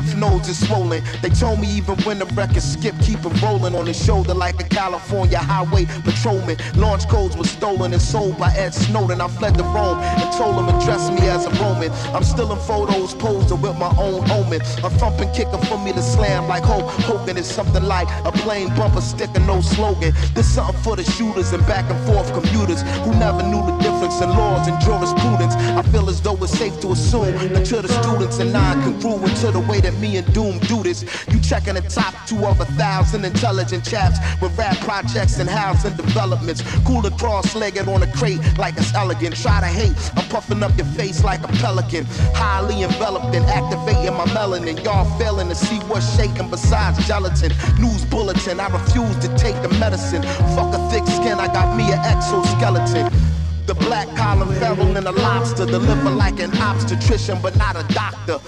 lymph nodes is swollen. They told me even when the record skip, keep it rolling on his shoulder like a California highway patrolman. Launch codes were stolen and sold by Ed Snowden. I fled to Rome and told him address me as a Roman. I'm still in photos posing with my own omen. A thumping kicker for me to slam like Hulk Hogan is something like a plain bumper sticker, no slogan. This something for the shooters and back and forth commuters who never knew the difference in laws and jurisprudence. I feel as though it's safe to assume that to the students and non-congruent to the way that me and Doom do this. You checking the top two of a thousand intelligent chaps with rap projects and housing developments. Cool Cooler cross-legged on a crate like it's elegant. Try to hate, I'm puffing up your face like a pelican. Highly enveloped and activating my melanin. Y'all failing to see what's shaking besides gelatin. News bulletin, I refuse to take the medicine. Fuck a thick skin, I got me an exoskeleton. The black collar feral and a lobster. Deliver like an obstetrician, but not a doctor.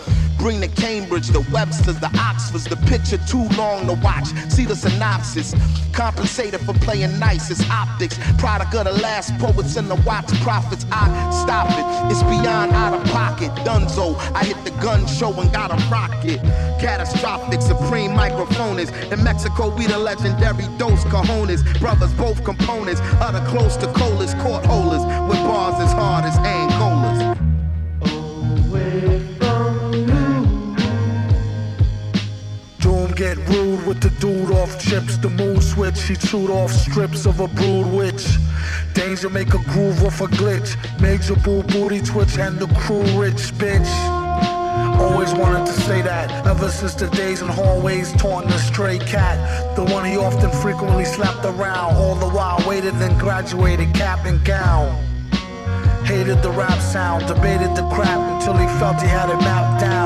Bring the Cambridge, the Websters, the Oxfords, the picture too long to watch. See the synopsis. Compensated for playing nice, it's optics. Product of the last poets and the Watts prophets. I stop it, it's beyond out of pocket. Dunzo, I hit the gun show and got a rocket. Catastrophic, supreme microphonist. In Mexico, we the legendary Dos Cajones. Brothers, both components. other close to colas, court holders. With bars as hard as Angolas. Doom get rude with the dude off chips. The mood switch, he chewed off strips of a brood witch. Danger make a groove off a glitch. Major boo booty twitch and the crew rich bitch. Always wanted to say that ever since the days in hallways taunting the stray cat. The one he often frequently slapped around, all the while waited and graduated cap and gown. Hated the rap sound, debated the crap until he felt he had it mapped down.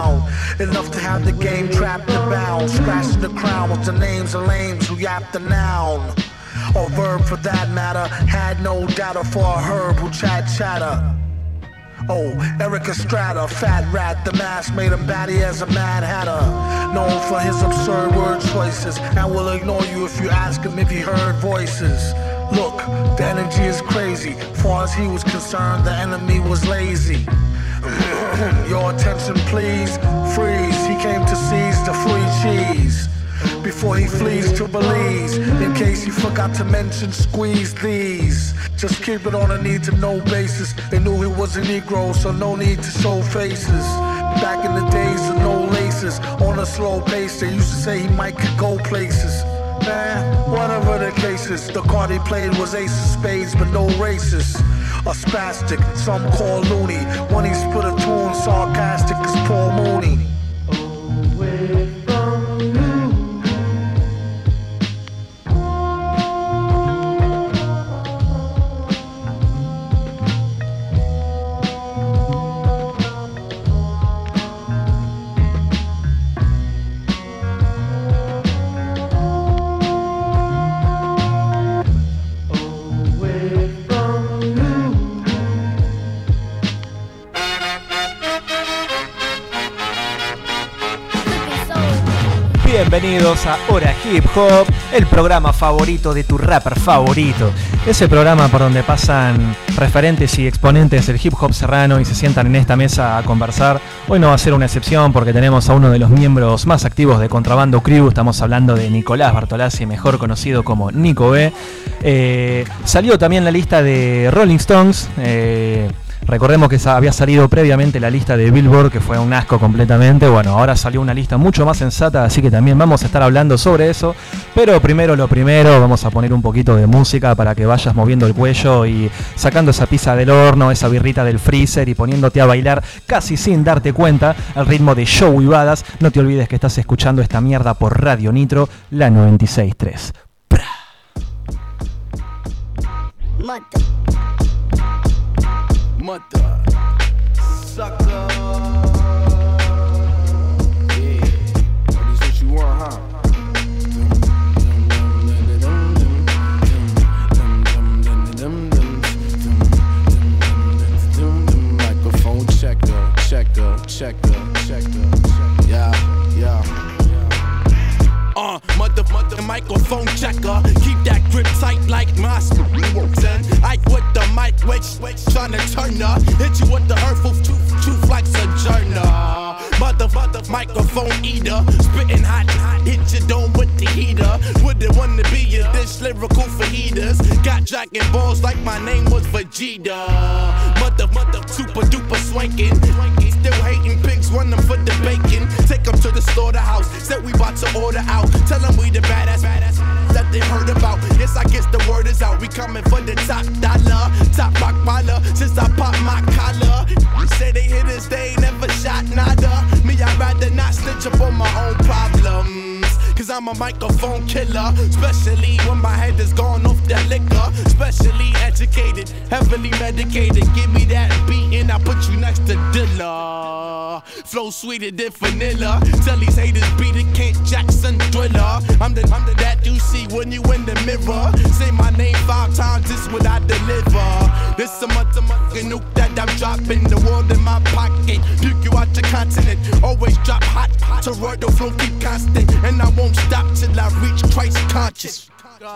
Enough to have the game trapped and bound. Scratching the crown with the names of lames who yapped the noun. Or verb for that matter, had no data for a herb who chat chatter. Oh, Eric Estrada, fat rat, the mask made him batty as a mad hatter. Known for his absurd word choices, and will ignore you if you ask him if he heard voices. Look, the energy is crazy. Far as he was concerned, the enemy was lazy. Your attention, please. Freeze. He came to seize the free cheese. Before he flees to Belize, in case he forgot to mention, squeeze these. Just keep it on a need to know basis. They knew he was a Negro, so no need to show faces. Back in the days of no laces, on a slow pace, they used to say he might could go places. Man, whatever the case is, the card he played was ace of spades, but no races. A spastic, some call loony. When he split a tune, sarcastic as Paul Mooney. Bienvenidos a Hora Hip Hop, el programa favorito de tu rapper favorito. Ese programa por donde pasan referentes y exponentes del hip hop serrano y se sientan en esta mesa a conversar. Hoy no va a ser una excepción porque tenemos a uno de los miembros más activos de Contrabando Crew. Estamos hablando de Nicolás Bartolazzi, mejor conocido como Nico B. Eh, salió también la lista de Rolling Stones. eh, Recordemos que había salido previamente la lista de Billboard, que fue un asco completamente. Bueno, ahora salió una lista mucho más sensata, así que también vamos a estar hablando sobre eso. Pero primero lo primero, vamos a poner un poquito de música para que vayas moviendo el cuello y sacando esa pizza del horno, esa birrita del freezer y poniéndote a bailar casi sin darte cuenta al ritmo de Show y Badas. No te olvides que estás escuchando esta mierda por Radio Nitro, la 96.3. Mother. Mother. Sucker. Yeah. That is what you want, huh? Microphone checker, checker, checker. Yeah, yeah. Uh, mother, mother, microphone checker. Keep that grip tight like my Ten. I with the mic, wait, trying to turn up. Hit you with the hurtful truth, truth like Sojourner. Mother, mother, microphone eater. Spitting hot, hot, hit your dome with the heater. Wouldn't wanna be a dish lyrical heaters. Got dragon balls like my name was Vegeta. Mother, mother, super duper swanking. Still hating pigs, run them for the bacon. Take them to the slaughterhouse. Said we about to order out. Tell them we the badass, badass that they heard about. Yes, I guess the word is out. We coming for the top dollar, top rock baller. Since I popped my collar, say they hit us, they ain't never shot nada. Me, I'd rather not snitch up on my own problems. Cause I'm a microphone killer, especially when my head is gone off that liquor. Especially educated, heavily medicated. Give me that beat and I put you next to Dilla. Flow sweeter than vanilla. Tell these haters beat it, Kent Jackson thriller. I'm the, I'm the that you see when you in the mirror. Say my name five times, this what I deliver. This a motherfucking nuke that I'm dropping. The world in my pocket, puke you out your continent. Always drop hot, hot. Toroidal flow keep constant, and I won't stop till I reach Christ conscious. Which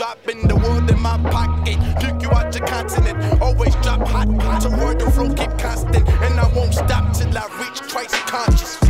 dropping. The world in my pocket, puke you out your continent. Always drop hot, hot. Toroidal flow keep constant, and I won't stop till I reach Christ conscious.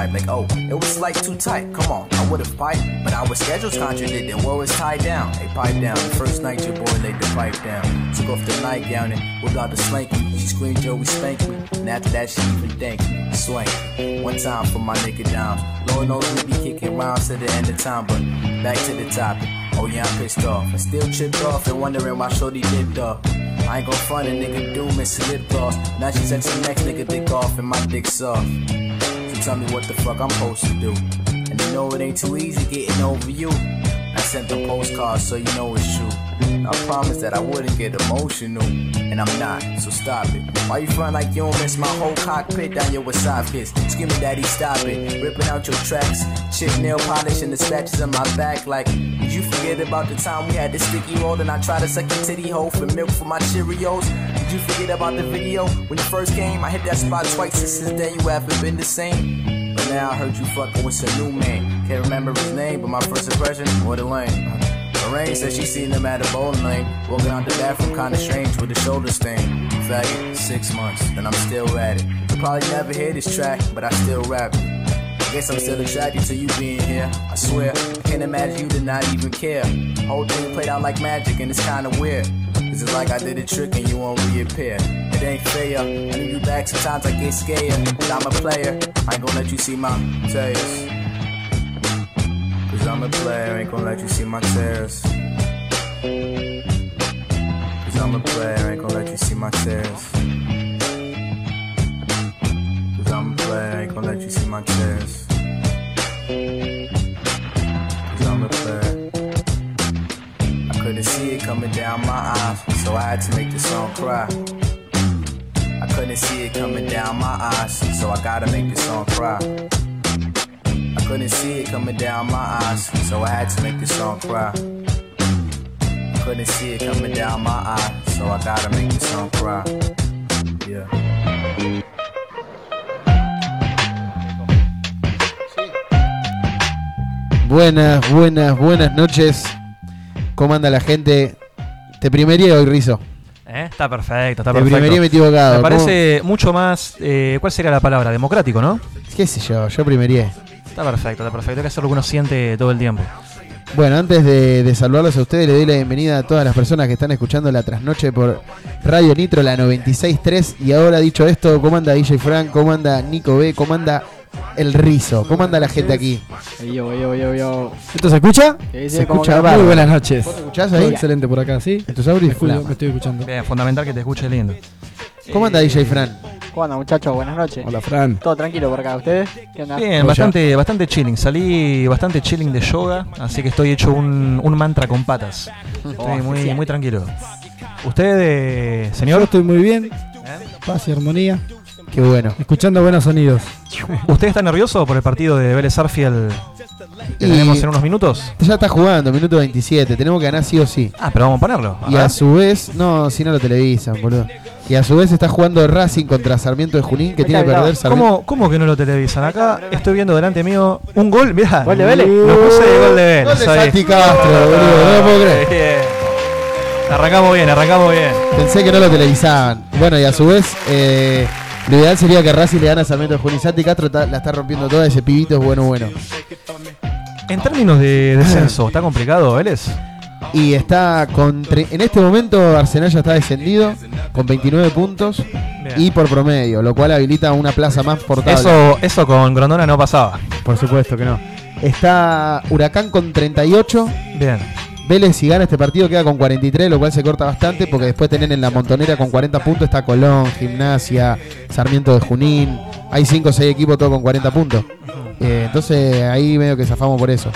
Type like, oh, it was like too tight. Come on, I would've piped, but our schedules contradicted. War was tied down. They pipe down. The first night your boy laid the pipe down. Took off the nightgown and whipped out the slanky. She screamed, Joey, spank me. And after that, she even thanked me. Swank. One time for my nigga down. Lord knows we be kicking rounds to the end of time, but back to the topic. Oh yeah, I'm pissed off. I still tripped off and wondering why Shorty dipped off. I ain't gon' front a nigga do miss lip gloss. Now she said the next nigga dick off and my dick soft. Tell me what the fuck I'm supposed to do. And you know it ain't too easy getting over you. I sent the postcard so you know it's true. I promised that I wouldn't get emotional, and I'm not, so stop it. Why you front like you don't miss my whole cockpit down your kiss? Screaming, daddy, stop it. Ripping out your tracks, chip nail polish and the scratches on my back. Like, did you forget about the time we had the sticky roll and I tried to suck your titty hole for milk for my Cheerios? Did you forget about the video when you first came? I hit that spot twice, since then you haven't been the same. But now I heard you fucking with some new man. Can't remember his name, but my first impression, what a lame. Lorraine said she seen him at a bowling lane. Walking out the bathroom kinda strange with a shoulder stain. Faggot, six months, and I'm still at it. You probably never hear this track, but I still rap it. I guess I'm still attracted to you being here. I swear, I can't imagine you to not even care. Whole thing played out like magic, and it's kinda weird. Cause it's like I did a trick and you won't reappear. It ain't fair. I need you back, sometimes I get scared. But I'm a player, I ain't gonna let you see my tears. Cause I'm a player, ain't gonna let you see my tears. Cause I'm a player, ain't gonna let you see my tears. Cause I'm a player, ain't gonna let you see my tears. Cause I'm a player. Couldn't see it coming down my eyes, so I had to make the song cry. I couldn't see it coming down my eyes, so I gotta make the song cry. I couldn't see it coming down my eyes, so I had to make the song cry. I couldn't see it coming down my eyes, so I gotta make the song cry. Yeah. Buenas, buenas, buenas noches. ¿Cómo anda la gente? Te primería hoy, Rizo. ¿Eh? Está perfecto, está Te perfecto. primería me he equivocado. Me parece mucho más. eh, ¿Cuál sería la palabra? Democrático, ¿no? ¿Qué sé yo? Yo primería. Está perfecto, está perfecto. Hay que hacer lo que uno siente todo el tiempo. Bueno, antes de, de saludarlos a ustedes, le doy la bienvenida a todas las personas que están escuchando la trasnoche por Radio Nitro, la 96.3. Y ahora, dicho esto, ¿cómo anda DJ Frank? ¿Cómo anda Nico B? ¿Cómo anda el Rizo? ¿Cómo anda la gente aquí? Yo, yo, yo, yo. ¿Esto se escucha? Sí, sí, se como escucha. que- Muy buenas noches. ¿Vos te escuchás ahí? Excelente por acá, ¿sí? ¿En tus Me, escucho, me estoy escuchando. Bien, fundamental que te escuche lindo. ¿Cómo anda DJ Fran? ¿Cómo andan, muchachos? Buenas noches. Hola, Fran. Todo tranquilo por acá. ¿Ustedes? ¿Qué onda? Bien, bastante, bastante chilling. Salí bastante chilling de yoga, así que estoy hecho un, un mantra con patas. Estoy muy, muy tranquilo. ¿Usted, eh, Yo señor? estoy muy bien. Paz y armonía. Qué bueno. Escuchando buenos sonidos. ¿Usted está nervioso por el partido de Vélez Arfield que Y- tenemos en unos minutos? Ya está jugando, minuto 27. Tenemos que ganar sí o sí. Ah, pero vamos a ponerlo. A Y ver. a su vez, no, si no lo televisan, boludo. Y a su vez está jugando Racing contra Sarmiento de Junín, que tiene que perder Sarmiento. ¿Cómo, ¿Cómo que no lo televisan? Acá estoy viendo delante mío un gol, mirá. ¿Gol de Vélez? Lo puse de gol de Vélez. Gol de. Santi Castro, boludo, no lo puedo creer. Bien. Arrancamos bien, arrancamos bien. Pensé que no lo televisaban. Bueno, y a su vez, eh, lo ideal sería que Racing le gane a Sarmiento de Junín. Santi Castro ta- la está rompiendo toda, ese pibito es bueno, bueno. En términos de descenso, ¿está complicado Vélez? Y está con. tre- En este momento, Arsenal ya está descendido con 29 puntos Bien. y por promedio, lo cual habilita una plaza más portable. Eso, eso con Grondona no pasaba. por supuesto que no. Está Huracán con 38. Bien. Vélez, si gana este partido, queda con 43, lo cual se corta bastante porque después tienen en la montonera con 40 puntos está Colón, Gimnasia, Sarmiento de Junín. Hay 5 o 6 equipos todos con 40 puntos. Eh, entonces ahí medio que zafamos por eso.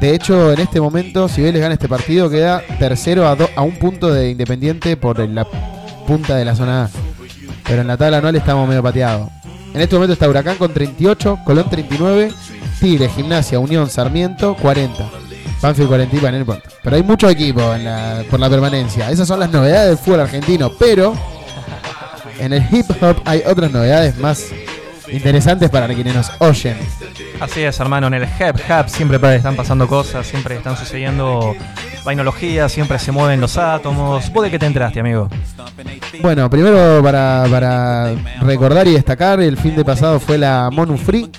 De hecho, en este momento, si Vélez gana este partido, queda tercero a, do- a un punto de Independiente por la punta de la zona A. Pero en la tabla anual estamos medio pateados. En este momento está Huracán con 38, Colón 39, Tigre, Gimnasia, Unión, Sarmiento 40. Banfield 40 y bueno, no importa. Pero hay en la- por la permanencia. Esas son las novedades del fútbol argentino. Pero en el hip hop hay otras novedades más interesantes para quienes nos oyen. Así es, hermano. En el Hep Hub siempre están pasando cosas, siempre están sucediendo vainología, siempre se mueven los átomos. ¿Vos de qué te enteraste, amigo? Bueno, primero para, para recordar y destacar, el fin de pasado fue la Monu Free.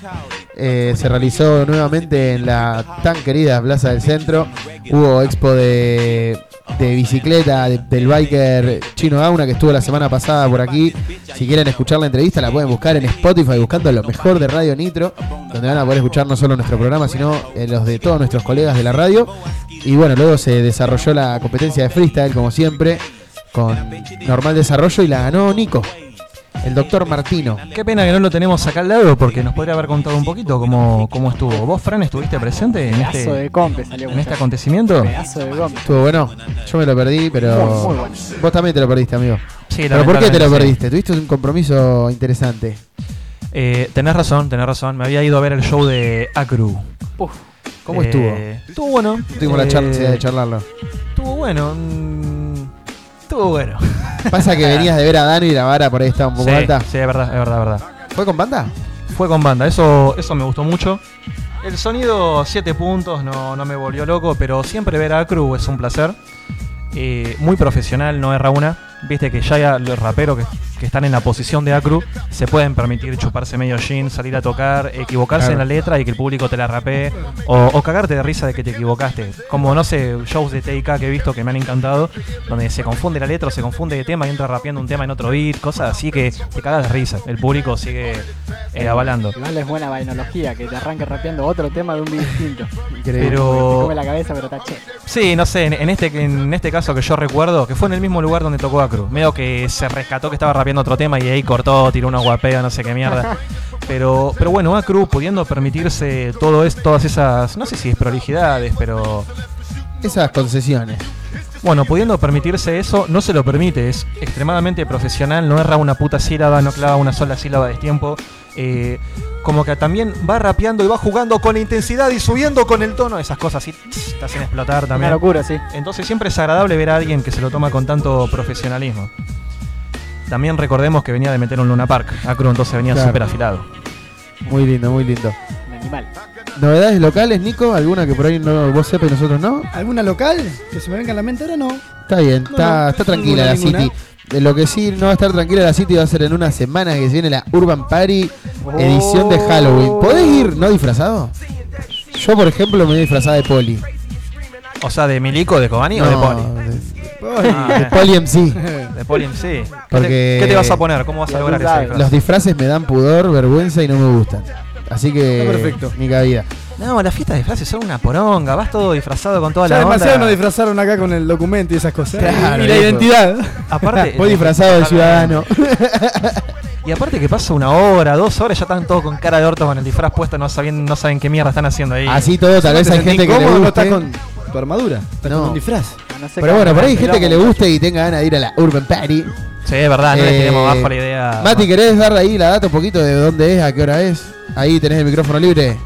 Eh, se realizó nuevamente en la tan querida Plaza del Centro. Hubo expo de, de bicicleta de- del biker Chino Gauna que estuvo la semana pasada por aquí. Si quieren escuchar la entrevista, la pueden buscar en Spotify buscando lo mejor de Radio Nitro, donde van a poder escuchar no solo nuestro programa, sino eh, los de todos nuestros colegas de la radio. Y bueno, luego se desarrolló la competencia de freestyle, como siempre, con normal desarrollo y la ganó Nico, el doctor Martino. Qué pena que no lo tenemos acá al lado porque nos podría haber contado un poquito cómo, cómo estuvo. ¿Vos, Fran, estuviste presente en Pedazo este, de compe salió. en este acontecimiento? Pedazo de compe. Estuvo bueno, yo me lo perdí, pero Muy, muy bueno. vos también te lo perdiste, amigo. Sí, ¿Pero por qué te lo perdiste? Tuviste un compromiso interesante. Eh, tenés razón, tenés razón. Me había ido a ver el show de Acru. Uf, ¿Cómo Eh, estuvo? Estuvo bueno. Tuvimos la Eh, chance de charlarlo. Estuvo bueno. Estuvo bueno. Pasa que venías de ver a Dani y la vara por ahí estaba un poco sí, alta. sí, es verdad, es verdad, es verdad. ¿Fue con banda? Fue con banda, eso, eso me gustó mucho. El sonido, 7 puntos, no, no me volvió loco, pero siempre ver a Acru es un placer. Eh, muy profesional, no erra una. Viste que ya los raperos que, que están en la posición de Acru se pueden permitir chuparse medio jean, salir a tocar, equivocarse Claro. en la letra y que el público te la rapee. O, o cagarte de risa de que te equivocaste. Como, no sé, shows de TIK que he visto que me han encantado, donde se confunde la letra o se confunde de tema y entra rapeando un tema en otro beat, cosas así que te cagas de risa. El público sigue eh, avalando. igual es buena vainología que te arranque rapeando otro tema de un beat distinto. Increíble. Te Pero come la cabeza, pero che. sí, no sé, en, en este en este caso que yo recuerdo, que fue en el mismo lugar donde tocó Acru. Medio que se rescató que estaba rapeando otro tema y ahí cortó, tiró unos guapeos, no sé qué mierda. Pero, pero bueno, Acru pudiendo permitirse todo es, todas esas, no sé si es prolijidades, pero Esas concesiones. bueno, pudiendo permitirse eso, no se lo permite, es extremadamente profesional, no erra una puta sílaba, no clava una sola sílaba de tiempo. eh, como que también va rapeando y va jugando con la intensidad y subiendo con el tono, esas cosas así te hacen explotar Una también. locura, sí. Entonces siempre es agradable ver a alguien que se lo toma con tanto profesionalismo. También recordemos que venía de meter un Luna Park, Acru entonces venía Claro. súper afilado. Muy lindo, muy lindo. Un animal. ¿Novedades locales, Nico? ¿Alguna que por ahí no, vos sepas y nosotros no? ¿Alguna local? Que se me venga a la mente ahora no. Está bien, No, está, no, está tranquila ninguna, la ninguna. City. De lo que sí no va a estar tranquila la City va a ser en una semana que se viene la Urban Party edición de Halloween. ¿Podés ir no disfrazado? Yo, por ejemplo, me voy disfrazada de Poli. O sea, de Milico, de Cobani o de Poli. De- Ah, de Poli MC. De Poli MC. ¿Qué, Porque- te, qué te vas a poner? ¿Cómo vas a lograr ese disfraz? Los disfraces me dan pudor, vergüenza y no me gustan. Así que. Perfecto. Ni cabida. No, las fiestas de disfraces son una poronga. Vas todo disfrazado con toda Ya la demasiado onda. nos disfrazaron acá con el documento y esas cosas. Claro, y la viejo. identidad. Aparte, Voy disfrazado de ciudadano. Y aparte que pasa una hora, dos horas, ya están todos con cara de orto con el disfraz puesto, no saben, no saben qué mierda están haciendo ahí. Así todo, tal vez ¿Te hay gente que le guste. Tu armadura? Estás No. con un disfraz. No sé Pero bueno, por ahí hay gente que le guste y tenga ganas de ir a la Urban Party. Sí, es verdad, no les Eh, tiremos bajo la idea. Mati, ¿querés dar ahí la data un poquito de dónde es, a qué hora es? Ahí tenés el micrófono libre.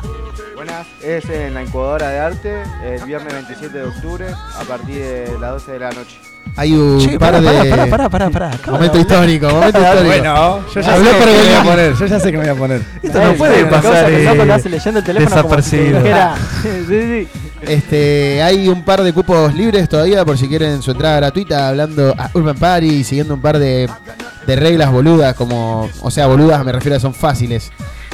Buenas, es en la incubadora de arte el viernes 27 de octubre a partir de las 12 de la noche. Hay un Che, par de. pará, pará, pará, pará. Acabo Momento histórico, momento histórico. Bueno, yo ya Habló sé que me voy a poner. Yo ya sé que me voy a poner. Esto no puede pasar eh, le leyendo el teléfono como si te desapercibido. dijera- sí, sí. Este, hay un par de cupos libres todavía por si quieren su entrada gratuita hablando a Urban Party y siguiendo un par de, de reglas boludas como, o sea, boludas me refiero a son fáciles,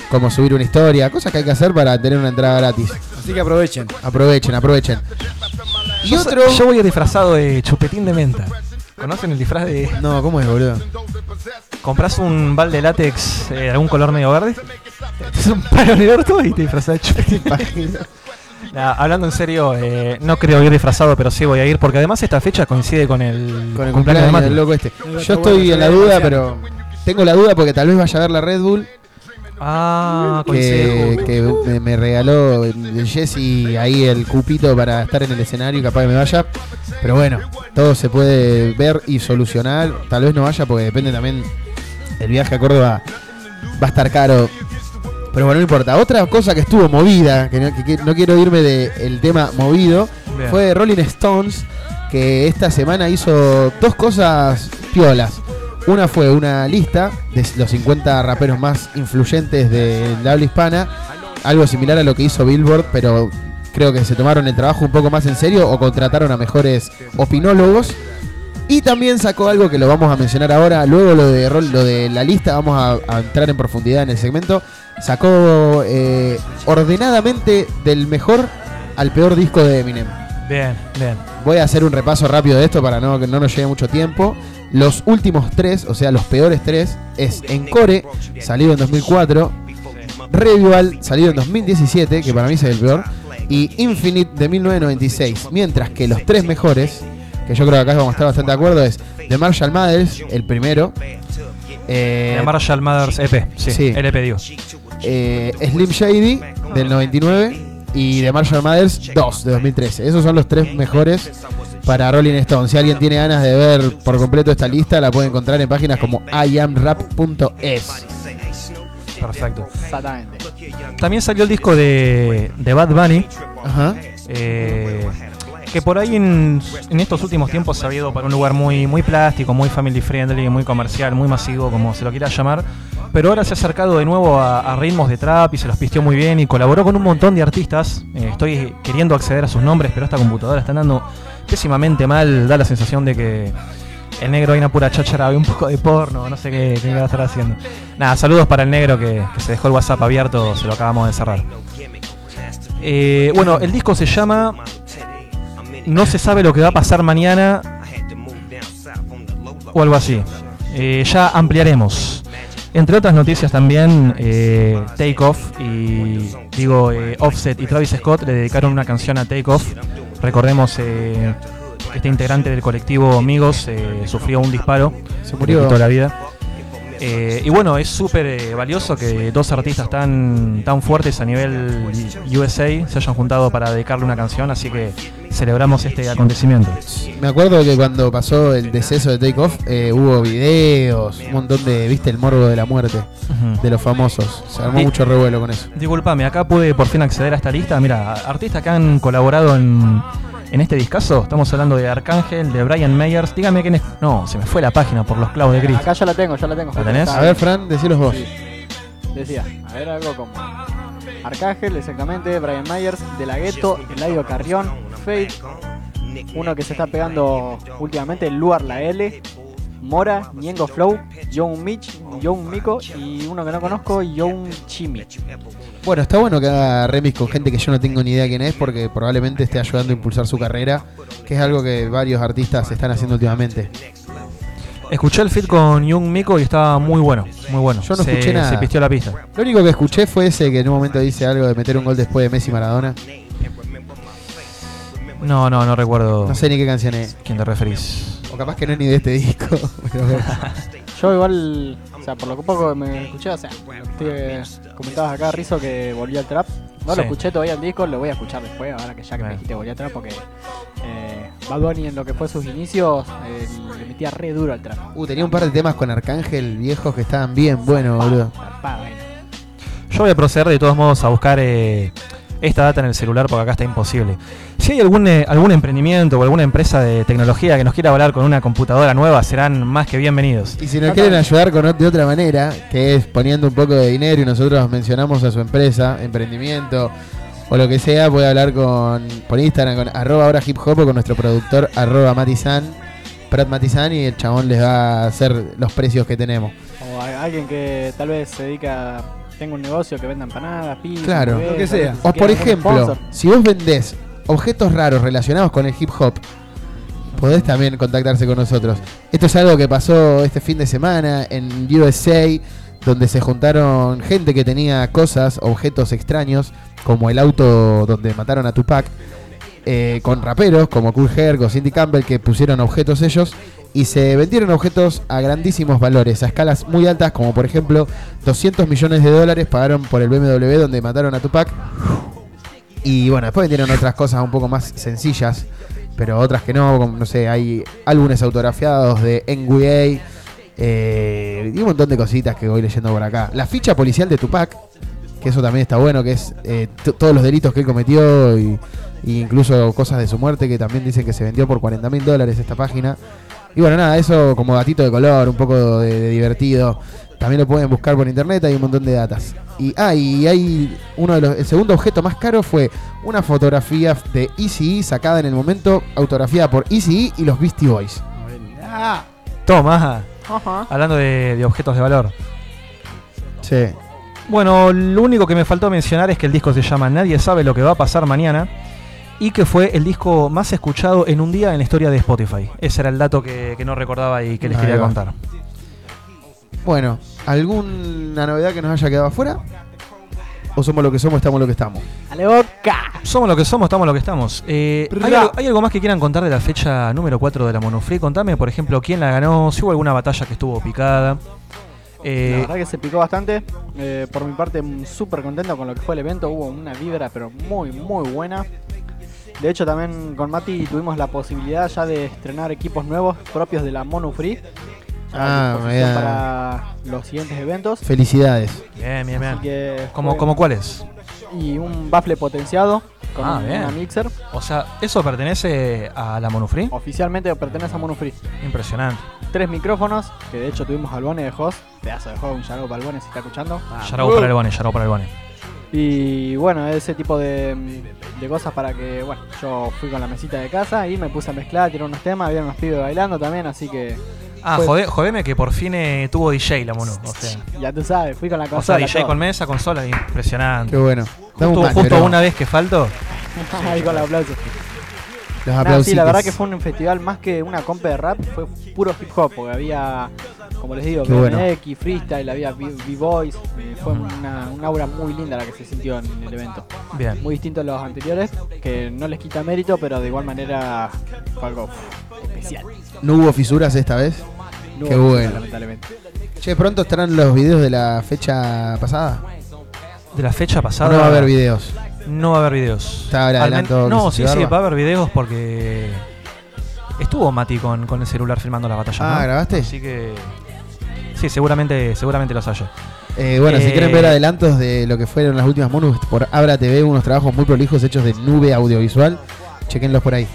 como subir una historia, cosas que hay que hacer para tener una entrada gratis. Así que aprovechen. Aprovechen, aprovechen. Y Yo, otro, yo voy disfrazado de chupetín de menta. ¿Conocen el disfraz de.? no, ¿cómo es, boludo? Compras un balde de látex eh, de algún color medio verde, es un palo en el orto y te disfrazas de chupetín. Nah, hablando en serio, eh, no creo ir disfrazado, pero sí voy a ir porque además esta fecha coincide con el, Con el cumpleaños de cumpleaños del loco este. Yo estoy en la duda, pero tengo la duda porque tal vez vaya a ver la Red Bull Ah, que, me, me regaló Jesse ahí el cupito para estar en el escenario y capaz que me vaya. Pero bueno, todo se puede ver y solucionar. Tal vez no vaya porque depende también el viaje a Córdoba va a estar caro. Pero bueno, no importa. Otra cosa que estuvo movida, que no, que- que no quiero irme del tema movido, Bien. fue Rolling Stones, que esta semana hizo dos cosas piolas. Una fue una lista de los 50 raperos más influyentes de la habla hispana, algo similar a lo que hizo Billboard, pero creo que se tomaron el trabajo un poco más en serio o contrataron a mejores opinólogos. Y también sacó algo que lo vamos a mencionar ahora, luego lo de, rol- lo de la lista, vamos a, a entrar en profundidad en el segmento. Sacó eh, ordenadamente del mejor al peor disco de Eminem. Bien, bien. Voy a hacer un repaso rápido de esto para no, que no nos lleve mucho tiempo. Los últimos tres, o sea, los peores tres, es Encore, salido en 2004, Revival, salido en 2017, que para mí es el peor, y Infinite de 1996. Mientras que los tres mejores, que yo creo que acá vamos a estar bastante de acuerdo, es The Marshall Mathers, el primero, eh, De Marshall Mathers EP, sí, sí. LP digo. eh, Slim Shady del 99 y The Marshall Mathers 2 de 2013. Esos son los tres mejores para Rolling Stone. Si alguien tiene ganas de ver por completo esta lista, la puede encontrar en páginas como iamrap.es. Perfecto. Exactamente. También salió el disco de, de Bad Bunny, Ajá. eh, que por ahí en, estos últimos tiempos se ha ido para un lugar muy, muy plástico, muy family friendly, muy comercial, muy masivo, como se lo quiera llamar. Pero ahora se ha acercado de nuevo a, ritmos de trap y se los pisteó muy bien y colaboró con un montón de artistas. Eh, estoy queriendo acceder a sus nombres, pero esta computadora está andando pésimamente mal. Da la sensación de que el negro hay una pura cháchara, hay un poco de porno, no sé qué, va a estar haciendo. Nada, saludos para el negro que, que se dejó el WhatsApp abierto, se lo acabamos de cerrar. Eh, bueno, el disco se llama No se sabe lo que va a pasar mañana o algo así. Eh, ya ampliaremos. Entre otras noticias también, eh, Take Off y digo eh, Offset y Travis Scott le dedicaron una canción a Take Off. Recordemos eh, que este integrante del colectivo Amigos eh, sufrió un disparo, Se murió. quitó la vida. Eh, y bueno, es súper eh, valioso que dos artistas tan, tan fuertes a nivel USA se hayan juntado para dedicarle una canción, así que celebramos este acontecimiento. Me acuerdo que cuando pasó el deceso de Take Off, eh, hubo videos, un montón de, viste, el morbo de la muerte de los famosos. Se armó Di- mucho revuelo con eso. Disculpame, acá pude por fin acceder a esta lista. Mira, artistas que han colaborado en, en este discazo. Estamos hablando de Arcángel, de Brian Meyers. Dígame quién es. No, se me fue la página por los clavos de gris. Acá ya la tengo, ya la tengo. ¿La tenés? A ver, Fran, decilos vos. Sí. Decía, a ver algo como. Arcángel, exactamente, Brian Myers, De La Ghetto, Eladio Carrión, Fade, uno que se está pegando últimamente, Luar La L, Mora, Ñengo Flow, Young Mitch, Young Miko y uno que no conozco, Young Chimi. Bueno, está bueno que haga remix con gente que yo no tengo ni idea quién es porque probablemente esté ayudando a impulsar su carrera, que es algo que varios artistas están haciendo últimamente. Escuché el feed con Young Miko y estaba muy bueno, muy bueno. Yo no se, escuché nada. Se pistió la pista. Lo único que escuché fue ese que en un momento dice algo de meter un gol después de Messi y Maradona. No, no, no recuerdo. No sé ni qué canción es. ¿Quién te referís? O capaz que no es ni de este disco. pero. Yo igual, o sea, por lo que poco que me escuché, o sea, te comentabas acá, Rizo, que volvió al trap. No Sí. lo escuché todavía el disco, lo voy a escuchar después, ahora que ya que me dijiste volvió al trap, porque eh, Bad Bunny en lo que fue sus inicios eh, le metía re duro al trap. Uh, tenía un par de temas con Arcángel viejos que estaban bien buenos, boludo. Bueno. Yo voy a proceder de todos modos a buscar eh, esta data en el celular porque acá está imposible. Si hay algún, eh, algún emprendimiento o alguna empresa de tecnología que nos quiera hablar con una computadora nueva, serán más que bienvenidos. Y si nos quieren ayudar con, de otra manera, que es poniendo un poco de dinero y nosotros mencionamos a su empresa, emprendimiento o lo que sea, puede hablar con por Instagram con arroba ahora hip hop o con nuestro productor arroba matizan, Prat Matizan y el chabón les va a hacer los precios que tenemos. O a- alguien que tal vez se dedica, tenga un negocio que venda empanadas, pizza, Claro. Lo que sea. O por ejemplo, si vos vendés objetos raros relacionados con el hip hop, podés también contactarse con nosotros. Esto es algo que pasó este fin de semana en USA, donde se juntaron gente que tenía cosas, objetos extraños, como el auto donde mataron a Tupac, eh, con raperos como Cool Herc o Cindy Campbell que pusieron objetos ellos y se vendieron objetos a grandísimos valores, a escalas muy altas, como por ejemplo 200 millones de dólares pagaron por el BMW donde mataron a Tupac. Y bueno, después vendieron otras cosas un poco más sencillas, pero otras que no, como no sé, hay álbumes autografiados de NBA eh, y un montón de cositas que voy leyendo por acá. La ficha policial de Tupac, que eso también está bueno, que es eh, todos los delitos que él cometió y, y incluso cosas de su muerte, que también dicen que se vendió por 40 mil dólares esta página. Y bueno, nada, eso como gatito de color, un poco de, de divertido. También lo pueden buscar por internet, hay un montón de datas. Y, ah, y hay uno de los. El segundo objeto más caro fue una fotografía de Easy sacada en el momento, autografiada por Easy y los Beastie Boys. Toma, Ajá. hablando de, de objetos de valor. Sí. Bueno, lo único que me faltó mencionar es que el disco se llama Nadie sabe lo que va a pasar mañana y que fue el disco más escuchado en un día en la historia de Spotify. Ese era el dato que, que no recordaba y que les Ahí quería va. contar. Bueno, ¿alguna novedad que nos haya quedado afuera? ¿O somos lo que somos, estamos lo que estamos? ¡Ale boca! Somos lo que somos, estamos lo que estamos. Eh, ¿hay, algo, hay algo más que quieran contar de la fecha número 4 de la Monofree? Contame, por ejemplo, quién la ganó, si hubo alguna batalla que estuvo picada. La Eh, verdad que se picó bastante. Eh, por mi parte, súper contento con lo que fue el evento. Hubo una vibra, pero muy, muy buena. De hecho, también con Mati tuvimos la posibilidad ya de estrenar equipos nuevos propios de la Mono Free. Ah, para los siguientes eventos. Felicidades. bien, bien, bien. Así que ¿Cómo, cómo cuáles? Y un baffle potenciado con Ah, un- bien. una mixer. O sea, ¿eso pertenece a la Monofree? Oficialmente pertenece a Mono Free. Impresionante. Tres micrófonos, que de hecho tuvimos al Bone de Host. Pedazo de juego, un shout para el Bone si está escuchando. Yarao para el Bone, Yarao para el Bone. Y bueno, ese tipo de, de cosas para que, bueno, yo fui con la mesita de casa y me puse a mezclar, tiré unos temas, había unos pibes bailando también, así que Ah, Fue- jode- jodeme que por fin eh, tuvo DJ la Mono. O sea, ya tú sabes, fui con la o sea consola. DJ todo. con mesa, consola, impresionante. Qué bueno. Justo, justo una vez que faltó. Ahí con el aplauso. Los Nada, sí, la verdad que fue un festival más que una compa de rap, fue puro hip hop, porque había, como les digo, Qué bueno. BMX, freestyle, había B-Boys, eh, fue una, una aura muy linda la que se sintió en el evento. Bien. Muy distinto a los anteriores, que no les quita mérito, pero de igual manera fue algo especial. ¿No hubo fisuras esta vez? No Qué hubo bueno. fisuras, Lamentablemente. Che, pronto estarán los videos de la fecha pasada. De la fecha ¿O pasada. no va a haber videos. No va a haber videos. Está No, sí, sí, va a haber videos porque estuvo Mati con, con el celular filmando la batalla. Ah, ¿no? ¿grabaste? Así que sí, seguramente, seguramente los haya. Eh, bueno, si Eh, quieren ver adelantos de lo que fueron las últimas bonus por Abra TV, unos trabajos muy prolijos hechos de nube audiovisual, chequenlos por ahí.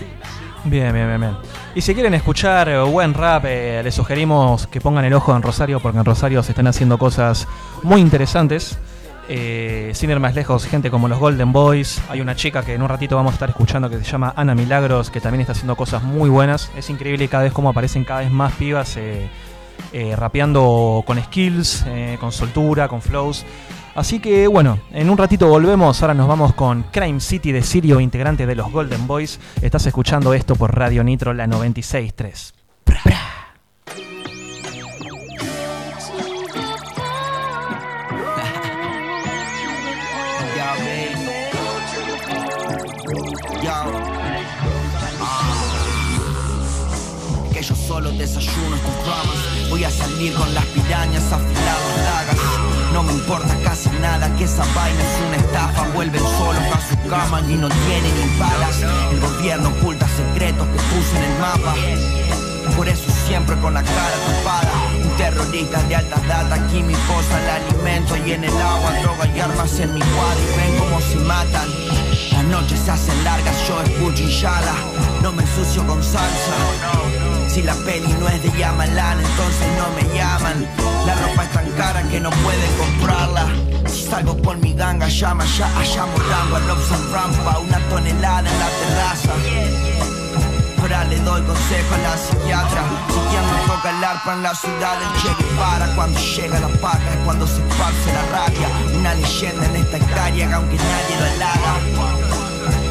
Bien, bien, bien, bien. Y si quieren escuchar eh, buen rap, eh, les sugerimos que pongan el ojo en Rosario porque en Rosario se están haciendo cosas muy interesantes. Eh, sin ir más lejos, gente como los Golden Boys. Hay una chica que en un ratito vamos a estar escuchando que se llama Ana Milagros, que también está haciendo cosas muy buenas. Es increíble cada vez cómo aparecen cada vez más pibas eh, eh, rapeando con skills, con soltura, con flows. Así que bueno, en un ratito volvemos. Ahora nos vamos con Crime City de Sirio, integrante de los Golden Boys. Estás escuchando esto por Radio Nitro, la 96.3. con las pirañas afiladas dagas. No me importa casi nada que esa vaina es una estafa. Vuelven solos a su cama y no tienen ni balas. El gobierno oculta secretos que puse en el mapa. Por eso siempre con la cara tapada. Un terrorista de alta data, químicos al alimento y en el agua, droga y armas en mi cuadro y ven cómo se matan. Las noches se hacen largas, yo escucho Inshallah. No me ensucio con salsa. Si la peli no es de Yamalán, entonces no me llaman. La ropa es tan cara que no pueden comprarla. Si salgo con mi ganga, llama ya, allá morando a Lobson Rampa, una tonelada en la terraza. Ahora le doy consejo a la psiquiatra. Si quien no toca el arpa en la ciudad del Che Guevara, cuando llega la paga es cuando se esparce la rabia. Una leyenda en esta hectárea que aunque nadie lo halaga.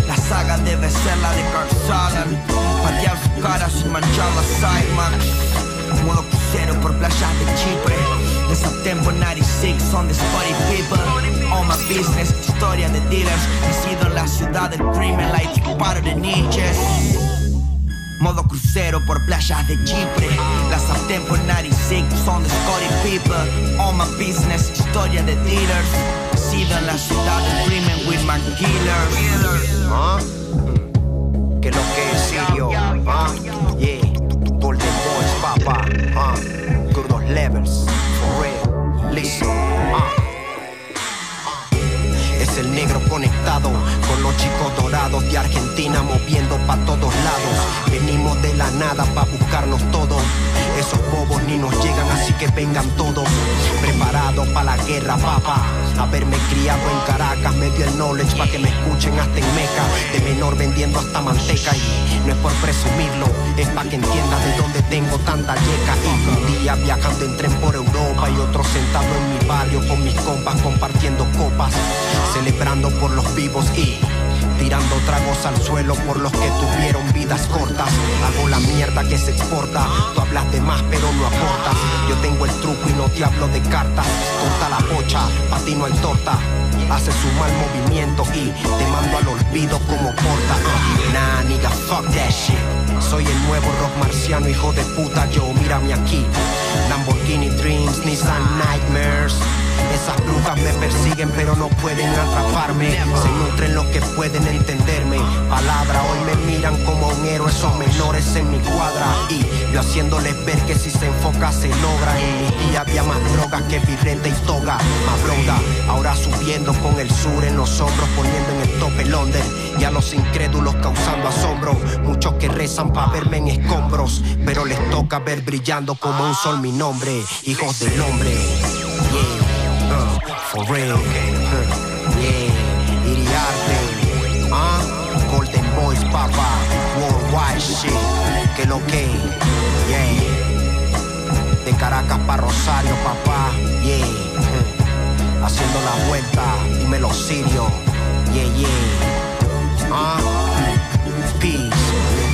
La saga debe ser la de Carl Sagan. Patear su cara sin manchar la Cymax. Modo crucero por playas de Chipre. De September 96 son the Spotty People. All my business, historia de dealers. He sido la ciudad del crimen, like paro de ninjas. Modo crucero por playas de Chipre. La September 96 son the Scotty People. All my business, historia de dealers. Sido en la ciudad crimen with my killers. ¿Ah? Que lo que es Sirio, ¿ah? Yeah, Golden Boys, papá, ¿ah? Good levels, for real, listen, ¿ah? Es el negro conectado con los chicos dorados de Argentina moviendo pa' todos lados. Venimos de la nada pa' buscarnos todo. Esos bobos ni nos llegan, así que vengan todos. Preparados pa' la guerra, papá. Haberme criado en Caracas me dio el knowledge pa' que me escuchen hasta en Meca. De menor vendiendo hasta manteca y no es por presumirlo, es pa' que entiendas de dónde tengo tanta yeca. Y un día viajando en tren por Europa y otro sentado en mi barrio con mis compas compartiendo copas, celebrando por los vivos y tirando tragos al suelo por los que tuvieron vidas cortas. Hago la mierda que se exporta. Tú hablas de más pero no aportas. Yo tengo el truco y no te hablo de cartas. Corta la pocha, pa' ti no hay torta. Hace su mal movimiento y te mando al olvido como porta. Nah, nigga, fuck that shit. Soy el nuevo rock marciano, hijo de puta, yo mírame aquí. Lamborghini Dreams, Nissan Nightmares. Esas brujas me persiguen pero no pueden atraparme. Se nutren los que pueden entenderme. Palabra, hoy me miran como un héroe, son menores en mi cuadra. Y yo haciéndoles ver que si se enfoca se logra. En mi día había más drogas que birrete y toga. Más bronda, ahora subiendo con el sur en los hombros, poniendo en el tope London. Y a los incrédulos causando asombro. Muchos que rezan pa' verme en escombros. Pero les toca ver brillando como un sol mi nombre. Hijos del hombre. Yeah. Uh, for real. Huh. Yeah. Iriarte. Ah. Golden Boys, papá. Worldwide shit. Que lo que. Yeah. De Caracas pa' Rosario, papá. Yeah. Huh. Haciendo la vuelta. Dímelo, Sirio. Yeah, yeah. Ah. Peace.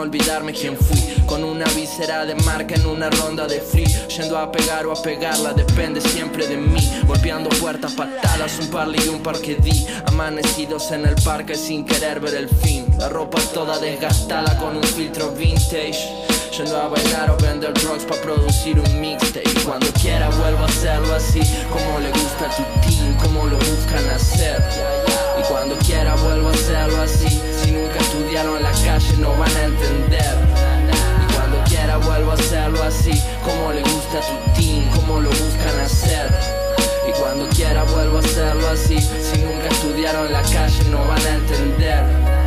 Olvidarme quién fui. Con una visera de marca en una ronda de free, yendo a pegar o a pegarla, depende siempre de mí. Golpeando puertas, patadas, un par y un par que di. Amanecidos en el parque sin querer ver el fin. La ropa toda desgastada con un filtro vintage. Yendo a bailar o vender drugs para producir un mixtape. Y cuando quiera vuelvo a hacerlo así, como le gusta a tu team, como lo buscan hacer. Y cuando quiera vuelvo a hacerlo así. Estudiaron la calle no van a entender. Y cuando quiera vuelvo a hacerlo así. Como le gusta a tu team, como lo buscan hacer. Y cuando quiera vuelvo a hacerlo así. Si nunca estudiaron la calle no van a entender.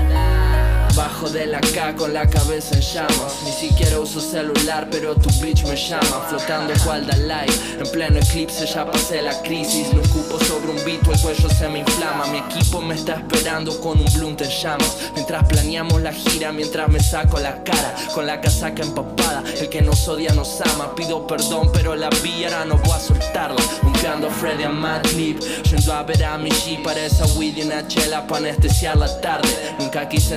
Bajo de la K con la cabeza en llamas. Ni siquiera uso celular pero tu bitch me llama. Flotando cual live En pleno eclipse ya pasé la crisis. Lo escupo sobre un beat el cuello se me inflama. Mi equipo me está esperando con un blunt en llamas. Mientras planeamos la gira Mientras me saco la cara Con la casaca empapada. El que nos odia nos ama Pido perdón pero la vía ahora no voy a soltarla. Buscando a Freddy a Madlib Yendo a ver a mi G para esa weed y una chela para anestesiar la tarde. Nunca quise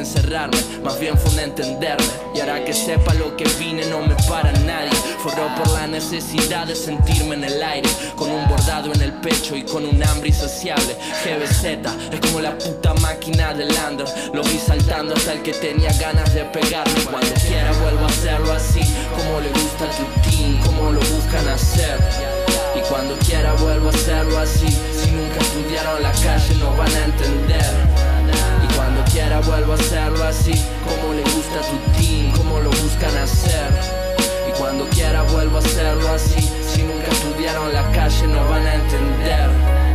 más bien fue un entenderme. Y ahora que sepa lo que vine no me para nadie. Forró por la necesidad de sentirme en el aire Con un bordado en el pecho y con un hambre insaciable. GBZ es como la puta máquina del under Lo vi saltando hasta el que tenía ganas de pegarme. Cuando quiera vuelvo a hacerlo así Como le gusta a tu team, como lo buscan hacer. Y cuando quiera vuelvo a hacerlo así Si nunca estudiaron la calle no van a entender Quiera vuelvo a hacerlo así Como le gusta a tu team, como lo buscan hacer. Y cuando quiera vuelvo a hacerlo así Si nunca estudiaron la calle no van a entender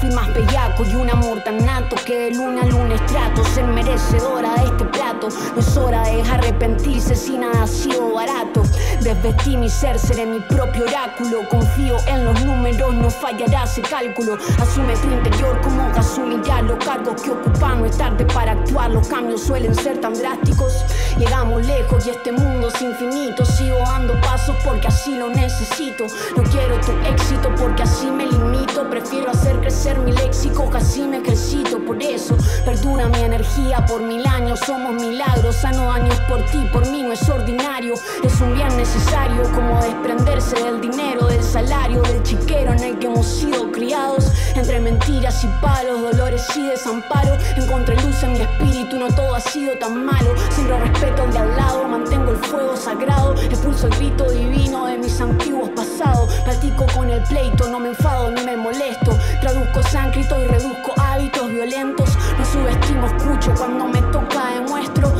outfit más bellaco Y un amor tan nato que de luna a lunes trato Ser merecedora de este plato. No es hora de arrepentirse si nada ha sido barato Desvestí mi ser, seré mi propio oráculo. Confío en los números, no fallará ese cálculo. Asume tu interior como gasolina Los cargos que ocupan no es tarde para actuar. Los cambios suelen ser tan drásticos. Llegamos lejos y este mundo es infinito. Sigo dando pasos porque así lo necesito. No quiero tu éxito porque así me limito. Prefiero hacer crecer mi léxico así me ejercito. Por eso perdura mi energía por mil años. Somos milagros, sano daños por ti, por mí no es ordinario. Es un bien necesario como desprenderse del dinero, del salario Del chiquero en el que hemos sido criados. Entre mentiras y palos, dolores y desamparo Encontré luz en mi espíritu, no todo ha sido tan malo. Siempre respeto al de al lado, mantengo el fuego sagrado Expulso el grito divino de mis antiguos pasados. Platico con el pleito, no me enfado ni me molesto. Traduzco sánscrito y reduzco hábitos violentos No subestimo, escucho cuando me toca demuestro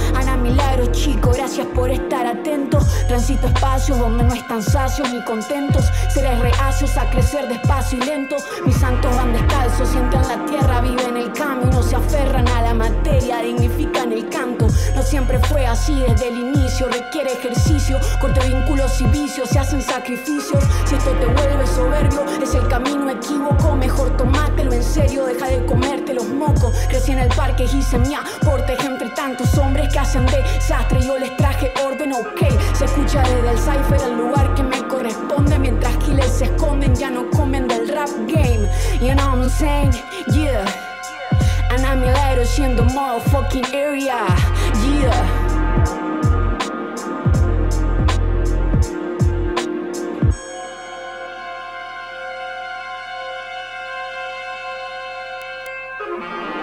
Ana milagros chico, gracias por estar atento. Transito espacios donde no están sacios ni contentos. Seres reacios a crecer despacio y lento. Mis santos van descalzos, sienten la tierra, viven el camino Se aferran a la materia, dignifican el canto. No siempre fue así desde el inicio Requiere ejercicio, corte vínculos y vicios Se hacen sacrificios, si esto te vuelve soberbio Es el camino equívoco, mejor tomátelo en serio Deja de comerte los mocos. Crecí en el parque, hice mi aporte Entre tantos hombres que hacen desastre Yo les traje orden, ok. Se escucha desde el cipher el lugar que me corresponde. Mientras killers se esconden, ya no comen del rap game. You know what I'm saying? Yeah. And I'm siendo motherfucking area. Yeah.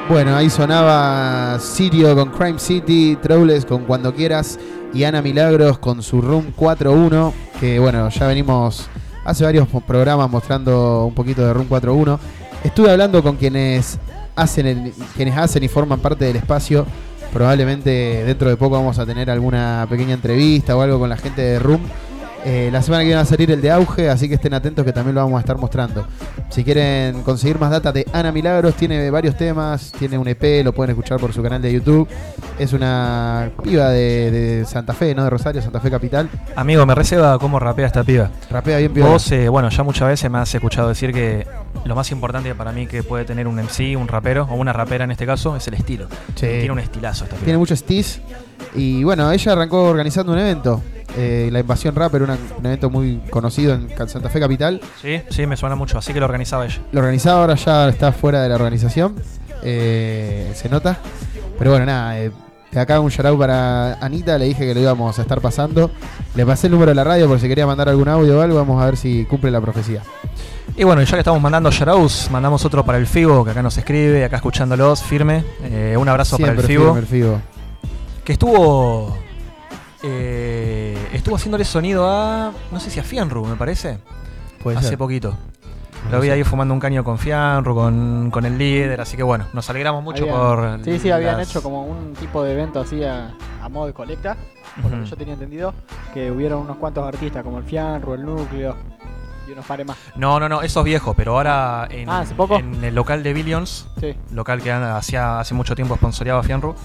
Bueno, ahí sonaba Sirio con Crime City, Troubles con Cuando Quieras y Ana Milagros con su Room 4.1, que bueno, ya venimos hace varios programas mostrando un poquito de Room 4.1. Estuve hablando con quienes hacen, el- quienes hacen y forman parte del espacio. Probablemente dentro de poco vamos a tener alguna pequeña entrevista o algo con la gente de Room. Eh, la semana que viene va a salir el de auge, así que estén atentos que también lo vamos a estar mostrando. Si quieren conseguir más data de Ana Milagros, tiene varios temas, tiene un EP, lo pueden escuchar por su canal de YouTube. Es una piba de, de Santa Fe, ¿no? De Rosario, Santa Fe Capital. Amigo, me receba cómo rapea esta piba. Rapea bien piola. Vos, eh, bueno, ya muchas veces me has escuchado decir que lo más importante para mí que puede tener un MC, un rapero, o una rapera en este caso, es el estilo. Sí. Tiene un estilazo esta piba. Tiene mucho steez. Y bueno, ella arrancó organizando un evento. eh, la Invasión Rapper, una- un evento muy conocido en Santa Fe Capital. Sí, sí, me suena mucho, así que lo organizaba ella. Lo organizaba ahora ya está fuera de la organización. eh, se nota. Pero bueno, nada. eh, de acá un shout para Anita. Le dije que lo íbamos a estar pasando. Le pasé el número de la radio por si quería mandar algún audio o algo. Vamos a ver si cumple la profecía. Y bueno, ya que estamos mandando shoutouts, mandamos otro para el Figo, que acá nos escribe, acá escuchándolos, firme. Eh, un abrazo para el firme el Figo. Que estuvo. eh, estuvo haciéndole sonido a. No sé si a Fianru, me parece. Puede Hace ser. poquito. No Lo vi sé. ahí fumando un caño con Fianru, con, con el líder, así que bueno, nos alegramos mucho Habían- por. Sí, sí, habían hecho como un tipo de evento así a, a modo de colecta, por lo que yo tenía entendido, que hubieron unos cuantos artistas como el Fianru, el Núcleo y unos pares más. No, no, no, eso es viejo, pero ahora en, Ah, ¿hace poco? en el local de Billions, Sí. local que hacía hace mucho tiempo sponsoreaba Fianru,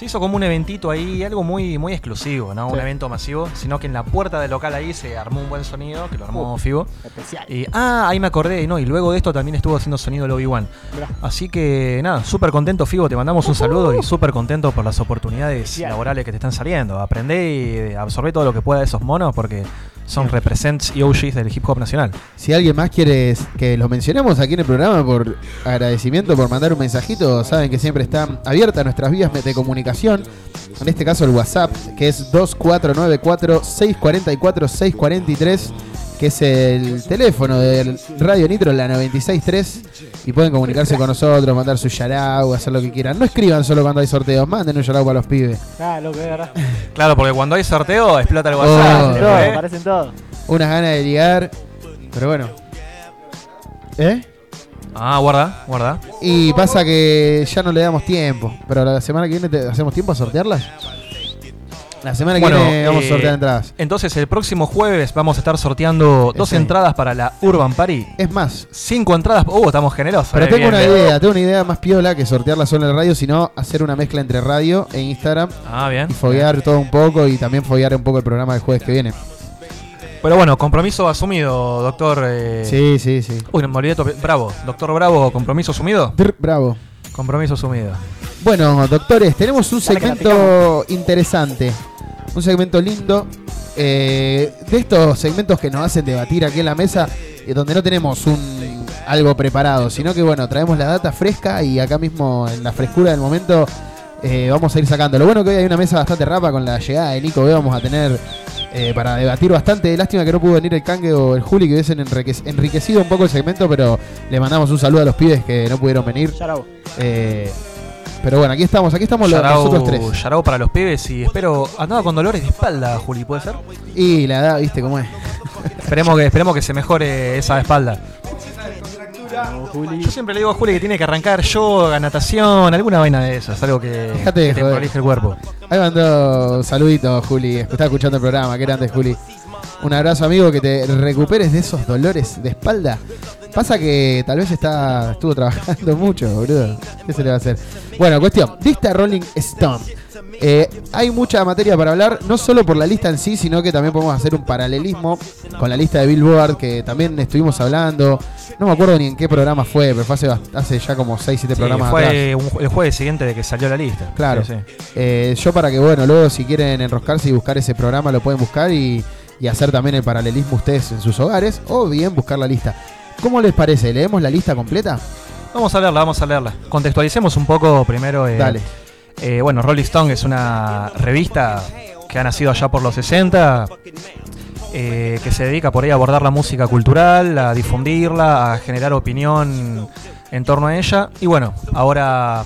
se hizo como un eventito ahí, algo muy, muy exclusivo, ¿no? Un evento masivo, sino que en la puerta del local ahí se armó un buen sonido, que lo armó Uh, Figo. Especial. Y, ah, ahí me acordé, ¿no? Y luego de esto también estuvo haciendo sonido el Obi-Wan. Mirá. Así que nada, súper contento, Figo, te mandamos un saludo y súper contento por las oportunidades laborales que te están saliendo. Aprendé y absorbé todo lo que pueda de esos monos porque son represents y OGs del hip hop nacional. Si alguien más quiere que los mencionemos aquí en el programa por agradecimiento, por mandar un mensajito, saben que siempre están abiertas nuestras vías de comunicación. En este caso el WhatsApp, que es 2494-644-643, que es el teléfono del Radio Nitro, la 963. Y pueden comunicarse con nosotros, mandar su yarau, hacer lo que quieran. No escriban solo cuando hay sorteos, manden un yarau para los pibes. Ah, lo que es verdad. Claro, porque cuando hay sorteo explota el Oh. WhatsApp. Parecen todo, ¿eh? parecen todo. Unas ganas de ligar, pero bueno. ¿Eh? Ah, guarda, guarda. Y pasa que ya no le damos tiempo. Pero la semana que viene te- hacemos tiempo a sortearlas. La semana que Bueno, viene vamos a eh, sortear entradas. Entonces el próximo jueves vamos a estar sorteando dos entradas para la Urban Party. Es más, Cinco entradas. Uh, estamos generosos. pero eh, tengo bien, una bien. idea, tengo una idea más piola que sortearla solo en el radio, sino hacer una mezcla entre radio e Instagram Ah, bien. y foguear todo un poco y también foguear un poco el programa del jueves que viene. Pero bueno, compromiso asumido, doctor. eh, Sí, sí, sí. Uy, no me olvidé. Bravo. Doctor Bravo, compromiso asumido. Bravo. Compromiso asumido. Bueno, doctores, tenemos un segmento interesante. Un segmento lindo. eh, de estos segmentos que nos hacen debatir aquí en la mesa, eh, donde no tenemos un algo preparado, sino que bueno, traemos la data fresca y acá mismo en la frescura del momento eh, vamos a ir sacando. Lo bueno que hoy hay una mesa bastante rapa con la llegada de Nico B, vamos a tener eh, para debatir bastante. Lástima que no pudo venir el Kange o el Juli, que hubiesen enrique- enriquecido un poco el segmento, pero le mandamos un saludo a los pibes que no pudieron venir. Eh, pero bueno, aquí estamos, aquí estamos los, nosotros tres. Yarau para los pibes y espero. Andaba con dolores de espalda, Juli, ¿puede ser? Y la edad, viste cómo es. Esperemos que, esperemos que se mejore esa espalda. Yo siempre le digo a Juli que tiene que arrancar yoga, natación, alguna vaina de esas, algo que, Dejate de que te el cuerpo. Ahí mandó saluditos, Juli. Está escuchando el programa. Qué grande, Juli. Un abrazo, amigo, que te recuperes de esos dolores de espalda. Pasa que tal vez está estuvo trabajando mucho, boludo. ¿Qué se le va a hacer? Bueno, cuestión. Dista Rolling Stone. Eh, hay mucha materia para hablar, no solo por la lista en sí, sino que también podemos hacer un paralelismo con la lista de Billboard, que también estuvimos hablando. No me acuerdo ni en qué programa fue, pero fue hace, hace ya como 6, 7 Sí, programas fue atrás. un- el jueves siguiente de que salió la lista. Claro. Sí, sí. Eh, yo para que, bueno, luego si quieren enroscarse y buscar ese programa, lo pueden buscar y, y hacer también el paralelismo ustedes en sus hogares, o bien buscar la lista. ¿Cómo les parece? ¿Leemos la lista completa? Vamos a leerla, vamos a leerla. Contextualicemos un poco primero. eh, Dale. eh, bueno, Rolling Stone es una revista que ha nacido allá por los 60, eh, que se dedica por ahí a abordar la música cultural, a difundirla, a generar opinión en torno a ella. Y bueno, ahora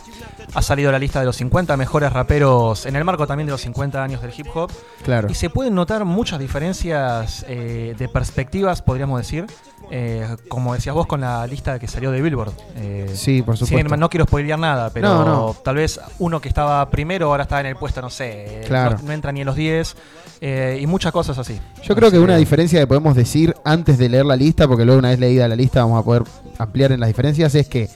ha salido la lista de los 50 mejores raperos en el marco también de los 50 años del hip hop. Claro. Y se pueden notar muchas diferencias eh, de perspectivas, podríamos decir. eh, como decías vos con la lista que salió de Billboard. Eh, Sí, por supuesto. no quiero spoilear nada, pero No, no. tal vez uno que estaba primero ahora está en el puesto, no sé, Claro. no, no entra ni en los 10 eh, y muchas cosas así. Yo creo que una diferencia que podemos decir antes de leer la lista, porque luego una vez leída la lista vamos a poder ampliar en las diferencias, es que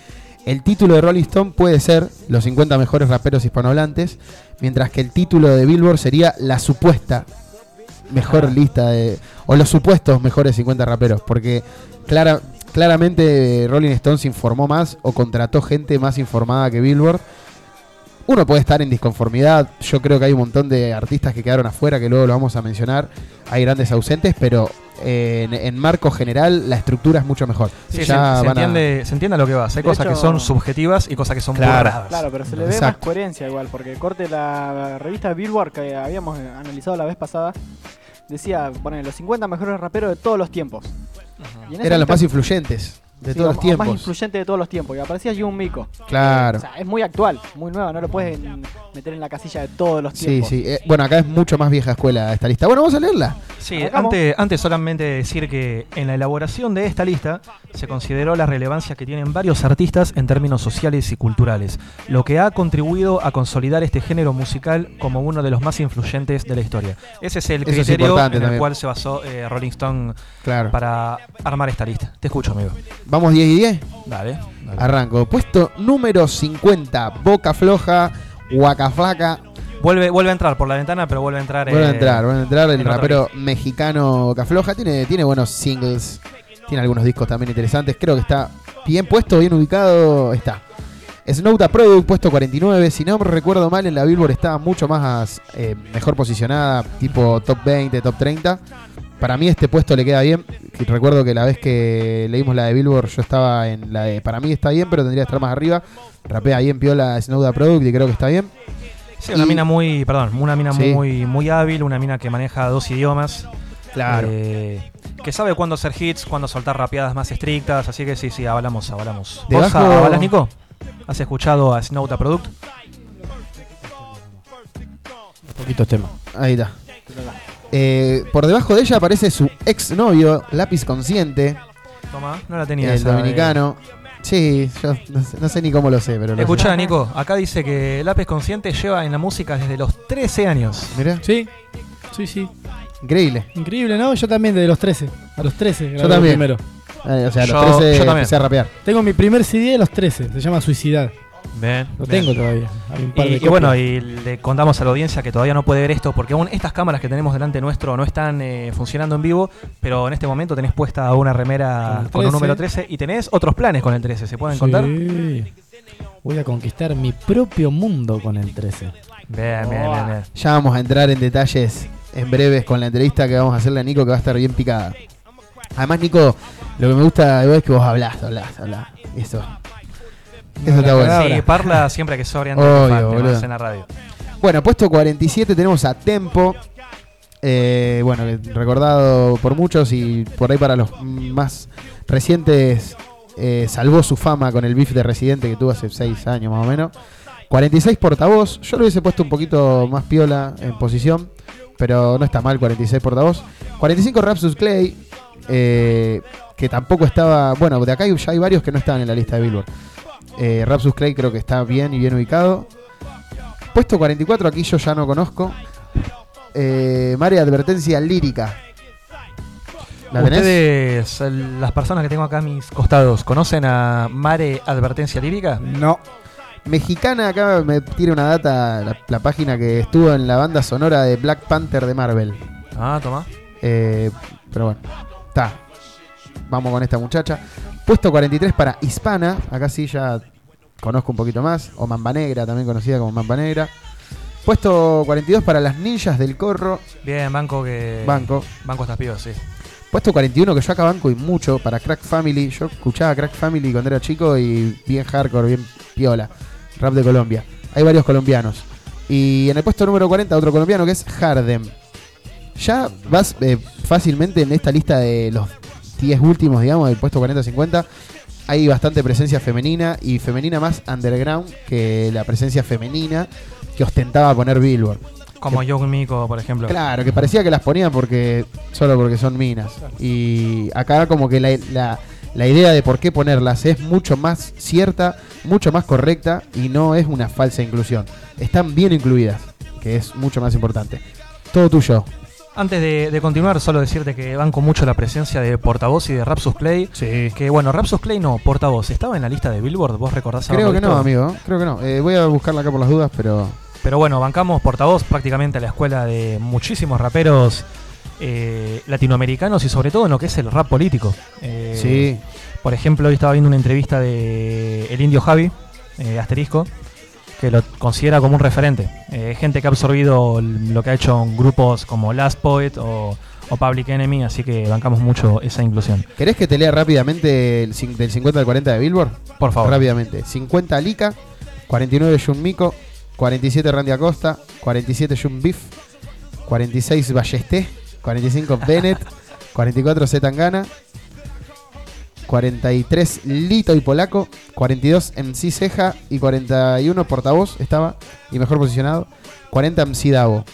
el título de Rolling Stone puede ser los 50 mejores raperos hispanohablantes, mientras que el título de Billboard sería la supuesta mejor Ah. lista de... o los supuestos mejores 50 raperos, porque clara, claramente Rolling Stone se informó más o contrató gente más informada que Billboard. Uno puede estar en disconformidad. Yo creo que hay un montón de artistas que quedaron afuera, que luego lo vamos a mencionar. Hay grandes ausentes, pero en, en marco general la estructura es mucho mejor. Sí, se, Ya se van a- entiende, se entiende a lo que vas. Hay De cosas que son subjetivas y cosas que son burradas. Claro, pero se le ve más coherencia igual, porque corte la revista Billboard que habíamos analizado la vez pasada, decía, poner los 50 mejores raperos de todos los tiempos. Eran los más influyentes de Sí, todos o- los tiempos. más influyente de todos los tiempos. Y aparecía Jun Mico. Claro. O sea, es muy actual, muy nueva, no lo puedes meter en la casilla de todos los Sí, tiempos. sí. Eh, bueno, acá es mucho más vieja escuela esta lista. Bueno, vamos a leerla. Sí, antes, antes solamente decir que en la elaboración de esta lista se consideró la relevancia que tienen varios artistas en términos sociales y culturales, lo que ha contribuido a consolidar este género musical como uno de los más influyentes de la historia. Ese es el Eso es criterio en el también. cual se basó eh, Rolling Stone Claro. para armar esta lista. Te escucho, amigo. Vamos 10 y 10. Dale. dale. Arranco. Puesto número 50. Boca floja, Guaca flaca. Vuelve, vuelve a entrar por la ventana, pero vuelve a entrar. Vuelve a eh, entrar, vuelve a entrar el en rapero mexicano Boca floja. Tiene, tiene buenos singles. Tiene algunos discos también interesantes. Creo que está bien puesto, bien ubicado. Está. Snowda Product, puesto 49. Si no me recuerdo mal, en la Billboard estaba mucho más eh, mejor posicionada, tipo top 20, top 30. Para mí este puesto le queda bien. Y Recuerdo que la vez que leímos la de Billboard, yo estaba en la de. Para mí está bien, pero tendría que estar más arriba. Rapea ahí en Piola Snowda Product y creo que está bien. Sí, una Y- mina muy, perdón, una mina Sí. muy, muy hábil, una mina que maneja dos idiomas. Claro. Eh, que sabe cuándo hacer hits, cuándo soltar rapeadas más estrictas, así que sí, sí, hablamos, hablamos. ¿Vos avalas, Nico? ¿Has escuchado a Snowda Product? Poquitos temas. Ahí está. Eh, por debajo de ella aparece su ex novio, Lápiz Consciente, Toma, no la tenía el esa, eh. dominicano. Sí, yo no sé, no sé ni cómo lo sé, pero lo Escuchá, sé. Nico, acá dice que Lápiz Consciente lleva en la música desde los 13 años. Mirá, Sí, sí, sí. increíble. Increíble, ¿no? Yo también desde los 13. A los 13. grabé también. Primero. Eh, o sea, a los Yo- 13 yo también. empecé a rapear. Tengo mi primer CD de los 13. Se llama Suicidad. Ven, Lo tengo todavía. Hay un par Y, de y bueno, y le contamos a la audiencia que todavía no puede ver esto porque aún estas cámaras que tenemos delante nuestro no están eh, funcionando en vivo, pero en este momento tenés puesta una remera Con un 13. número 13 y tenés otros planes con el 13, ¿se pueden contar? Sí. Voy a conquistar mi propio mundo con el 13. Bien, bien, bien, bien. Ya vamos a entrar en detalles en breves con la entrevista que vamos a hacerle a Nico, que va a estar bien picada. Además, Nico, lo que me gusta de vos es que vos hablás, hablás, hablás. Eso. Eso está bueno. Sí, Parla siempre que sobra Obvio, boludo. en la radio. Bueno, puesto 47 tenemos a Tempo. Eh, bueno, recordado por muchos y por ahí para los más recientes eh, salvó su fama con el beef de Residente que tuvo hace 6 años más o menos. 46 portavoz. Yo lo hubiese puesto un poquito más piola en posición, pero no está mal 46 portavoz. 45 Rapsus Clay, eh, que tampoco estaba. Bueno, de acá ya hay varios que no estaban en la lista de Billboard. Eh, Rapsus Clay creo que está bien y bien ubicado. Puesto 44, aquí yo ya no conozco. Eh, Mare Advertencia Lírica. ¿La tenés? ¿Ustedes, las personas que tengo acá a mis costados, conocen a Mare Advertencia Lírica? No. Mexicana, acá me tira una data la, la página que estuvo en la banda sonora de Black Panther de Marvel. Ah, toma. Eh, pero bueno, está. Vamos con esta muchacha. Puesto 43 para Hispana. Acá sí ya conozco un poquito más. O Mamba Negra, también conocida como Mamba Negra. Puesto 42 para las ninjas del corro. Bien, banco que. Banco. Banco estas pibas, sí. Puesto 41 que yo acá banco y mucho para Crack Family. Yo escuchaba Crack Family cuando era chico y bien hardcore, bien piola. Rap de Colombia. Hay varios colombianos. Y en el puesto número 40 otro colombiano que es Hardem. Ya vas eh, fácilmente en esta lista de los 10 últimos, digamos, del puesto 40-50. Hay bastante presencia femenina y femenina más underground que la presencia femenina que ostentaba poner Billboard. Como Young Miko, por ejemplo. Claro, que parecía que las ponían porque solo porque son minas. Y acá como que la, la- la idea de por qué ponerlas es mucho más cierta, mucho más correcta y no es una falsa inclusión. Están bien incluidas, que es mucho más importante. Todo tuyo. Antes de, de continuar, solo decirte que banco mucho la presencia de Portavoz y de Rapsus Clay. Sí. Que bueno, Rapsus Clay no, Portavoz. ¿Estaba en la lista de Billboard? ¿Vos recordás Creo haberlo que no, amigo. Creo que no. Eh, voy a buscarla acá por las dudas, pero... Pero bueno, bancamos Portavoz prácticamente a la escuela de muchísimos raperos eh, latinoamericanos y sobre todo en lo que es el rap político. Eh, Sí. Por ejemplo, hoy estaba viendo una entrevista de el indio Javi, eh, asterisco, que lo considera como un referente. Eh, gente que ha absorbido lo que ha hecho en grupos como Last Poet o, o Public Enemy, así que bancamos mucho esa inclusión. ¿Querés que te lea rápidamente el del 50 al 40 de Billboard? Por favor. Rápidamente. 50 Lika, 49 Jun Miko, 47 Randy Acosta, 47 Jun Beef, 46 Ballesté, 45 Bennett, 44 Zetangana, 43 Lito y Polaco, 42 MC Ceja y 41 Portavoz estaba y mejor posicionado, 40 MC Davo.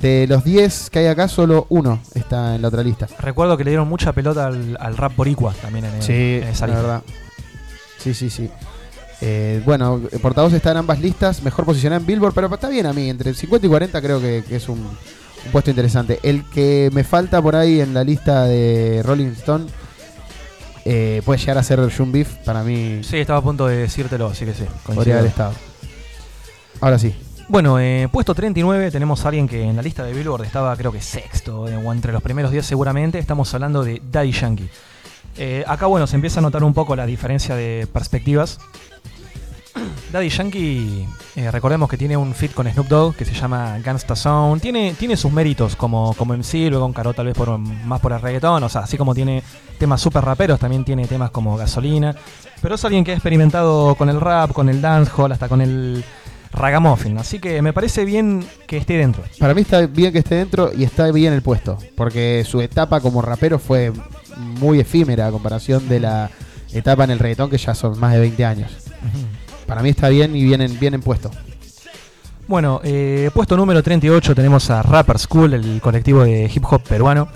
De los 10 que hay acá, solo uno está en la otra lista. Recuerdo que le dieron mucha pelota al, al rap boricua también en, Sí, en esa la lista. verdad. Sí, sí, sí. Eh, bueno, portavoz está en ambas listas, mejor posicionada en Billboard, pero está bien a mí, entre 50 y 40 creo que, que es un, un puesto interesante. El que me falta por ahí en la lista de Rolling Stone eh, puede llegar a ser June Beef, para mí Sí, estaba a punto de decírtelo, así que sí. coincido. podría haber estado. Ahora sí. Bueno, eh, puesto 39 tenemos a alguien que en la lista de Billboard estaba creo que sexto, eh, o entre los primeros 10 seguramente, estamos hablando de Daddy Yankee. Eh, acá bueno, se empieza a notar un poco la diferencia de perspectivas. Daddy Yankee, eh, recordemos que tiene un fit con Snoop Dogg que se llama Gangsta Sound. Tiene, tiene sus méritos como, como MC, luego encaró tal vez por, más por el reggaetón. O sea, así como tiene temas super raperos, también tiene temas como Gasolina. Pero es alguien que ha experimentado con el rap, con el dancehall, hasta con el ragamuffin. Así que me parece bien que esté dentro. Para mí está bien que esté dentro y está bien el puesto, porque su etapa como rapero fue muy efímera a comparación de la etapa en el reggaetón que ya son más de 20 años. Para mí está bien y bien en, bien en puesto. Bueno, eh, puesto número 38 tenemos a Rapper School, el colectivo de hip hop peruano.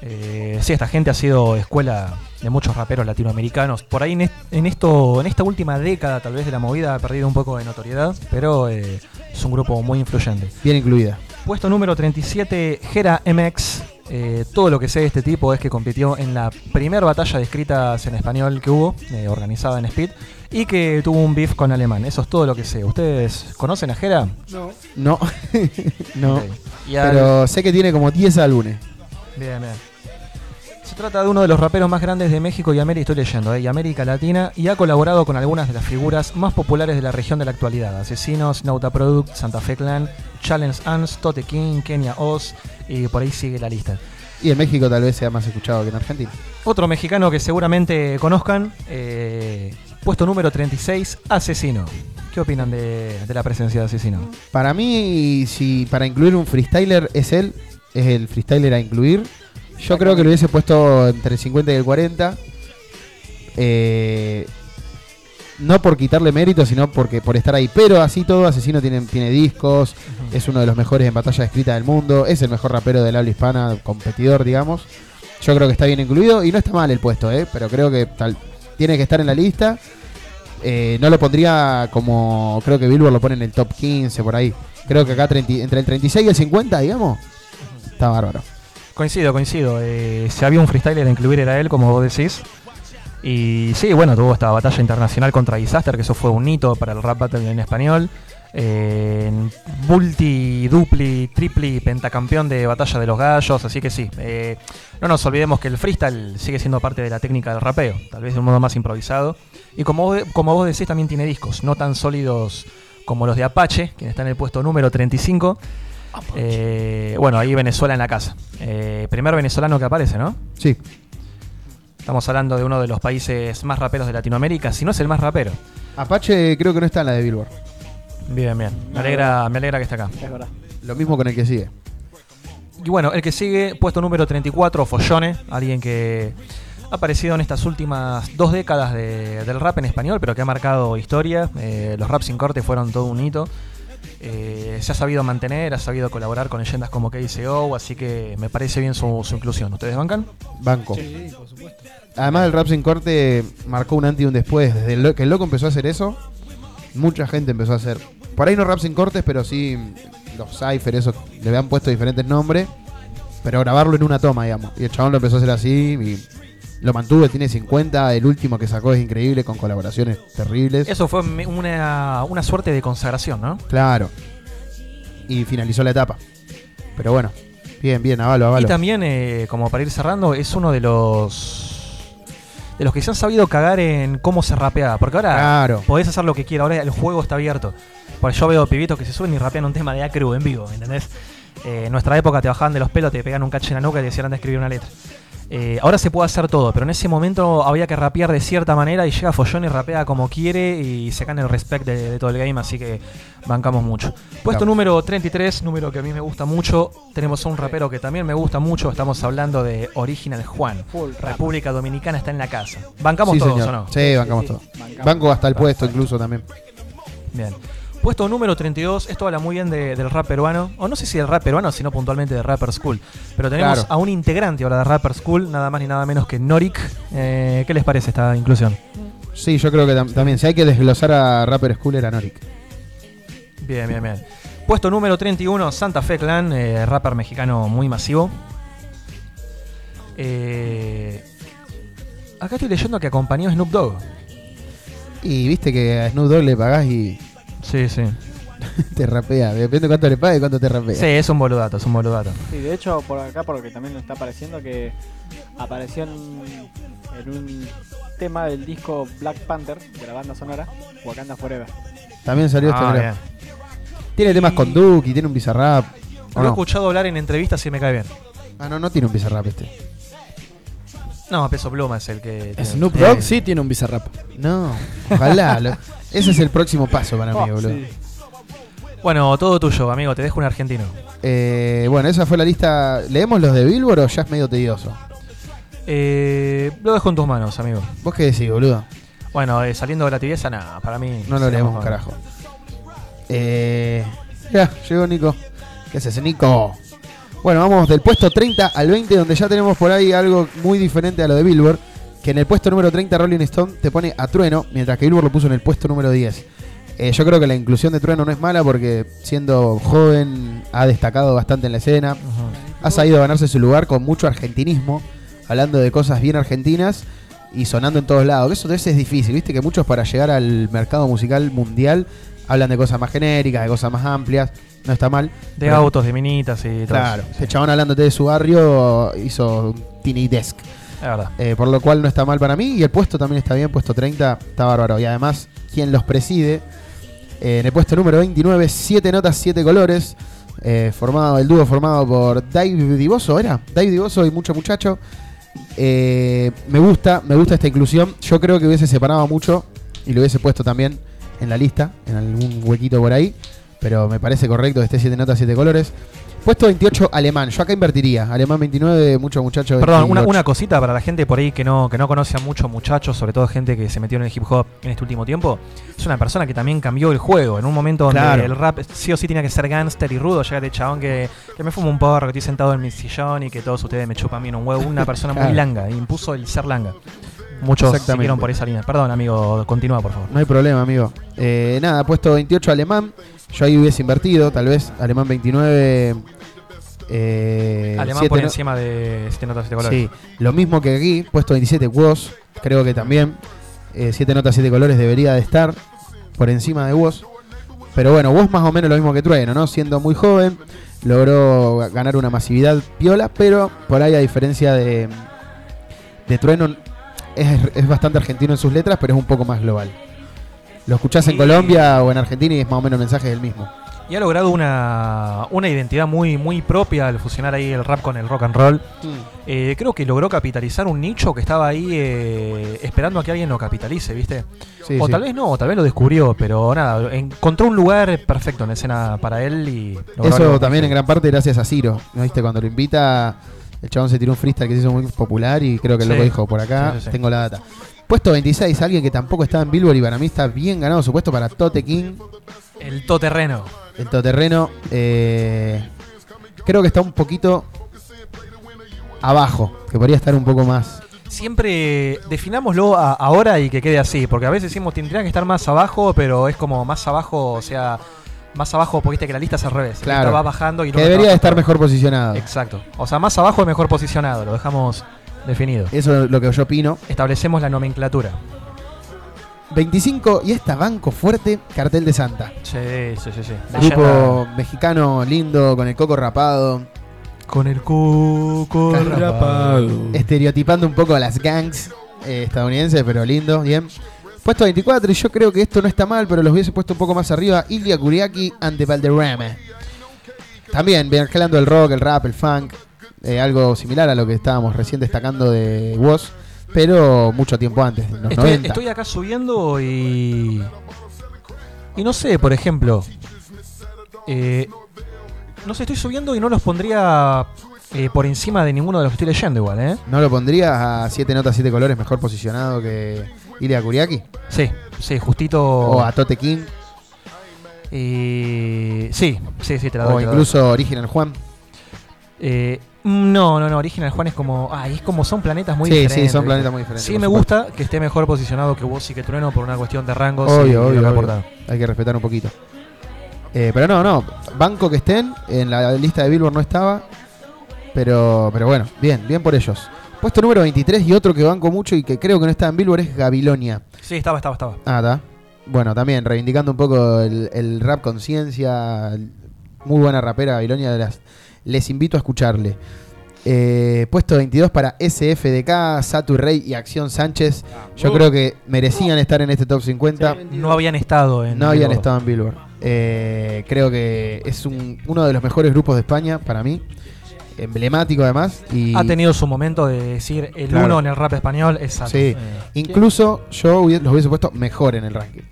Eh, sí, esta gente ha sido escuela de muchos raperos latinoamericanos. Por ahí en, est- en esto, en esta última década tal vez de la movida ha perdido un poco de notoriedad, pero eh, es un grupo muy influyente. Bien incluida. Puesto número 37, Gera MX. Eh, todo lo que sé de este tipo es que compitió en la primera batalla de escritas en español que hubo, eh, organizada en Speed, y que tuvo un beef con Alemán. Eso es todo lo que sé. ¿Ustedes conocen a Gera? No. No. no. Ok. Y al- Pero sé que tiene como 10 álbumes. Bien, bien. Se trata de uno de los raperos más grandes de México y América, estoy leyendo, eh, y América Latina, y ha colaborado con algunas de las figuras más populares de la región de la actualidad. Asesinos, Nauta Product, Santa Fe Clan, Challenge Ants, Tote King, Kenia Oz, y por ahí sigue la lista. Y en México tal vez sea más escuchado que en Argentina. Otro mexicano que seguramente conozcan, eh, puesto número 36, Asesino. ¿Qué opinan de, de la presencia de Asesino? Para mí, si para incluir un freestyler es él, es el freestyler a incluir. Yo creo que lo hubiese puesto entre el 50 y el 40. Eh, no por quitarle mérito, sino porque por estar ahí. Pero así todo, Asesino tiene, tiene discos, es uno de los mejores en batalla escrita del mundo, es el mejor rapero del habla hispana, competidor, digamos. Yo creo que está bien incluido y no está mal el puesto, ¿eh? pero creo que tal, tiene que estar en la lista. Eh, no lo pondría como creo que Billboard lo pone en el top 15 por ahí. Creo que acá 30 entre el 36 y el 50, digamos, está bárbaro. Coincido, coincido. Eh, si había un freestyler a incluir era él, como vos decís. Y sí, bueno, tuvo esta batalla internacional contra Disaster, que eso fue un hito para el rap battle en español. Eh, multi, dupli, tripli, pentacampeón de Batalla de los Gallos, así que sí. eh, no nos olvidemos que el freestyle sigue siendo parte de la técnica del rapeo, tal vez de un modo más improvisado. Y como vos, como vos decís, también tiene discos, no tan sólidos como los de Apache, quien está en el puesto número 35. Eh, bueno, ahí Venezuela en la casa. Eh, primer venezolano que aparece, ¿no? Sí. Estamos hablando de uno de los países más raperos de Latinoamérica, si no es el más rapero. Apache creo que no está en la de Billboard. Bien, bien. Me alegra, me alegra que esté acá. Es verdad. Lo mismo con el que sigue. Y bueno, el que sigue, puesto número 34, Follone, alguien que ha aparecido en estas últimas dos décadas de- del rap en español, pero que ha marcado historia. Eh, los raps sin corte fueron todo un hito. Eh, se ha sabido mantener, ha sabido colaborar con leyendas como KCO, así que me parece bien su, su inclusión. ¿Ustedes bancan? Banco. Sí, por supuesto. Además, el rap sin corte marcó un antes y un después. Desde que el loco empezó a hacer eso, mucha gente empezó a hacer. Por ahí no rap sin cortes, pero sí los cypher, eso le habían puesto diferentes nombres. Pero grabarlo en una toma, digamos. Y el chabón lo empezó a hacer así y lo mantuvo, tiene 50. El último que sacó es increíble, con colaboraciones terribles. Eso fue una, una suerte de consagración, ¿no? Claro. Y finalizó la etapa. Pero bueno, bien, bien, avalo, avalo. Y también, eh, como para ir cerrando, es uno de los de los que se han sabido cagar en cómo se rapea. Porque ahora Claro. podés hacer lo que quieras, ahora el juego está abierto. Porque yo veo pibitos que se suben y rapean un tema de acru en vivo, ¿me ¿entendés? Eh, en nuestra época te bajaban de los pelos, te pegan un cacho en la nuca y te decían de escribir una letra. Eh, ahora se puede hacer todo, pero en ese momento había que rapear de cierta manera y llega Follón y rapea como quiere y se gana el respect de, de todo el game, así que bancamos mucho. Puesto Claro. número 33, número que a mí me gusta mucho, tenemos a un rapero que también me gusta mucho, estamos hablando de Original Juan. República Dominicana está en la casa. ¿Bancamos Sí, todos señor. o no? Sí, bancamos todo. Banco hasta el puesto incluso también. Bien. Puesto número 32, esto habla muy bien de- del rap peruano, o no sé si del rap peruano, sino puntualmente de Rapper School. Pero tenemos Claro. a un integrante ahora de Rapper School, nada más ni nada menos que Norik. Eh, ¿Qué les parece esta inclusión? Sí, yo creo que tam- también. Si hay que desglosar a Rapper School era Norik. Bien, bien, bien. Puesto número 31, Santa Fe Clan, eh, rapper mexicano muy masivo. Eh, acá estoy leyendo que acompañó a Snoop Dogg. Y viste que a Snoop Dogg le pagás y Sí, sí. te rapea. Depende cuánto le pague y cuánto te rapea. Sí, es un boludato, es un boludato. Sí, de hecho, por acá, porque también nos está apareciendo que apareció en, en un tema del disco Black Panther de la banda sonora, Wakanda Forever. También salió este Ah, bien. Tiene temas con Duke y tiene un Bizarrap. ¿o Lo he no? escuchado hablar en entrevistas y me cae bien. Ah, no, no tiene un Bizarrap este. No, Peso Pluma es el que. tiene- Snoop Eh, Dogg sí tiene un bizarrap. No, ojalá. lo- ese es el próximo paso para mí, Oh, boludo. Bueno, todo tuyo, amigo. Te dejo un argentino. Eh, bueno, esa fue la lista. ¿Leemos los de Billboard o ya es medio tedioso? Eh, lo dejo en tus manos, amigo. ¿Vos qué decís, boludo? Bueno, eh, saliendo de la tibieza, nada, para mí. No lo leemos un carajo. Eh, ya, llegó Nico. ¿Qué haces, Nico? Bueno, vamos del puesto 30 al 20, donde ya tenemos por ahí algo muy diferente a lo de Billboard. Que en el puesto número 30 Rolling Stone te pone a Trueno, mientras que Billboard lo puso en el puesto número 10. Eh, yo creo que la inclusión de Trueno no es mala porque siendo joven ha destacado bastante en la escena. Ha sabido ganarse su lugar con mucho argentinismo, hablando de cosas bien argentinas y sonando en todos lados. Eso a veces es difícil, viste que muchos para llegar al mercado musical mundial hablan de cosas más genéricas, de cosas más amplias. No está mal. De Pero- autos, de minitas y todo. Claro, ese chabón hablándote de su barrio hizo un Tiny Desk. Es verdad. Eh, por lo cual no está mal para mí. Y el puesto también está bien, puesto 30, está bárbaro. Y además, quien los preside, eh, en el puesto número 29, 7 notas, 7 colores. eh, formado, el dúo formado por Dave Divoso, ¿era? Dave Divoso y mucho muchacho. Eh, me gusta, me gusta esta inclusión. Yo creo que hubiese separado mucho y lo hubiese puesto también en la lista, en algún huequito por ahí. Pero me parece correcto que esté 7 notas, 7 colores. Puesto 28, alemán. Yo acá invertiría. Alemán 29, mucho muchacho. Perdón, una, 28. una cosita para la gente por ahí que no, que no conoce a muchos muchachos, sobre todo gente que se metió en el hip hop en este último tiempo. Es una persona que también cambió el juego. En un momento donde Claro. el rap sí o sí tenía que ser gangster y rudo, llega de chabón que, que me fumo un porro, que estoy sentado en mi sillón y que todos ustedes me chupan bien un huevo. Una persona muy langa, impuso el ser langa. Muchos siguieron por esa línea. Perdón, amigo, continúa, por favor. No hay problema, amigo. Eh, nada, puesto 28 alemán. Yo ahí hubiese invertido, tal vez. Alemán 29. Eh, Alemán por no- encima de 7 notas 7 colores. Sí, lo mismo que aquí, puesto 27 Woz, creo que también 7 notas 7 colores debería de estar por encima de Woz. Pero bueno, Woz más o menos lo mismo que Trueno, ¿no? Siendo muy joven, logró ganar una masividad piola, pero por ahí a diferencia de, de Trueno, es, es bastante argentino en sus letras, pero es un poco más global. Lo escuchás en Colombia o en Argentina y es más o menos el mensaje del mismo. Y ha logrado una, una identidad muy, muy propia al fusionar ahí el rap con el rock and roll. Eh, creo que logró capitalizar un nicho que estaba ahí eh, esperando a que alguien lo capitalice, ¿viste? Sí, o sí. tal vez no, o tal vez lo descubrió, pero nada, encontró un lugar perfecto en la escena para él y logró Eso también en gran parte gracias a Ciro. ¿No viste? Cuando lo invita, el chabón se tiró un freestyle que se hizo muy popular y creo que el Sí. loco dijo por acá, Sí, sí, sí. tengo la data. Puesto 26, alguien que tampoco estaba en Billboard y para mí está bien ganado su puesto para Tote King. El toterreno. El toterreno. eh, creo que está un poquito abajo, que podría estar un poco más. Siempre definámoslo a- ahora y que quede así, porque a veces decimos tendría que estar más abajo, pero es como más abajo, o sea, más abajo porque viste que la lista es al revés. La Claro. lista va bajando y Que debería de estar mejor posicionado. Exacto. O sea, más abajo es mejor posicionado, lo dejamos definido. Eso es lo que yo opino. Establecemos la nomenclatura. 25 y esta banco fuerte, cartel de Santa. Sí, sí, sí, sí. Grupo mexicano lindo, con el coco rapado. Con el coco rapado. Estereotipando un poco a las gangs eh, estadounidenses, pero lindo, bien. Puesto 24, y yo creo que esto no está mal, pero los hubiese puesto un poco más arriba. Ilya Kuriaki ante Valderrama. También mezclando el rock, el rap, el funk. eh, algo similar a lo que estábamos recién destacando de Woz, pero mucho tiempo antes, en los Estoy, 90. estoy acá subiendo y. Y no sé, por ejemplo. eh, no sé, estoy subiendo y no los pondría eh, por encima de ninguno de los que estoy leyendo, igual, ¿eh? ¿No lo pondrías a 7 notas, 7 colores mejor posicionado que Ilya Kuriaki? Sí, sí, justito. O a Tote King. Y. Sí, sí, sí, te la doy. O te la incluso Original Juan. Eh, mm, no, no, no, Original Juan es como. Ay, es como son planetas muy Sí, sí, diferentes. son planetas muy diferentes, Sí, me supuesto. gusta que esté mejor posicionado que vos y que Trueno por una cuestión de rangos. Obvio, obvio. Hay que respetar un poquito. Eh, pero no, no. Banco que estén. En la lista de Billboard no estaba. Pero, pero bueno, bien, bien por ellos. Puesto número 23 y otro que banco mucho y que creo que no está en Billboard es Gabilonia. Sí, estaba, estaba, estaba. Ah, está. Bueno, también reivindicando un poco el, el rap conciencia. Muy buena rapera Gabilonia. de las- les invito a escucharle. Eh, puesto 22 para SFDK, Satu Rey y Acción Sánchez. Yo Uh. creo que merecían estar en este top 50. No habían estado en. No habían Billboard. estado en Billboard. Eh, creo que es un- uno de los mejores grupos de España para mí. Emblemático además. Y Ha tenido su momento de decir el Claro. uno en el rap español es Satu. Sí. Eh, Incluso yo hubiese- los hubiese puesto mejor en el ranking.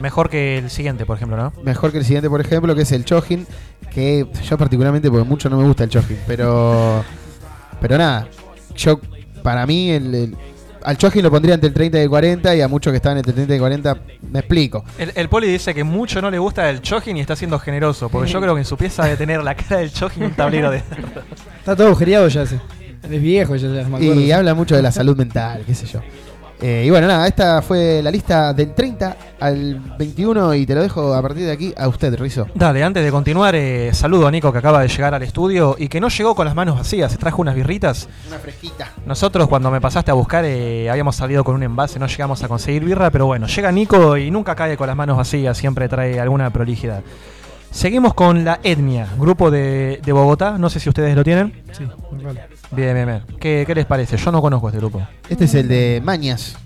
Mejor que el siguiente, por ejemplo, ¿no? Mejor que el siguiente, por ejemplo, que es el Chojin. Que yo particularmente, porque mucho no me gusta el Chojin. Pero. Pero nada. Yo, para mí, el, el- al Chojin lo pondría entre el 30 y el 40. Y a muchos que están entre el 30 y el 40, me explico. El, el Poli dice que mucho no le gusta el Chojin y está siendo generoso. Porque yo creo que en su pieza de tener la cara del Chojin y un tablero de. Está todo agujereado ya ese. Es viejo ya, ya me acuerdo. Y habla mucho de la salud mental, qué sé yo. Eh, y bueno, nada, esta fue la lista del 30 al 21 y te lo dejo a partir de aquí a usted, Rizo. Dale, antes de continuar, eh, saludo a Nico que acaba de llegar al estudio y que no llegó con las manos vacías, se trajo unas birritas. Una fresquita. Nosotros cuando me pasaste a buscar eh, habíamos salido con un envase, no llegamos a conseguir birra, pero bueno, llega Nico y nunca cae con las manos vacías, siempre trae alguna prolijidad. Seguimos con la Etnia, grupo de, de Bogotá, no sé si ustedes lo tienen. Sí, vale. Bien, bien, bien. ¿Qué, qué les parece? Yo no conozco este grupo. Este es el de Mañas.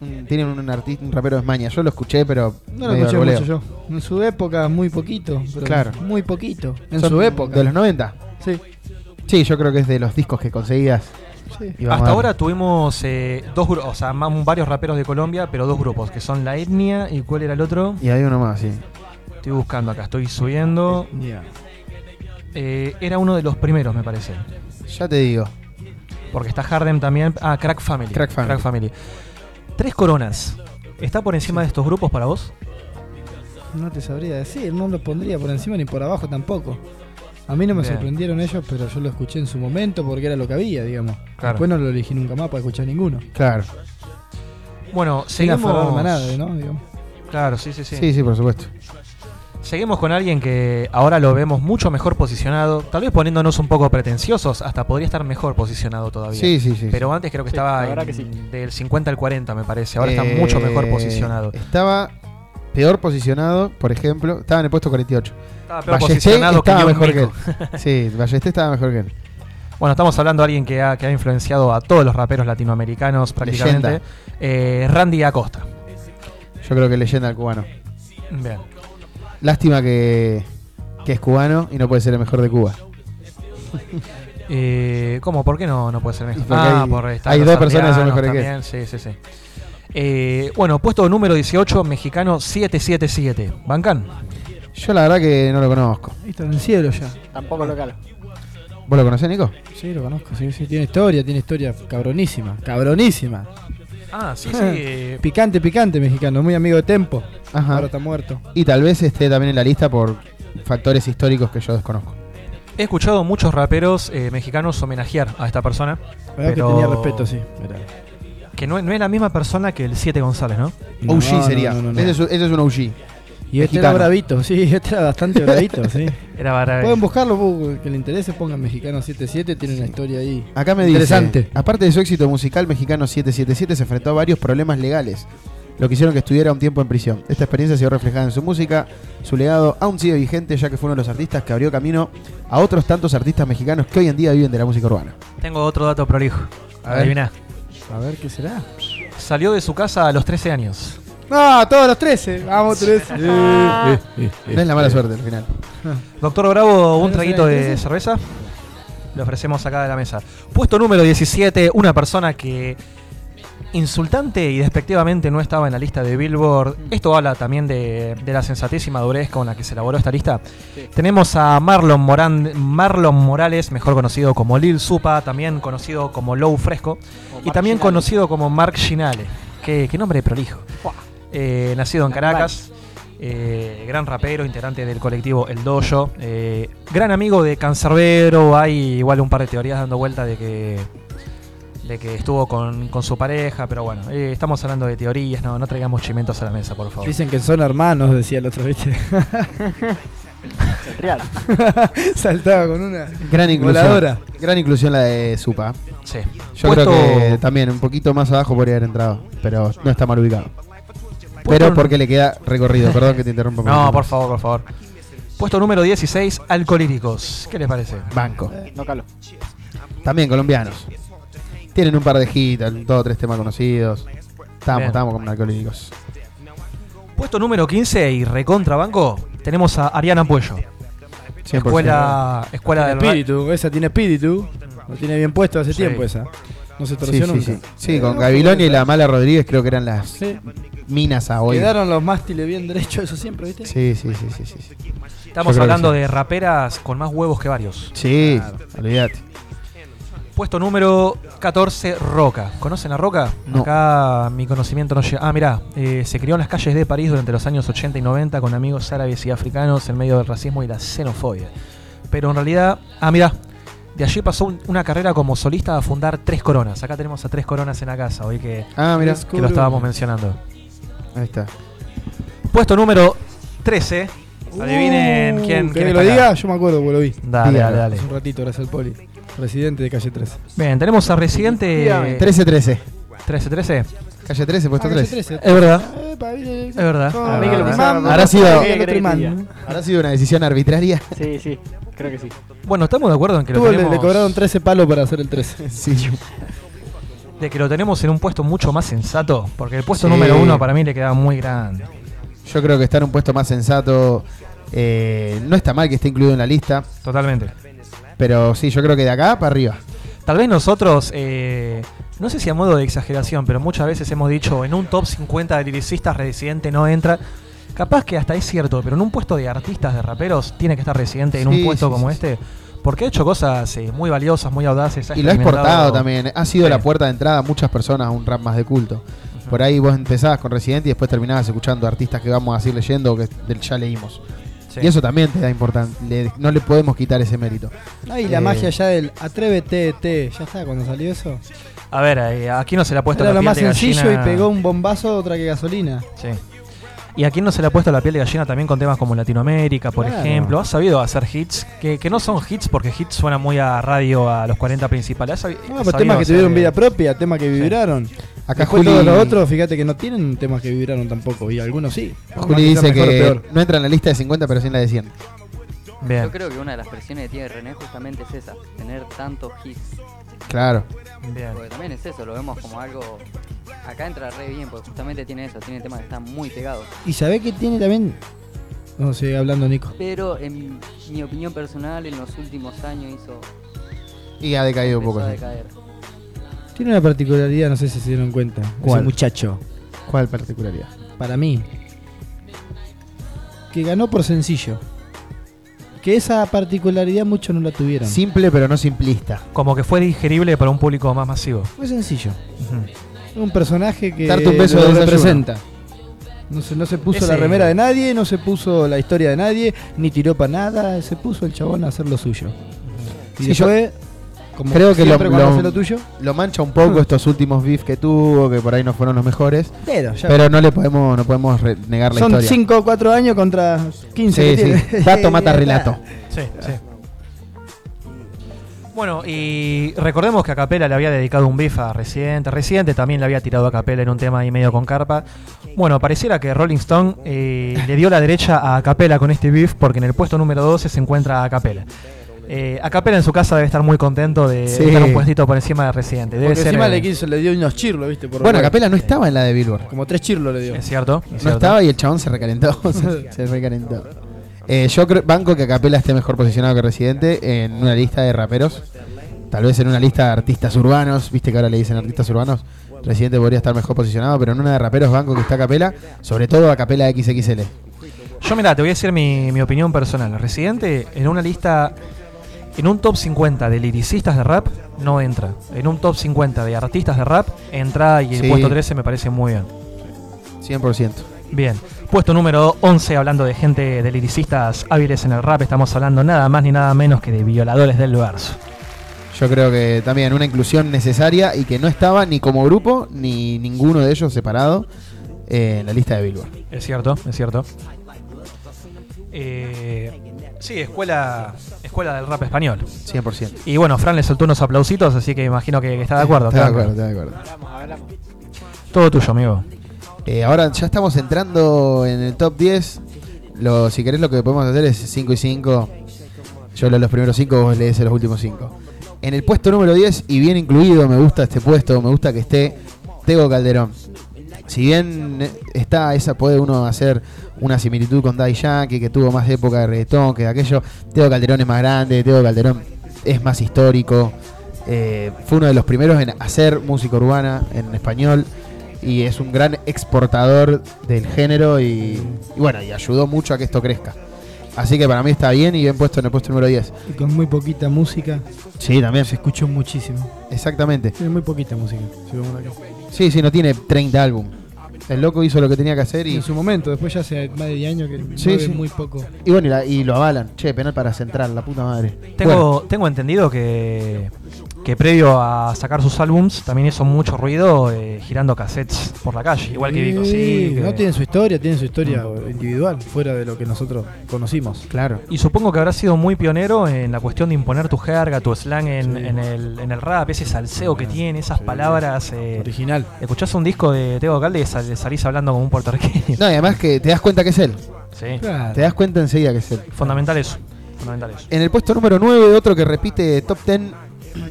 Mm, Tienen un artista, un rapero de Mañas. Yo lo escuché, pero. No lo medio escuché mucho yo. En su época, muy poquito. pero Claro. Muy poquito. En Son su época. ¿De los 90? Sí. Sí, yo creo que es de los discos que conseguías. Sí. Y vamos Hasta a- ahora tuvimos eh, dos grupos, o sea, más- varios raperos de Colombia, pero dos grupos, que son la Etnia y cuál era el otro. Y hay uno más, sí. Estoy buscando acá, estoy subiendo. Eh, era uno de los primeros, me parece. Ya te digo. Porque está Harlem también. Ah, Crack Family. Crack Family. Tres coronas. ¿Está por encima de estos grupos para vos? No te sabría decir, no lo pondría por encima ni por abajo tampoco. A mí no me Bien. sorprendieron ellos, pero yo lo escuché en su momento porque era lo que había, digamos. Claro. Después no lo elegí nunca más para escuchar ninguno. Claro. Bueno, Sin seguimos. aferrarme a nada, ¿no? Digamos. Claro, sí, sí, sí. Sí, sí, por supuesto. Seguimos con alguien que ahora lo vemos mucho mejor posicionado, tal vez poniéndonos un poco pretenciosos, hasta podría estar mejor posicionado todavía. Sí, sí, sí, Pero antes creo que Sí, estaba la verdad en- que sí. del 50 al 40, me parece. Ahora está Eh, mucho mejor posicionado. Estaba peor posicionado, por ejemplo, estaba en el puesto 48. Estaba peor Ballesté posicionado estaba mejor que él. Sí, Ballesté estaba mejor que él. Bueno, estamos hablando de alguien que ha, que ha influenciado a todos los raperos latinoamericanos prácticamente. Leyenda. Eh, Randy Acosta. Yo creo que leyenda del cubano. Bien. Lástima que, que es cubano y no puede ser el mejor de Cuba. Eh, ¿Cómo? ¿Por qué no, no puede ser mejor? Porque ah, hay- por estar hay dos personas que son mejores que también, Sí, sí, sí. Eh, bueno, puesto número 18, mexicano 777. ¿Bancan? Yo la verdad que no lo conozco. Ahí está en el cielo ya. Tampoco local. ¿Vos lo conocés, Nico? Sí, lo conozco, sí, sí. Tiene historia, tiene historia cabronísima. Cabronísima. Ah, sí, sí. eh, Picante, picante mexicano, muy amigo de Tempo. Ajá. Ahora está muerto. Y tal vez esté también en la lista por factores históricos que yo desconozco. he escuchado muchos raperos eh, mexicanos homenajear a esta persona. Que tenía respeto, sí. Que no, no es la misma persona que el 7 González, ¿no? No, OG no, sería. no, no, no. Ese, es, ese es un OG. Y este Mexicano. era bravito, sí, este era bastante bravito, sí. Era para Pueden buscarlo, bu- que le interese, pongan Mexicano 77, tiene una historia ahí. Acá me dice, Interesante. aparte de su éxito musical, Mexicano 777 se enfrentó a varios problemas legales, lo que hicieron que estuviera un tiempo en prisión. Esta experiencia se vio reflejada en su música, su legado aún sigue vigente ya que fue uno de los artistas que abrió camino a otros tantos artistas mexicanos que hoy en día viven de la música urbana. Tengo otro dato prolijo. A ver. Adivina. A ver qué será. Salió de su casa a los 13 años. No, todos los 13. Vamos, 13. No es la mala suerte al final. Doctor Bravo, un ¿Bueno, traguito de cerveza. Le ofrecemos acá de la mesa. Puesto número 17, una persona que insultante y despectivamente no estaba en la lista de Billboard. Esto habla también de, de la sensatez y madurez con la que se elaboró esta lista. Tenemos a Marlon, Moran- Marlon Morales, mejor conocido como Lil Supa, también conocido como Low Fresco, y Mark también Ginale. conocido como Mark Ginale. Qué, qué nombre prolijo. Eh, nacido en Caracas, eh, gran rapero, integrante del colectivo El Dojo, eh, gran amigo de Cancerbero, hay igual un par de teorías dando vuelta de que de que estuvo con, con su pareja, pero bueno, eh, estamos hablando de teorías, no, no traigamos chimentos a la mesa, por favor. Dicen que son hermanos, decía el otro, ¿viste? Real. Saltaba con una Gran inclusión. voladora. Gran inclusión la de Supa. Sí. Yo Puesto- creo que también un poquito más abajo podría haber entrado, pero no está mal ubicado. Pero porque le queda recorrido, perdón que te interrumpa. No, por favor, por favor. Puesto número 16, Alcolíricos. ¿Qué les parece? Banco. No calo. También colombianos. Tienen un par de hits, dos o tres temas conocidos. Estamos, Bien. estamos con alcohólicos. Puesto número 15 y recontra banco, tenemos a Ariana Puello. 100%. Escuela, escuela del espíritu, esa tiene espíritu. Lo tiene bien puesto hace Sí. tiempo esa. No se Sí, torció sí, nunca. sí. Sí, con Gabilonia y la Mala Rodríguez creo que eran las Sí. minas a hoy. Quedaron los mástiles bien derechos, eso siempre, ¿viste? Sí, sí, sí, sí. Estamos hablando sí. de raperas con más huevos que varios. Sí, olvídate. Puesto número 14, Roca. ¿Conocen a Roca? No. Acá mi conocimiento no llega. Ah, mirá, eh, se crió en las calles de París durante los años 80 y 90 con amigos árabes y africanos en medio del racismo y la xenofobia. Pero en realidad, ah, mirá, de allí pasó un- una carrera como solista a fundar Tres Coronas. Acá tenemos a Tres Coronas en la casa, hoy que, Ah, mira. que lo estábamos mencionando. Ahí está. Puesto número 13. Adivinen Uh, quién, ¿querés quién que está lo acá. diga? Yo me acuerdo, porque lo vi. Dale, Dígalo. dale, dale. Hace un ratito, gracias al Poli. Presidente de calle 13. Bien, tenemos a Residente 13-13. 13-13. Calle 13, puesto Ah, calle 3. 13. Es verdad. Es verdad. con- A mí que lo pisaron. Habrá sido- el otro imán. ¿Habrá sido una decisión arbitraria? Sí, sí, creo que sí. Bueno, estamos de acuerdo en que lo Tuvo- le, tenemos, le cobraron 13 palos para hacer el 13. Sí. de que lo tenemos en un puesto mucho más sensato, porque el puesto Sí. número uno para mí le queda muy grande. Yo creo que está en un puesto más sensato. eh, no está mal que esté incluido en la lista, Totalmente. pero sí, yo creo que de acá para arriba. Tal vez nosotros, eh, no sé si a modo de exageración, pero muchas veces hemos dicho en un top 50 de lyricistas Residente no entra. Capaz que hasta es cierto, pero en un puesto de artistas, de raperos, tiene que estar Residente en Sí, un puesto sí, como sí, este. Porque ha hecho cosas eh, muy valiosas, muy audaces. Y lo ha exportado también. Ha sido la puerta de entrada a muchas personas a un rap más de culto. Por ahí vos empezabas con Residente y después terminabas escuchando artistas que vamos a seguir leyendo o que del ya leímos. Sí. Y eso también te da importante. No le podemos quitar ese mérito. Ay, la Eh, magia ya del Atrévete, te. ¿Ya está cuando salió eso? A ver, eh, aquí no se le ha puesto Era la lo piel más de sencillo gallina. y pegó un bombazo otra que gasolina. Sí. Y a quién no se le ha puesto la piel de gallina también con temas como Latinoamérica, por Claro. ejemplo. Has sabido hacer hits que, que no son hits porque hits suena muy a radio a los 40 principales. Has sabi- No, sabido temas que tuvieron eh, vida propia, temas que vibraron. Acá Después Juli- todos los otros, fíjate que no tienen temas que vibraron tampoco. Y algunos sí. Juli dice que peor. no entra en la lista de 50, pero sí en la de 100. Yo creo que una de las presiones que tiene René justamente es esa, tener tantos hits. Claro. Bien. Porque también es eso, lo vemos como algo. Acá entra re bien, porque justamente tiene eso, tiene temas que están muy pegados. Y sabés que tiene también. No sé, hablando Nico. Pero en mi opinión personal, en los últimos años hizo. Y ha decaído un poco. a sí. Tiene una particularidad, no sé si se dieron cuenta. ¿Cuál? Ese muchacho. ¿Cuál particularidad? Para mí. Que ganó por sencillo. Que esa particularidad muchos no la tuvieron. Simple, pero no simplista. Como que fue digerible para un público más masivo. Fue sencillo. Un personaje que Darte un beso lo de representa. No se, no se puso Ese- la remera de nadie, no se puso la historia de nadie, ni tiró para nada, se puso el chabón a hacer lo suyo. Y Sí, después, como Creo que lo, lo- hace lo tuyo, lo mancha un poco estos últimos beef que tuvo, que por ahí no fueron los mejores. Pero ya- Pero no le podemos, no podemos negar la son historia. 5 o 4 años contra 15 Sí, sí. Dato mata relato. Sí, sí. Bueno, y recordemos que a Capela le había dedicado un beef a Residente. Residente también le había tirado a Capela en un tema ahí medio con carpa. Bueno, pareciera que Rolling Stone eh, le dio la derecha a Capela con este beef porque en el puesto número 12 se encuentra a Capela. Eh, a Capela en su casa debe estar muy contento de Sí. estar un puestito por encima de Residente. Debe Porque ser, encima eh, le quiso, le dio unos chirlos, ¿viste? Por Bueno, Uruguay. Capela no estaba en la de Billboard. Como tres chirlos le dio. Es cierto. es No cierto. estaba y el chabón se recalentó. se, se recalentó. Eh, yo creo, banco que Capela esté mejor posicionado que Residente en una lista de raperos. Tal vez en una lista de artistas urbanos. Viste que ahora le dicen artistas urbanos. Residente podría estar mejor posicionado, pero en una de raperos banco que está Capela. Sobre todo a Capela XXL. Yo, mira, te voy a decir mi, mi opinión personal. Residente en una lista, en un top 50 de liricistas de rap, no entra. En un top 50 de artistas de rap, entra y el Sí. puesto 13 me parece muy bien. 100%. Bien. Puesto número 11, hablando de gente de liricistas hábiles en el rap, estamos hablando nada más ni nada menos que de violadores del verso. Yo creo que también una inclusión necesaria y que no estaba ni como grupo ni ninguno de ellos separado eh, en la lista de Billboard. Es cierto, es cierto. Eh, sí, escuela, escuela del rap español. 100%. Y bueno, Fran le soltó unos aplausitos, así que imagino que, que está de acuerdo. Está de acuerdo, está de acuerdo. Todo tuyo, amigo. Eh, ahora ya estamos entrando en el top 10. Lo, si querés lo que podemos hacer es 5 y 5. Yo leo los primeros 5, vos lees los últimos 5. En el puesto número 10, y bien incluido, me gusta este puesto, me gusta que esté Tego Calderón. Si bien eh, está esa, puede uno hacer una similitud con Dai Yankee, que tuvo más época de reggaetón que de aquello. Tego Calderón es más grande, Tego Calderón es más histórico. eh, fue uno de los primeros en hacer música urbana en español y es un gran exportador del género y, y bueno, y ayudó mucho a que esto crezca. Así que para mí está bien y bien puesto en el puesto número 10. Y con muy poquita música. Sí, también. Se escuchó muchísimo. Exactamente. Tiene muy poquita música. si. Sí, sí, no tiene 30 álbumes. El loco hizo lo que tenía que hacer y, En su momento, después ya hace más de 10 años que Sí, mueve sí. muy poco. y bueno, y, la- y lo avalan. Che, penal para central, la puta madre. Tengo, Bueno, tengo entendido que, que previo a sacar sus álbums también hizo mucho ruido eh, girando cassettes por la calle, igual que Vico. Sí, que- No tienen su historia, tienen su historia individual, fuera de lo que nosotros conocimos. Claro. Y supongo que habrá sido muy pionero en la cuestión de imponer tu jerga, tu slang en, en el, en el rap, ese salseo que tiene, esas palabras. eh, Original. Escuchás un disco de Tego Calde y salís hablando como un puertorriqueño. No, y además que te das cuenta que es él. Sí. Te das cuenta enseguida que es él. Fundamental eso. Fundamental eso. En el puesto número 9, otro que repite top 10,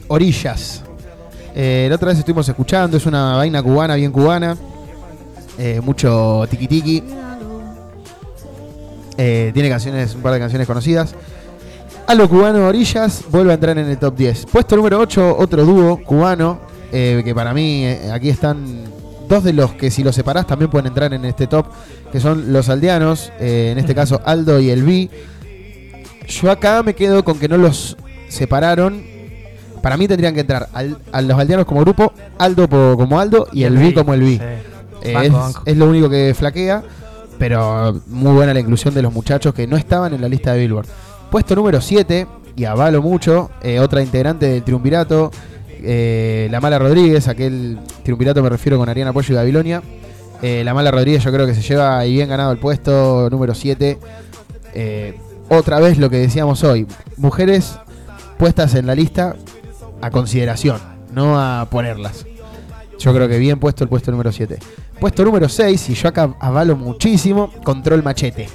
Orillas. Eh, la otra vez estuvimos escuchando, es una vaina cubana, bien cubana. Eh, mucho tiki tiki. Eh, tiene canciones, un par de canciones conocidas. A lo cubano Orillas vuelve a entrar en el top 10. Puesto número 8, otro dúo cubano. eh, que para mí eh, aquí están dos de los que si los separás también pueden entrar en este top. Que son los aldeanos. eh, en este caso Aldo y el B. Yo acá me quedo con que no los separaron. Para mí tendrían que entrar al- a los aldeanos como grupo, Aldo como Aldo y, Y el el B B, como el B. sí. Eh, es lo único que flaquea, pero muy buena la inclusión de los muchachos que no estaban en la lista de Billboard. Puesto número 7, y avalo mucho, eh, otra integrante del triunvirato, eh, La Mala Rodríguez, aquel triunvirato me refiero con Ariana Pollo y Babilonia. Eh, la Mala Rodríguez yo creo que se lleva y bien ganado el puesto número 7. Eh, otra vez lo que decíamos hoy, mujeres puestas en la lista a consideración, no a ponerlas. Yo creo que bien puesto el puesto número 7. Puesto número 6, y yo acá avalo muchísimo, Control Machete.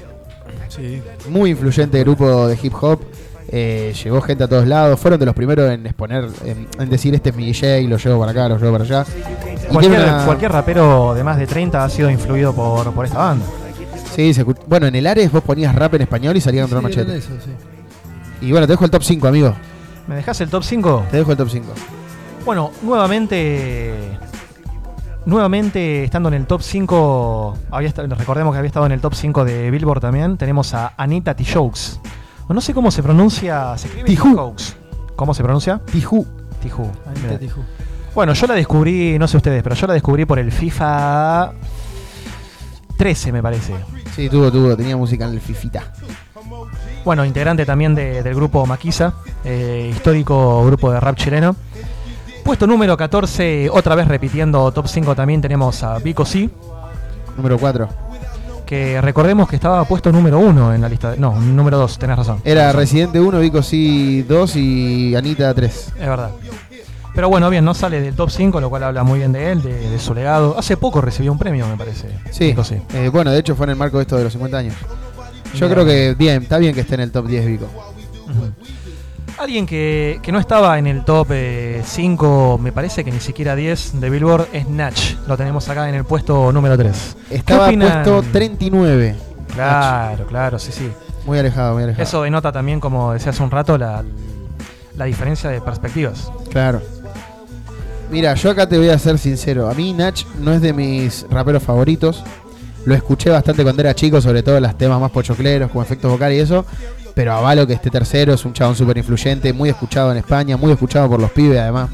Sí. Muy influyente grupo de hip hop. Eh, llegó gente a todos lados. Fueron de los primeros en exponer, en, en decir este es mi DJ, lo llevo para acá, lo llevo para allá. Cualquier, una- cualquier rapero de más de 30 ha sido influido por, por esta banda. Sí, se bueno, en el Ares vos ponías rap en español y salía Control Sí, Machete. eso, sí. Y bueno, te dejo el top 5, amigo. ¿Me dejás el top 5? Te dejo el top 5. Bueno, nuevamente. Nuevamente, estando en el top 5, había esta- recordemos que había estado en el top 5 de Billboard también, tenemos a Anita Tijous. No sé cómo se pronuncia, se escribe. ¿Cómo se pronuncia? Tijú. Tijú. Mira. Tijoux. Bueno, yo la descubrí, no sé ustedes, pero yo la descubrí por el FIFA 13, me parece. Sí, tuvo, tuvo, tenía música en el Fifita. Bueno, integrante también de- del grupo Maquisa, eh, histórico grupo de rap chileno. Puesto número 14, otra vez repitiendo top 5 también tenemos a Vico C, Número 4. Que recordemos que estaba puesto número 1 en la lista. de- no, número 2, tenés razón. Era Residente 1, Vico sí 2 y Anita 3. Es verdad. Pero bueno, bien, no sale del top 5, lo cual habla muy bien de él, de, de su legado. Hace poco recibió un premio, me parece. Sí. Eh, bueno, de hecho fue en el marco de esto de los 50 años. Yo Bien. creo que bien, está bien que esté en el top 10 Vico. Alguien que, que no estaba en el top 5, me parece que ni siquiera 10 de Billboard, es Natch. Lo tenemos acá en el puesto número 3. Estaba puesto 39. Claro, claro, sí, sí. Muy alejado, muy alejado. Eso denota también, como decía hace un rato, la, la diferencia de perspectivas. Claro. Mira, yo acá te voy a ser sincero. A mí Nach no es de mis raperos favoritos. Lo escuché bastante cuando era chico, sobre todo los temas más pochocleros, como efectos vocales y eso. Pero avalo que este tercero es un chabón súper influyente, muy escuchado en España, muy escuchado por los pibes además.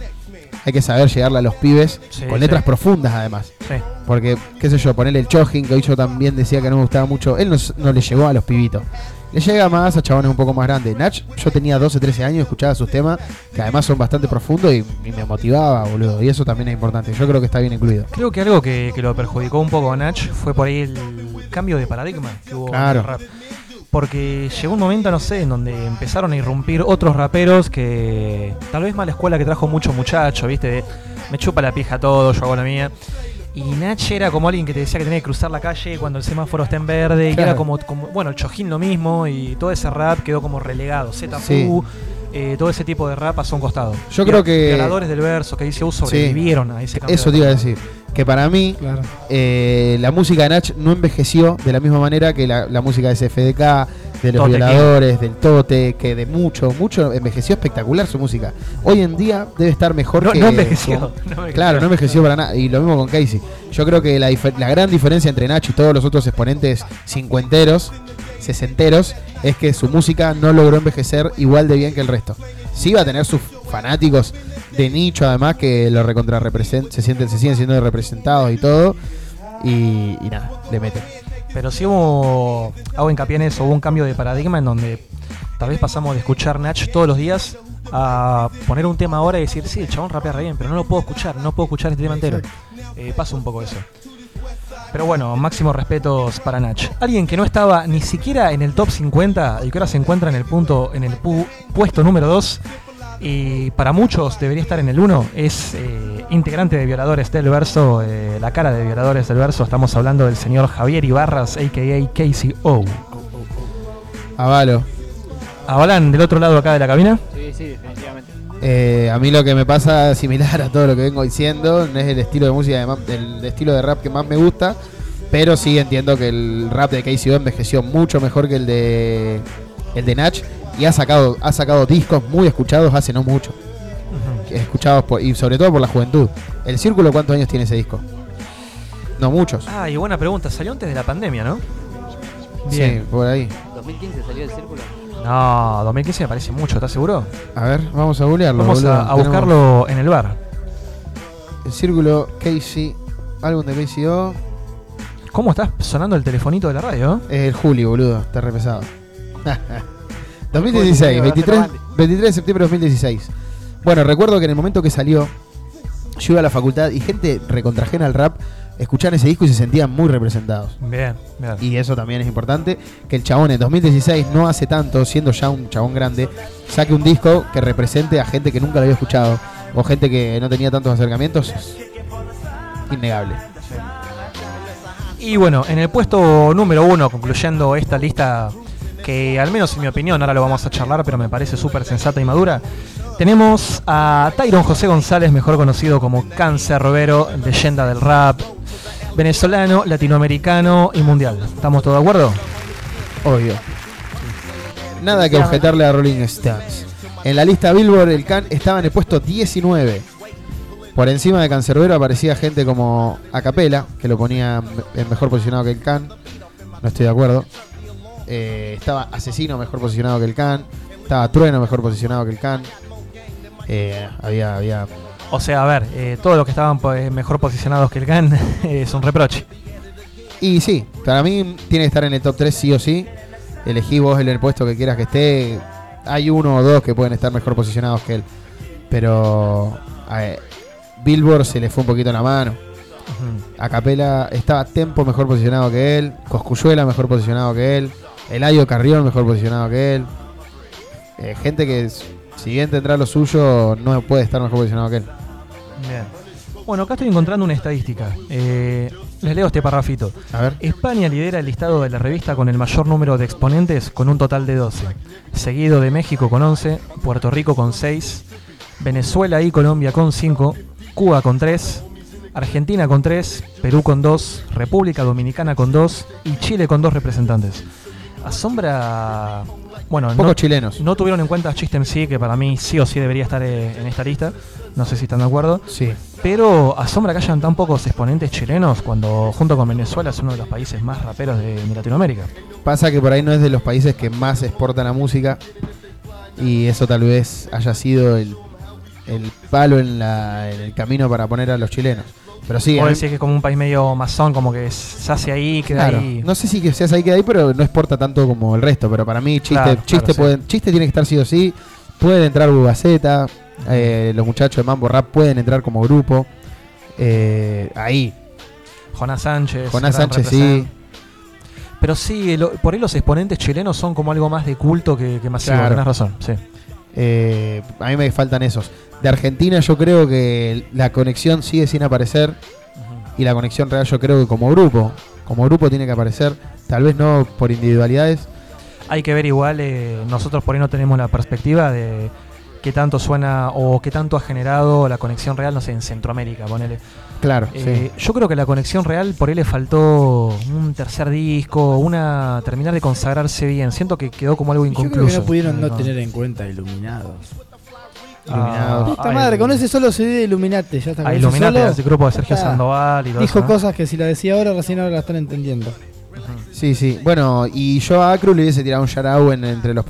Hay que saber llegarle a los pibes Sí, con sí. letras profundas además. Sí. Porque, qué sé yo, ponerle el Chojin, que hoy yo también decía que no me gustaba mucho. Él no, no le llegó a los pibitos. Le llega más a chabones un poco más grandes. Nach, yo tenía 12, 13 años, escuchaba sus temas, que además son bastante profundos y, y me motivaba, boludo. Y eso también es importante. Yo creo que está bien incluido. Creo que algo que, que lo perjudicó un poco a Natch fue por ahí el cambio de paradigma que hubo Claro. en el rap. Porque llegó un momento, no sé, en donde empezaron a irrumpir otros raperos que tal vez mala escuela que trajo mucho muchacho, ¿viste? De, me chupa la pija todo, yo hago la mía. Y Nach era como alguien que te decía que tenía que cruzar la calle cuando el semáforo está en verde. Y Claro. era como, como- bueno, el Chojín lo mismo. Y todo ese rap quedó como relegado. Z Sí. eh, todo ese tipo de rap pasó a un costado. Yo creo que- Violadores del verso, que dice sobrevivieron a ese cambio. Eso te iba a decir. Que para mí, eh, la música de Nach no envejeció de la misma manera que la, la música de SFDK, de los Tote violadores, del Tote, que de mucho, mucho envejeció espectacular su música. Hoy en día debe estar mejor No- que. no envejeció, con- no envejeció. Claro, no envejeció para nada. Y lo mismo con Casey. Yo creo que la, la gran diferencia entre Nach y todos los otros exponentes cincuenteros, sesenteros, es que su música no logró envejecer igual de bien que el resto. Sí va a tener sus fanáticos de nicho, además, que lo recontra se sienten, se siguen siendo representados y todo. Y, y nada, le meten. Pero sí hubo, hago hincapié en eso, hubo un cambio de paradigma en donde tal vez pasamos de escuchar Nach todos los días a poner un tema ahora y decir, sí, el chabón rapea re bien, pero no lo puedo escuchar, no puedo escuchar este tema entero. Eh, pasa un poco eso. Pero bueno, máximos respetos para Nach. Alguien que no estaba ni siquiera en el top 50 y que ahora se encuentra en el punto, en el pu- puesto número 2 y para muchos debería estar en el 1, es eh, integrante de Violadores del Verso, eh, la cara de Violadores del Verso, estamos hablando del señor Javier Ibarras, a.k.a. Casey O. Avalo. ¿Avalan del otro lado acá de la cabina? Sí, sí, definitivamente. Eh, a mí lo que me pasa similar a todo lo que vengo diciendo, no es el estilo de música, de más- el estilo de rap que más me gusta, pero sí entiendo que el rap de KCO envejeció mucho mejor que el de el de Nach y ha sacado ha sacado discos muy escuchados hace no mucho, escuchados por, y sobre todo por la juventud. El Círculo cuántos años tiene ese disco? No muchos. Ah, y buena pregunta, salió antes de la pandemia, ¿no? Sí, por ahí. 2015 salió el círculo. No, 2015 me parece mucho, ¿estás seguro? A ver, vamos a googlearlo. Vamos boludo. a, a Tenemos buscarlo en el bar. El Círculo Casey, álbum de KCO. ¿Cómo estás sonando el telefonito de la radio? Es el Julio, boludo, está re pesado. 2016, 23, 23 de septiembre de 2016. Bueno, recuerdo que en el momento que salió, yo iba a la facultad y gente recontrajena al rap escuchaban ese disco y se sentían muy representados. Bien, bien. Y eso también es importante. Que el chabón en 2016, no hace tanto, siendo ya un chabón grande, saque un disco que represente a gente que nunca lo había escuchado o gente que no tenía tantos acercamientos. Innegable. Y bueno, en el puesto número uno, concluyendo esta lista, que al menos en mi opinión, ahora lo vamos a charlar, pero me parece súper sensata y madura, tenemos a Tyron José González, mejor conocido como Cáncer Robero, leyenda del rap, venezolano, latinoamericano y mundial. ¿Estamos todos de acuerdo? Obvio. Nada que objetarle a Rolling Stones. En la lista Billboard, el Can estaba en el puesto 19. Por encima de Cancerbero aparecía gente como Acapela, que lo ponía en mejor posicionado que el Can. No estoy de acuerdo. Eh, estaba Asesino mejor posicionado que el Can. Estaba Trueno mejor posicionado que el Can. Eh, había, había. O sea, a ver, eh, todos los que estaban mejor posicionados que el GAN es un reproche. Y sí, para mí tiene que estar en el top 3 sí o sí. Elegí vos el puesto que quieras que esté. Hay uno o dos que pueden estar mejor posicionados que él. Pero a ver, Billboard se le fue un poquito la mano. A Capela estaba Tempo mejor posicionado que él. Coscuyuela mejor posicionado que él. Eladio Carrión mejor posicionado que él. Eh, gente que, si bien tendrá lo suyo, no puede estar mejor posicionado que él. Bien. Bueno, acá estoy encontrando una estadística. Eh, les leo este parrafito. A ver. España lidera el listado de la revista con el mayor número de exponentes, con un total de 12. Seguido de México con 11, Puerto Rico con 6, Venezuela y Colombia con 5, Cuba con 3, Argentina con 3, Perú con 2, República Dominicana con 2 y Chile con 2 representantes. Asombra. Bueno, Pocos no, chilenos. No tuvieron en cuenta a que para mí sí o sí debería estar eh, en esta lista. No sé si están de acuerdo. Sí. Pero asombra que hayan tan pocos exponentes chilenos cuando junto con Venezuela es uno de los países más raperos de, de Latinoamérica. Pasa que por ahí no es de los países que más exportan la música. Y eso tal vez haya sido el, el palo en, la- en el camino para poner a los chilenos. Pero sí, decir que es como un país medio masón, como que se hace ahí, queda Claro. ahí. No sé si que seas ahí que ahí, pero no exporta tanto como el resto. Pero para mí, chiste, Claro, chiste, claro, sí. pueden- chiste tiene que estar sí o sí. Pueden entrar Bugaceta. eh, los muchachos de Mambo Rap pueden entrar como grupo. Eh, ahí. Jonás Sánchez. Jonás Sánchez, sí. Pero sí, lo- por ahí los exponentes chilenos son como algo más de culto que, que masivo. Claro. Tenés razón, sí. Eh, a mí me faltan esos. De Argentina yo creo que la conexión sigue sin aparecer. Y la conexión real yo creo que como grupo. Como grupo tiene que aparecer. Tal vez no por individualidades. Hay que ver igual, eh, nosotros por ahí no tenemos la perspectiva de qué tanto suena o qué tanto ha generado la conexión real, no sé, en Centroamérica, ponele. Claro, Eh, Yo creo que la conexión real por ahí le faltó un tercer disco, una terminar de consagrarse bien. Siento que quedó como algo Yo creo inconcluso. que no pudieron no No. tener en cuenta Iluminados. Iluminados. Puta Ah, madre, el- con ese solo CD de Illuminate, ya está. Ah, Illuminate, solo, ese grupo de Sergio. Sandoval y todo Dijo eso, ¿no? cosas que si la decía ahora, recién ahora la están entendiendo. Sí, sí. Bueno, y yo a Acru le hubiese tirado un shout en entre, los,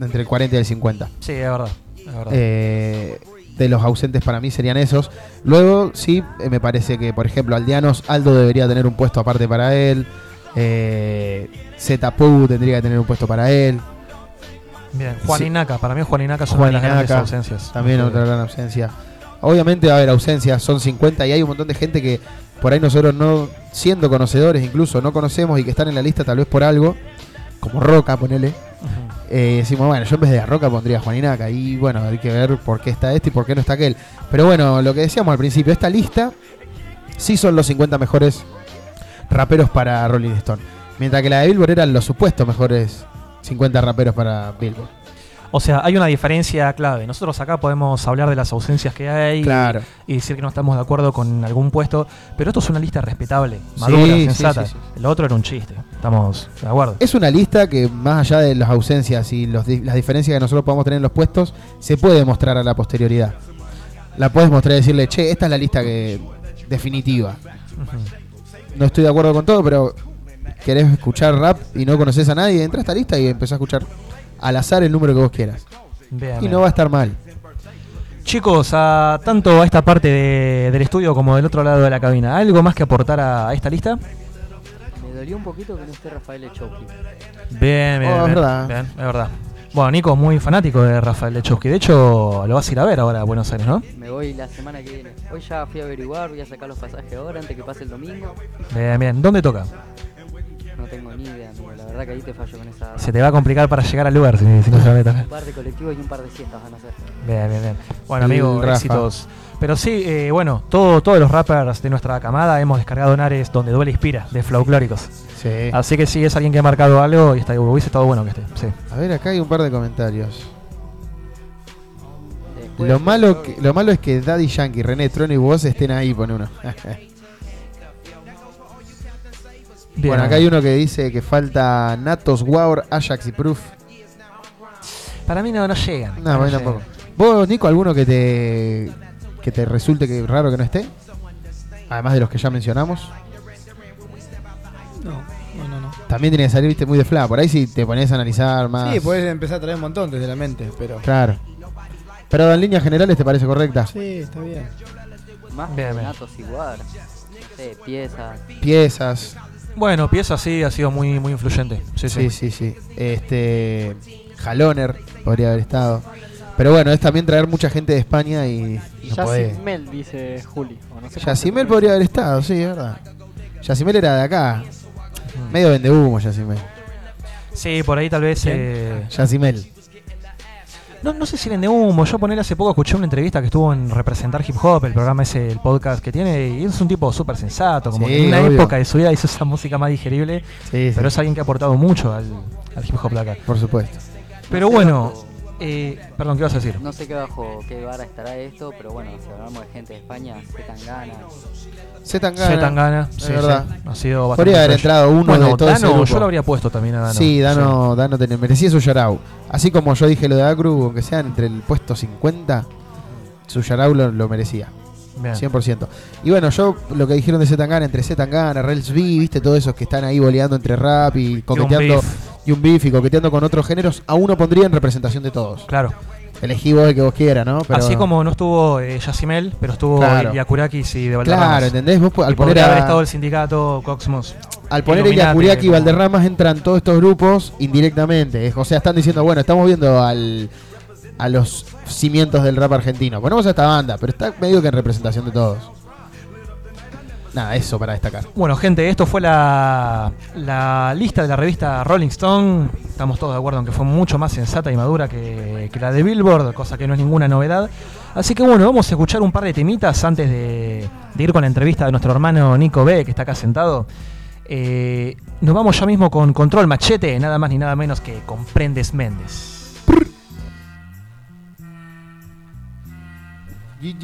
entre el 40 y el 50. Sí, es verdad. es verdad. Eh, de los ausentes para mí serían esos. Luego, sí, eh, me parece que, por ejemplo, Aldeanos, Aldo debería tener un puesto aparte para él. Eh, Zetapu tendría que tener un puesto para él. Bien, Juan sí. Inaka, para mí Juan Inaka es una de las grandes Inaka, ausencias. También otra gran ausencia. Obviamente va a haber ausencias, son 50 y hay un montón de gente que por ahí nosotros no, siendo conocedores incluso, no conocemos y que están en la lista tal vez por algo, como Roca, ponele. Eh, decimos, bueno, yo en vez de a Roca pondría a Juan Inaca y bueno, hay que ver por qué está este y por qué no está aquel. Pero bueno, lo que decíamos al principio, esta lista sí son los 50 mejores raperos para Rolling Stone. Mientras que la de Billboard eran los supuestos mejores 50 raperos para Billboard. O sea, hay una diferencia clave. Nosotros acá podemos hablar de las ausencias que hay Claro. y decir que no estamos de acuerdo con algún puesto, pero esto es una lista respetable, madura, Sí, sensata. sí, sí. Lo otro era un chiste. Estamos de acuerdo. Es una lista que más allá de las ausencias y los las diferencias que nosotros podemos tener en los puestos, se puede mostrar a la posterioridad. La puedes mostrar y decirle, che, esta es la lista que definitiva. No estoy de acuerdo con todo, pero querés escuchar rap y no conoces a nadie, entra a esta lista y empezás a escuchar al azar el número que vos quieras. Bien, y bien. no va a estar mal. Chicos, a, tanto a esta parte de- del estudio como del otro lado de la cabina, ¿algo más que aportar a, a esta lista? Me dolió un poquito que no esté Rafael Echocli. Bien, bien, Oh, es bien, verdad. bien, es verdad. Bueno, Nico es muy fanático de Rafael Lechowski. De hecho, lo vas a ir a ver ahora a Buenos Aires, ¿no? Me voy la semana que viene. Hoy ya fui a averiguar, voy a sacar los pasajes ahora antes que pase el domingo. Bien, bien. ¿Dónde toca? No tengo ni idea, amigo. La verdad que ahí te fallo con esa. Se te va a complicar para llegar al lugar si, si no sabes Un par de colectivos y un par de cientos van a ser. Bien, bien, bien. Bueno, amigo, Rafa. éxitos. Pero sí, eh, bueno, todo, todos los rappers de nuestra camada hemos descargado en Ares donde duele inspira, de Flowclóricos. Sí. Así que si es alguien que ha marcado algo y está, hubiese estado bueno que esté. Sí. A ver, acá hay un par de comentarios. Después, Lo malo, que- lo malo es que Daddy Yankee, René Trono y vos estén ahí, pone uno. Bien. Bueno, acá hay uno que dice que falta Natos, Waur, Ajax y Proof. Para mí no, no llegan. No, llegan. tampoco. ¿Vos, Nico, alguno que te que te resulte que raro que no esté? Además de los que ya mencionamos. No, no, no. no. También tiene que salir, viste, muy de fla. Por ahí si te pones a analizar más. Sí, puedes empezar a traer un montón desde la mente, pero. Claro. Pero en líneas generales te parece correcta. Sí, está bien. Más bien. natos igual. No sé, piezas. Piezas. Bueno, pieza sí ha sido muy, muy influyente. Sí, sí. Sí, sí, sí. Este. Jaloner podría haber estado. Pero bueno, es también traer mucha gente de España y no puede. Yacimel, dice Juli. o no sé cómo se Yacimel podría haber estado, sí, es verdad. Yacimel era de acá. Medio vende humo, Yacimel. Sí, por ahí tal vez. Eh, Yacimel. No, no sé si eran de humo. Yo poner hace poco escuché una entrevista que estuvo en Representar Hip Hop, el programa ese, el podcast que tiene, y es un tipo súper sensato, como Sí, que en una obvio. época de su vida hizo esa música más digerible, Sí, pero sí. es alguien que ha aportado mucho al, al hip hop de acá. Por supuesto. Pero bueno, eh, perdón, ¿qué vas a decir? No sé qué bajo qué vara estará esto, pero bueno, si hablamos de gente de España, Zetangana. Zetangana. Zetangana, sí, verdad. sí, ha sido bastante Podría haber fresh. entrado uno Bueno, de todo ese Dano, grupo. yo lo habría puesto también a Dano. Sí, Dano, Dano tenía- merecía su yarau. Así como yo dije lo de Acru, aunque sean entre el puesto 50, su yarau lo, lo merecía. Bien. 100%. Y bueno, yo lo que dijeron de Zetangana, entre Zetangana, Rels B, viste, todos esos que están ahí boleando entre rap y coqueteando. Y un y coqueteando con otros géneros, a uno pondría en representación de todos. Claro. Elegí vos el que vos quieras, ¿no? Pero- Así como no estuvo eh, Yacimel, pero estuvo Claro. Yakurakis y de Valderramas. Claro, ¿entendés? Vos al Y poner a- haber estado el sindicato Coxmos. Al poner Iliakuriaki y Valderramas entran todos estos grupos indirectamente. O sea, están diciendo, bueno, estamos viendo al, a los cimientos del rap argentino. Ponemos a esta banda, pero está medio que en representación de todos. Nada, eso para destacar. Bueno, gente, esto fue la, la lista de la revista Rolling Stone. Estamos todos de acuerdo en que fue mucho más sensata y madura que, que la de Billboard, cosa que no es ninguna novedad. Así que bueno, vamos a escuchar un par de temitas antes de, de ir con la entrevista de nuestro hermano Nico B, que está acá sentado. Eh, nos vamos ya mismo con Control Machete, nada más ni nada menos que Comprendes Méndez. Pues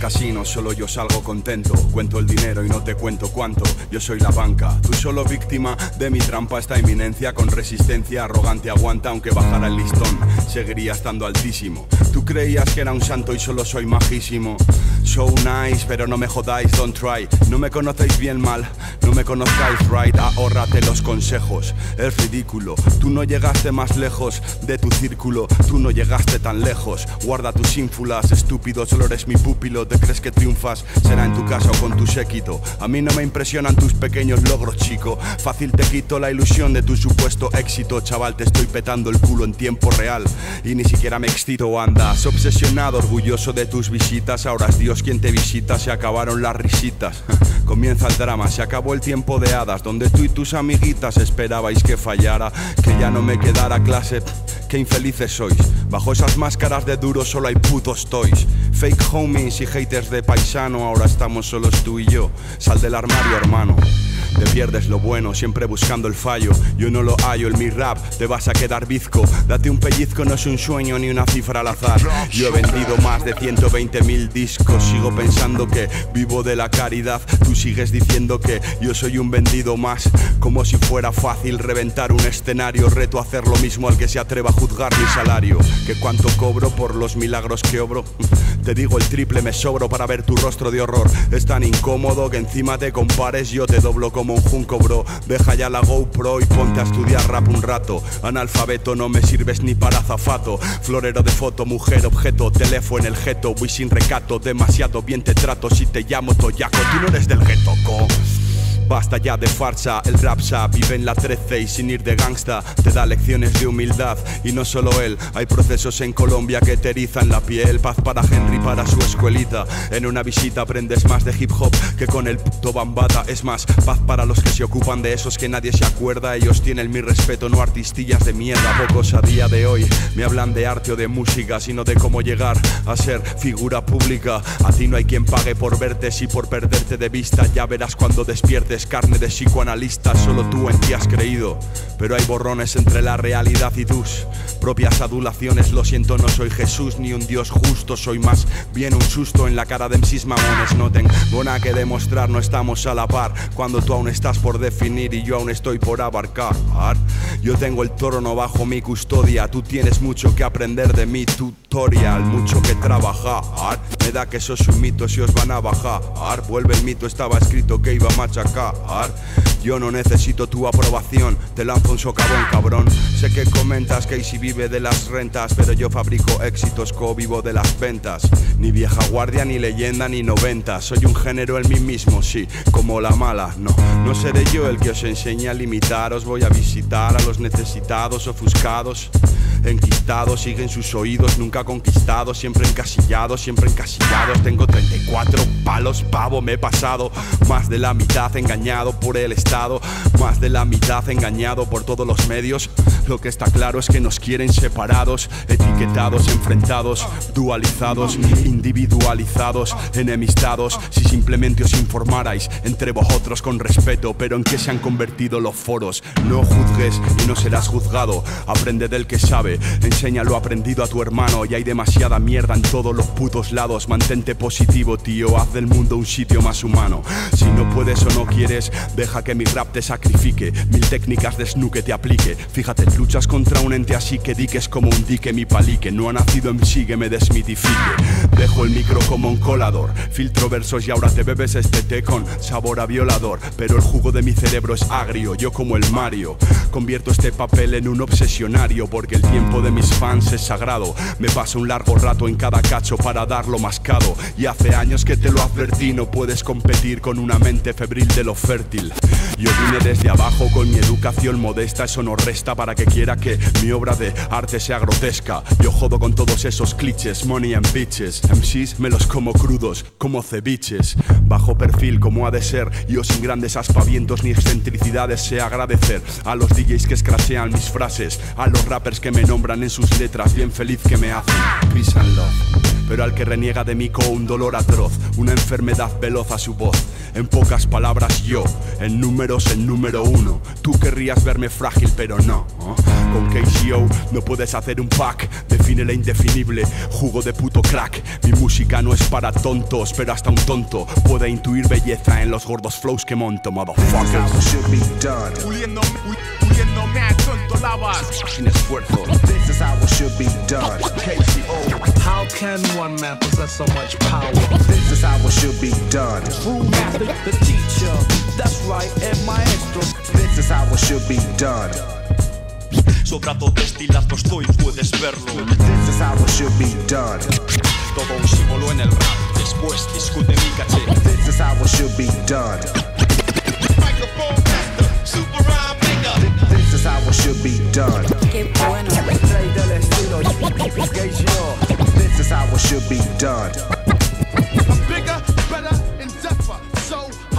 casino, solo yo salgo contento. Cuento el dinero y no te cuento cuánto. Yo soy la banca, tú solo víctima de mi trampa. Esta eminencia con resistencia arrogante aguanta, aunque bajara el listón, seguiría estando altísimo. Tú creías que era un santo y solo soy majísimo. So nice, pero no me jodáis, don't try. No me conocéis bien mal, no me conozcáis right. Ahórrate los consejos, es ridículo. Tú no llegaste más lejos de tu círculo, tú no llegaste tan lejos. Guarda tus ínfulas, estúpido, solo eres mi pupilo. ¿Te crees que triunfas? Será en tu casa o con tu séquito. A mí no me impresionan tus pequeños logros, chico. Fácil te quito la ilusión de tu supuesto éxito, chaval. Te estoy petando el culo en tiempo real y ni siquiera me excito. Andas obsesionado, orgulloso de tus visitas. Ahora es Dios quien te visita, se acabaron las risitas. Comienza el drama, se acabó el tiempo de hadas, donde tú y tus amiguitas esperabais que fallara, que ya no me quedara clase. Qué infelices sois. Bajo esas máscaras de duro solo hay putos toys. Fake homies y haters de paisano, ahora estamos solos tú y yo. Sal del armario, hermano. Te pierdes lo bueno, siempre buscando el fallo. Yo no lo hallo en mi rap, te vas a quedar bizco. Date un pellizco, no es un sueño ni una cifra al azar. Yo he vendido más de 120 mil discos. Sigo pensando que vivo de la caridad. Tú sigues diciendo que yo soy un vendido más. Como si fuera fácil reventar un escenario. Reto a hacer lo mismo al que se atreva a juzgar mi salario. Que cuánto cobro por los milagros que obro. Te digo el triple me sobro para ver tu rostro de horror. Es tan incómodo que encima te compares, yo te doblo como un junco, bro. Deja ya la GoPro y ponte a estudiar rap un rato. Analfabeto, no me sirves ni para zafato. Florero de foto, mujer, objeto, teléfono en el jeto. Voy sin recato, demasiado bien te trato. Si te llamo Toyaco, tú no eres del gueto, co. Basta ya de farsa, el rapsa vive en la 13 y sin ir de gangsta te da lecciones de humildad. Y no solo él, hay procesos en Colombia que te la piel, paz para Henry para su escuelita, en una visita aprendes más de hip hop que con el puto bambata, es más, paz para los que se ocupan de esos que nadie se acuerda, ellos tienen mi respeto, no artistillas de mierda, pocos a día de hoy me hablan de arte o de música, sino de cómo llegar a ser figura pública, a ti no hay quien pague por verte si por perderte de vista, ya verás cuando despiertes carne de psicoanalista, solo tú en ti has creído. Pero hay borrones entre la realidad y tus propias adulaciones. Lo siento, no soy Jesús ni un Dios justo, soy más bien un susto en la cara de MCs mamones. No tengo nada que demostrar, no estamos a la par. Cuando tú aún estás por definir y yo aún estoy por abarcar. Yo tengo el trono bajo mi custodia, tú tienes mucho que aprender de mi tutorial, mucho que trabajar. Me da que sos un mito si os van a bajar. Vuelve el mito, estaba escrito que iba a machacar. Yo no necesito tu aprobación, te lanzo un socavón, cabrón. Sé que comentas que Easy vive de las rentas, pero yo fabrico éxitos, co-vivo de las ventas. Ni vieja guardia, ni leyenda, ni noventa. Soy un género en mí mismo, sí, como la mala. No, no seré yo el que os enseñe a limitaros. Voy a visitar a los necesitados, ofuscados. Enquistados, siguen sus oídos, nunca conquistados, siempre encasillados, siempre encasillados. Tengo 34 palos, pavo, me he pasado. Más de la mitad engañado por el Estado, más de la mitad engañado por todos los medios. Lo que está claro es que nos quieren separados, etiquetados, enfrentados, dualizados, individualizados, enemistados. Si simplemente os informarais entre vosotros con respeto, pero en qué se han convertido los foros. No juzgues y no serás juzgado. Aprende del que sabe, enseña lo aprendido a tu hermano. Y hay demasiada mierda en todos los putos lados. Mantente positivo, tío. Haz del mundo un sitio más humano. Si no puedes o no quieres, deja que mi rap te sacrifique. Mil técnicas de snooke te aplique. Fíjate, luchas contra un ente así que di que es como un dique mi palique. No ha nacido en sí que me desmitifique. Dejo el micro como un colador, filtro versos y ahora te bebes este té con sabor a violador. Pero el jugo de mi cerebro es agrio, yo como el Mario. Convierto este papel en un obsesionario porque el tiempo de mis fans es sagrado. Me paso un largo rato en cada cacho para darlo mascado. Y hace años que te lo advertí, no puedes competir con una mente febril de lo fértil. Yo vine desde abajo con mi educación modesta, eso no resta para que quiera que mi obra de arte sea grotesca. Yo jodo con todos esos clichés, money and bitches. MCs me los como crudos, como ceviches. Bajo perfil como ha de ser, yo sin grandes aspavientos ni excentricidades sé agradecer a los DJs que escrasean mis frases, a los rappers que me nombran en sus letras, bien feliz que me hacen. Peace. Pero al que reniega de mí con un dolor atroz, una enfermedad veloz a su voz. En pocas palabras yo, en números el número uno. Tú querrías verme frágil, pero no. ¿oh? Con KCO no puedes hacer un pack, define la indefinible, jugo de puto crack. Mi música no es para tontos, pero hasta un tonto puede intuir belleza en los gordos flows que monto, motherfuckers. Puliendo, pu- puliendo mad tonto lavas. Sin esfuerzo. This is how it should be done. KCO. How can one man possess so much power? This is how it should be done. True master, the teacher. That's right, el maestro. This is how it should be done. Sobra todo estilazo estoy, puedes verlo. This is how it should be done. Todo un símbolo en el rap, después discute mi caché. This is how it should be done. This is how it should be done. Qué bueno. Rey del estilo, KCO. This is how it should be done. Bigger, better, and deafer.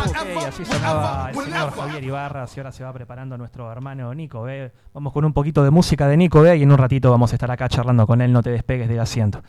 So, Ok, así sonaba el señor Javier Ibarra y ahora se va preparando nuestro hermano Nico B. Vamos con un poquito de música de Nico B y en un ratito vamos a estar acá charlando con él, no te despegues del asiento.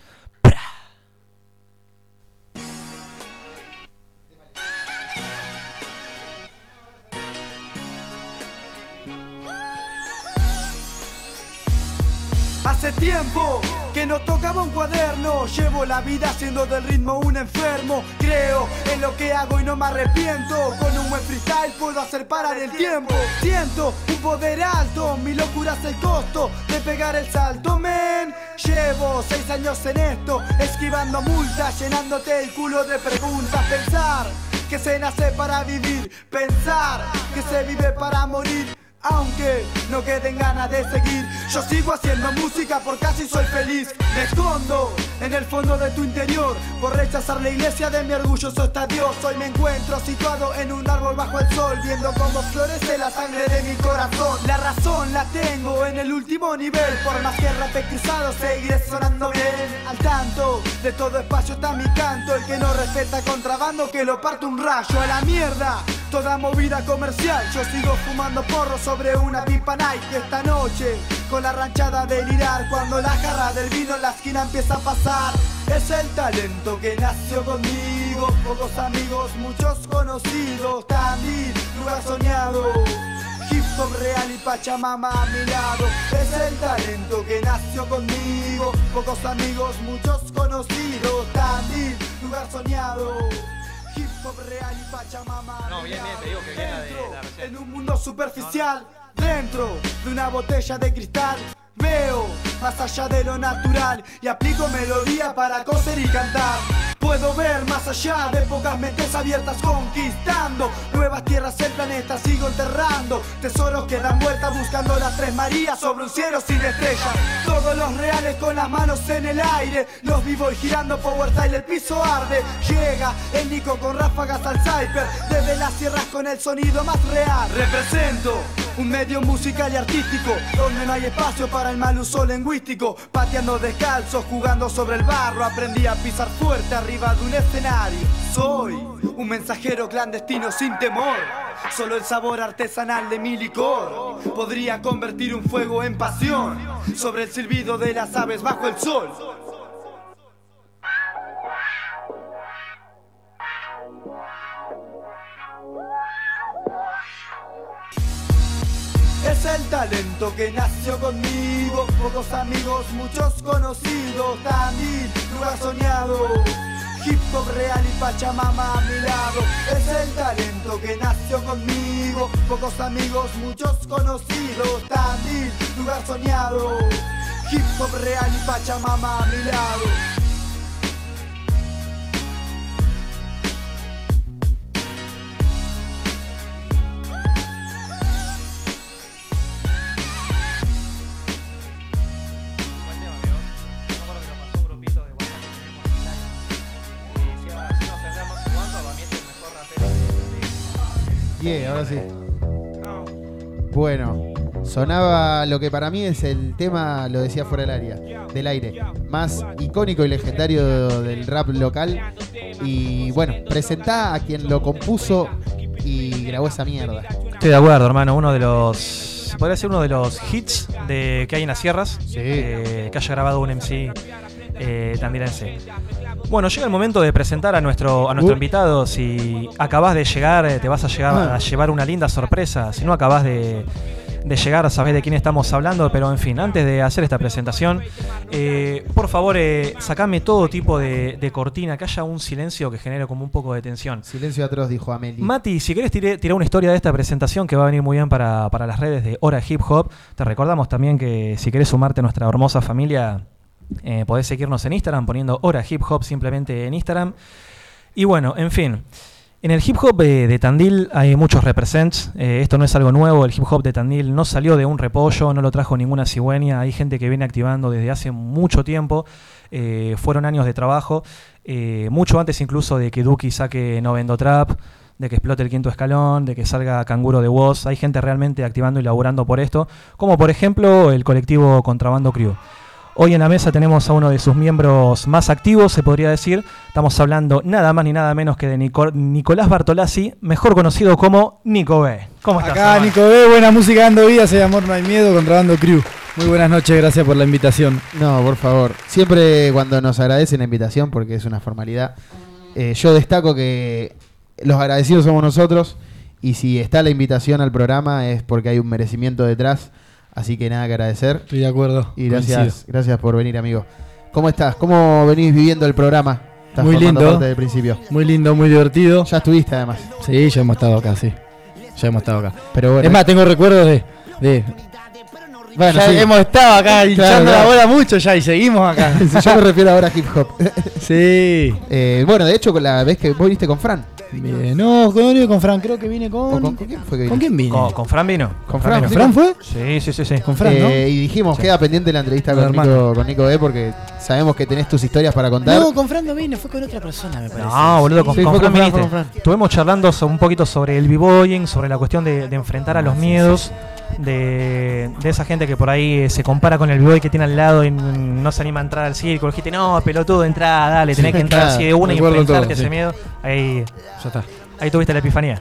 Hace tiempo que no tocaba un cuaderno. Llevo la vida haciendo del ritmo un enfermo. Creo en lo que hago y no me arrepiento. Con un buen freestyle puedo hacer parar el tiempo. Siento un poder alto, mi locura es el costo De pegar el salto, men Llevo seis años en esto Esquivando multas, llenándote el culo de preguntas. Pensar que se nace para vivir Pensar que se vive para morir aunque no queden ganas de seguir, yo sigo haciendo música porque así soy feliz. Me escondo en el fondo de tu interior por rechazar la iglesia de mi orgulloso estadio. Hoy me encuentro situado en un árbol bajo el sol, viendo cómo florece la sangre de mi corazón. La razón la tengo en el último nivel, por más que rape cruzado seguiré sonando bien. Al tanto de todo espacio está mi canto, el que no respeta contrabando que lo parte un rayo a la mierda. Toda movida comercial, yo sigo fumando porro sobre una pipa Nike esta noche Con la ranchada delirar cuando la jarra del vino en la esquina empieza a pasar Es el talento que nació conmigo Pocos amigos, muchos conocidos Tandil, lugar soñado Hip hop real y Pachamama a mi lado Es el talento que nació conmigo Pocos amigos, muchos conocidos Tandil, lugar soñado Hip hop real y Pachamama. No, bien, bien, te digo que bien la de- la. En un mundo superficial, dentro de una botella de cristal. Veo más allá de lo natural y aplico melodía para coser y cantar. Puedo ver más allá de pocas mentes abiertas conquistando nuevas tierras el planeta sigo enterrando tesoros que dan vuelta buscando las tres Marías sobre un cielo sin estrellas. Todos los reales con las manos en el aire los vivos girando power style el piso arde. Llega el Nico con ráfagas al cyper desde las sierras con el sonido más real. Represento un medio musical y artístico donde no hay espacio para el mal uso lingüístico. Pateando descalzos jugando sobre el barro aprendí a pisar fuerte arriba de un escenario. Soy un mensajero clandestino sin temor. Solo el sabor artesanal de mi licor podría convertir un fuego en pasión sobre el silbido de las aves bajo el sol. Es el talento que nació conmigo, pocos amigos, muchos conocidos, Tandil, lugar soñado, hip hop real y Pachamama a mi lado. Es el talento que nació conmigo, pocos amigos, muchos conocidos, Tandil, lugar soñado, hip hop real y Pachamama a mi lado. Yeah, ahora sí. Bueno, sonaba lo que para mí es el tema, lo decía fuera del área, del aire, más icónico y legendario del rap local. Y bueno, presentá a quien lo compuso y grabó esa mierda. Estoy de acuerdo, hermano. Uno de los. Podría ser uno de los hits de, que hay en las sierras. eh, que haya grabado un MC eh, tandilense. Bueno, llega el momento de presentar a nuestro, a nuestro Uh. invitado. Si acabas de llegar, eh, te vas a, llegar, Ah. a llevar una linda sorpresa. Si no acabas de, de llegar, sabés de quién estamos hablando. Pero en fin, antes de hacer esta presentación, eh, por favor, eh, sacame todo tipo de, de cortina, que haya un silencio que genere como un poco de tensión. Silencio atroz, dijo Amelie. Mati, si querés tiré- tirar una historia de esta presentación que va a venir muy bien para, para las redes de Hora Hip Hop, te recordamos también que si querés sumarte a nuestra hermosa familia, eh, podés seguirnos en Instagram poniendo Hora Hip Hop simplemente en Instagram. Y bueno, en fin. En el hip hop eh, de Tandil hay muchos represents. eh, esto no es algo nuevo. El hip hop de Tandil no salió de un repollo, no lo trajo ninguna cigüeña. Hay gente que viene activando desde hace mucho tiempo. eh, fueron años de trabajo. mucho antes incluso de que Duki saque No Vendo Trap, de que explote el quinto escalón, de que salga Canguro de Woz. Hay gente realmente activando y laburando por esto. Como por ejemplo el colectivo Contrabando Crew. Hoy en la mesa tenemos a uno de sus miembros más activos, se podría decir. Estamos hablando nada más ni nada menos que de Nico- Nicolás Bartolazzi, mejor conocido como Nico B. ¿Cómo estás? Acá? Nico B, buena música dando vida, se amor, no hay miedo, contrabando crew. Muy buenas noches, gracias por la invitación. No, por favor. Siempre cuando nos agradecen la invitación, porque es una formalidad, eh, yo destaco que los agradecidos somos nosotros y si está la invitación al programa es porque hay un merecimiento detrás. Así que nada que agradecer. Estoy de acuerdo. Y gracias, coincido. gracias por venir, amigo. ¿Cómo estás? ¿Cómo venís viviendo el programa? Estás Muy lindo. parte del principio. Muy lindo, muy divertido. Ya estuviste además. Sí, ya hemos estado acá, sí. Ya hemos estado acá. Pero bueno. Es más, tengo recuerdos de. de Bueno, ya sí. hemos estado acá hinchando claro. la bola mucho ya y seguimos acá. Yo me refiero ahora a hip hop. sí. Eh, bueno, de hecho, la vez que vos viniste con Fran. Bien, no, con, no vine con Fran, creo que vine con. ¿O con, con quién fue que ¿Con quién vine? ¿Con, con Fran vino? Con Fran. vino. ¿Fran fue? Sí, sí, sí, sí. Con Fran, ¿no? Eh, y dijimos, Sí. queda pendiente la entrevista Con Nico, con Nico B porque sabemos que tenés tus historias para contar. No, con Fran no vine, fue con otra persona, me parece. No, boludo, con, Sí, con Fran con Fran, viniste. Estuvimos charlando un poquito sobre el b-boying, sobre la cuestión de, de enfrentar a los miedos de, de esa gente que por ahí eh, se compara con el b-boy que tiene al lado y no se anima a entrar al circo. Dijiste, no, pelotudo, entrá, dale, tenés Sí, que entrar así de una y enfrentarte todo, ese sí. miedo. Ahí, Ya está. ahí tuviste la epifanía.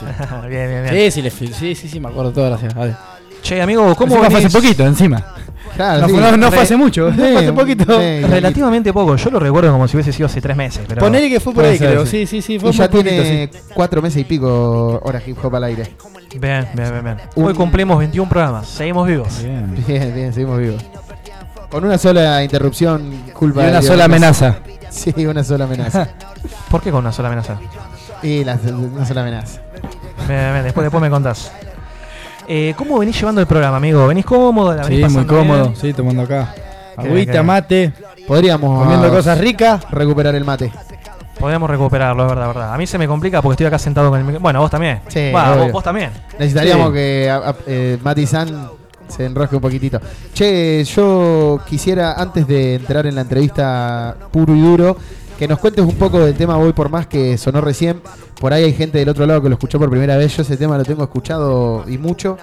bien, bien, bien. Sí, sí, sí, sí, sí, me acuerdo todo, gracias. Vale. Che, amigo, ¿cómo Encima fue hace poquito, encima. Claro, No, sí. fue, no- no Re- fue hace mucho, Sí, fue hace poquito. sí. Relativamente poco. Yo lo recuerdo como si hubiese sido hace tres meses. Pero... Ponele que fue por ahí, ser, creo. sí. Sí, sí, sí, fue Y ya poquito, tiene sí. cuatro meses y pico hora hip hop al aire. Bien, bien, bien, bien. Un- Hoy cumplimos 21 programas. Seguimos vivos. Bien. Bien, bien, seguimos vivos. Con una sola interrupción, culpa Y de una sola amenaza. Sí, una sola amenaza. ¿Por qué con una sola amenaza? y la, una sola amenaza. Bien, bien, bien. Después, después me contás. Eh, ¿Cómo venís llevando el programa, amigo? ¿Venís cómodo? ¿La venís Sí, muy cómodo, bien? sí, tomando acá. Agüita, mate, Podríamos comiendo ah, cosas ricas. recuperar el mate. Podemos recuperarlo, es verdad, verdad. A mí se me complica porque estoy acá sentado con el micrófono. Bueno, vos también. Sí, Va, vos, también. Necesitaríamos Sí. que a- a- eh, Mati San se enrosque un poquitito. Che, yo quisiera, antes de entrar en la entrevista puro y duro, que nos cuentes un poco del tema Voy por Más que sonó recién. Por ahí hay gente del otro lado que lo escuchó por primera vez. Yo ese tema lo tengo escuchado y mucho.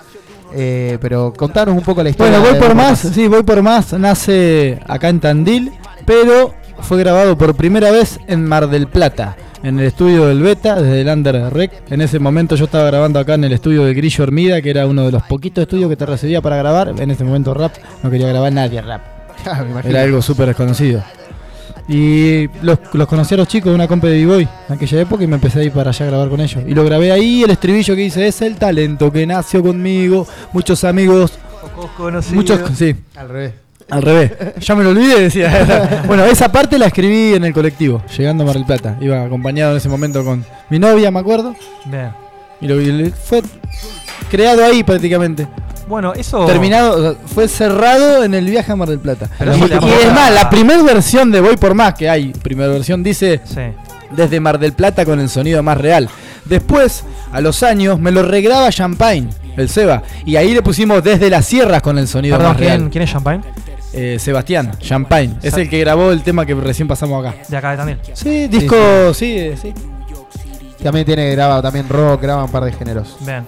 Eh, pero contanos un poco la historia. Bueno, voy de por más, sí, voy por más. Nace acá en Tandil, pero fue grabado por primera vez en Mar del Plata, en el estudio del Beta, desde el Under Rec. En ese momento yo estaba grabando acá en el estudio de Grillo Hormida, que era uno de los poquitos estudios que te recibía para grabar. En ese momento rap, no quería grabar nadie rap. Ah. Era algo súper desconocido. Y los, los conocí a los chicos de una compa de B-Boy en aquella época y me empecé a ir para allá a grabar con ellos. Y lo grabé ahí, el estribillo que dice, es el talento que nació conmigo, muchos amigos, muchos... Sí, Al revés. Al revés. Ya me lo olvidé, decía. bueno, esa parte la escribí en el colectivo, llegando a Mar del Plata. Iba acompañado en ese momento con mi novia, me acuerdo. Bien. Y lo, y fue creado ahí prácticamente. Bueno, eso. Terminado, o sea, fue cerrado en el viaje a Mar del Plata. Pero y, es más, la primera versión de Voy por Más que hay, primera versión dice Sí. desde Mar del Plata con el sonido más real. Después, a los años, me lo regraba Champagne, el Seba. Y ahí le pusimos desde las sierras con el sonido Perdón, más ¿quién, real. ¿quién es Champagne? Eh, Sebastián, Champagne. Es el que grabó el tema que recién pasamos acá. De acá de Tandil. Sí, disco, sí, eh, sí. También tiene graba también rock, graba un par de géneros. Bien.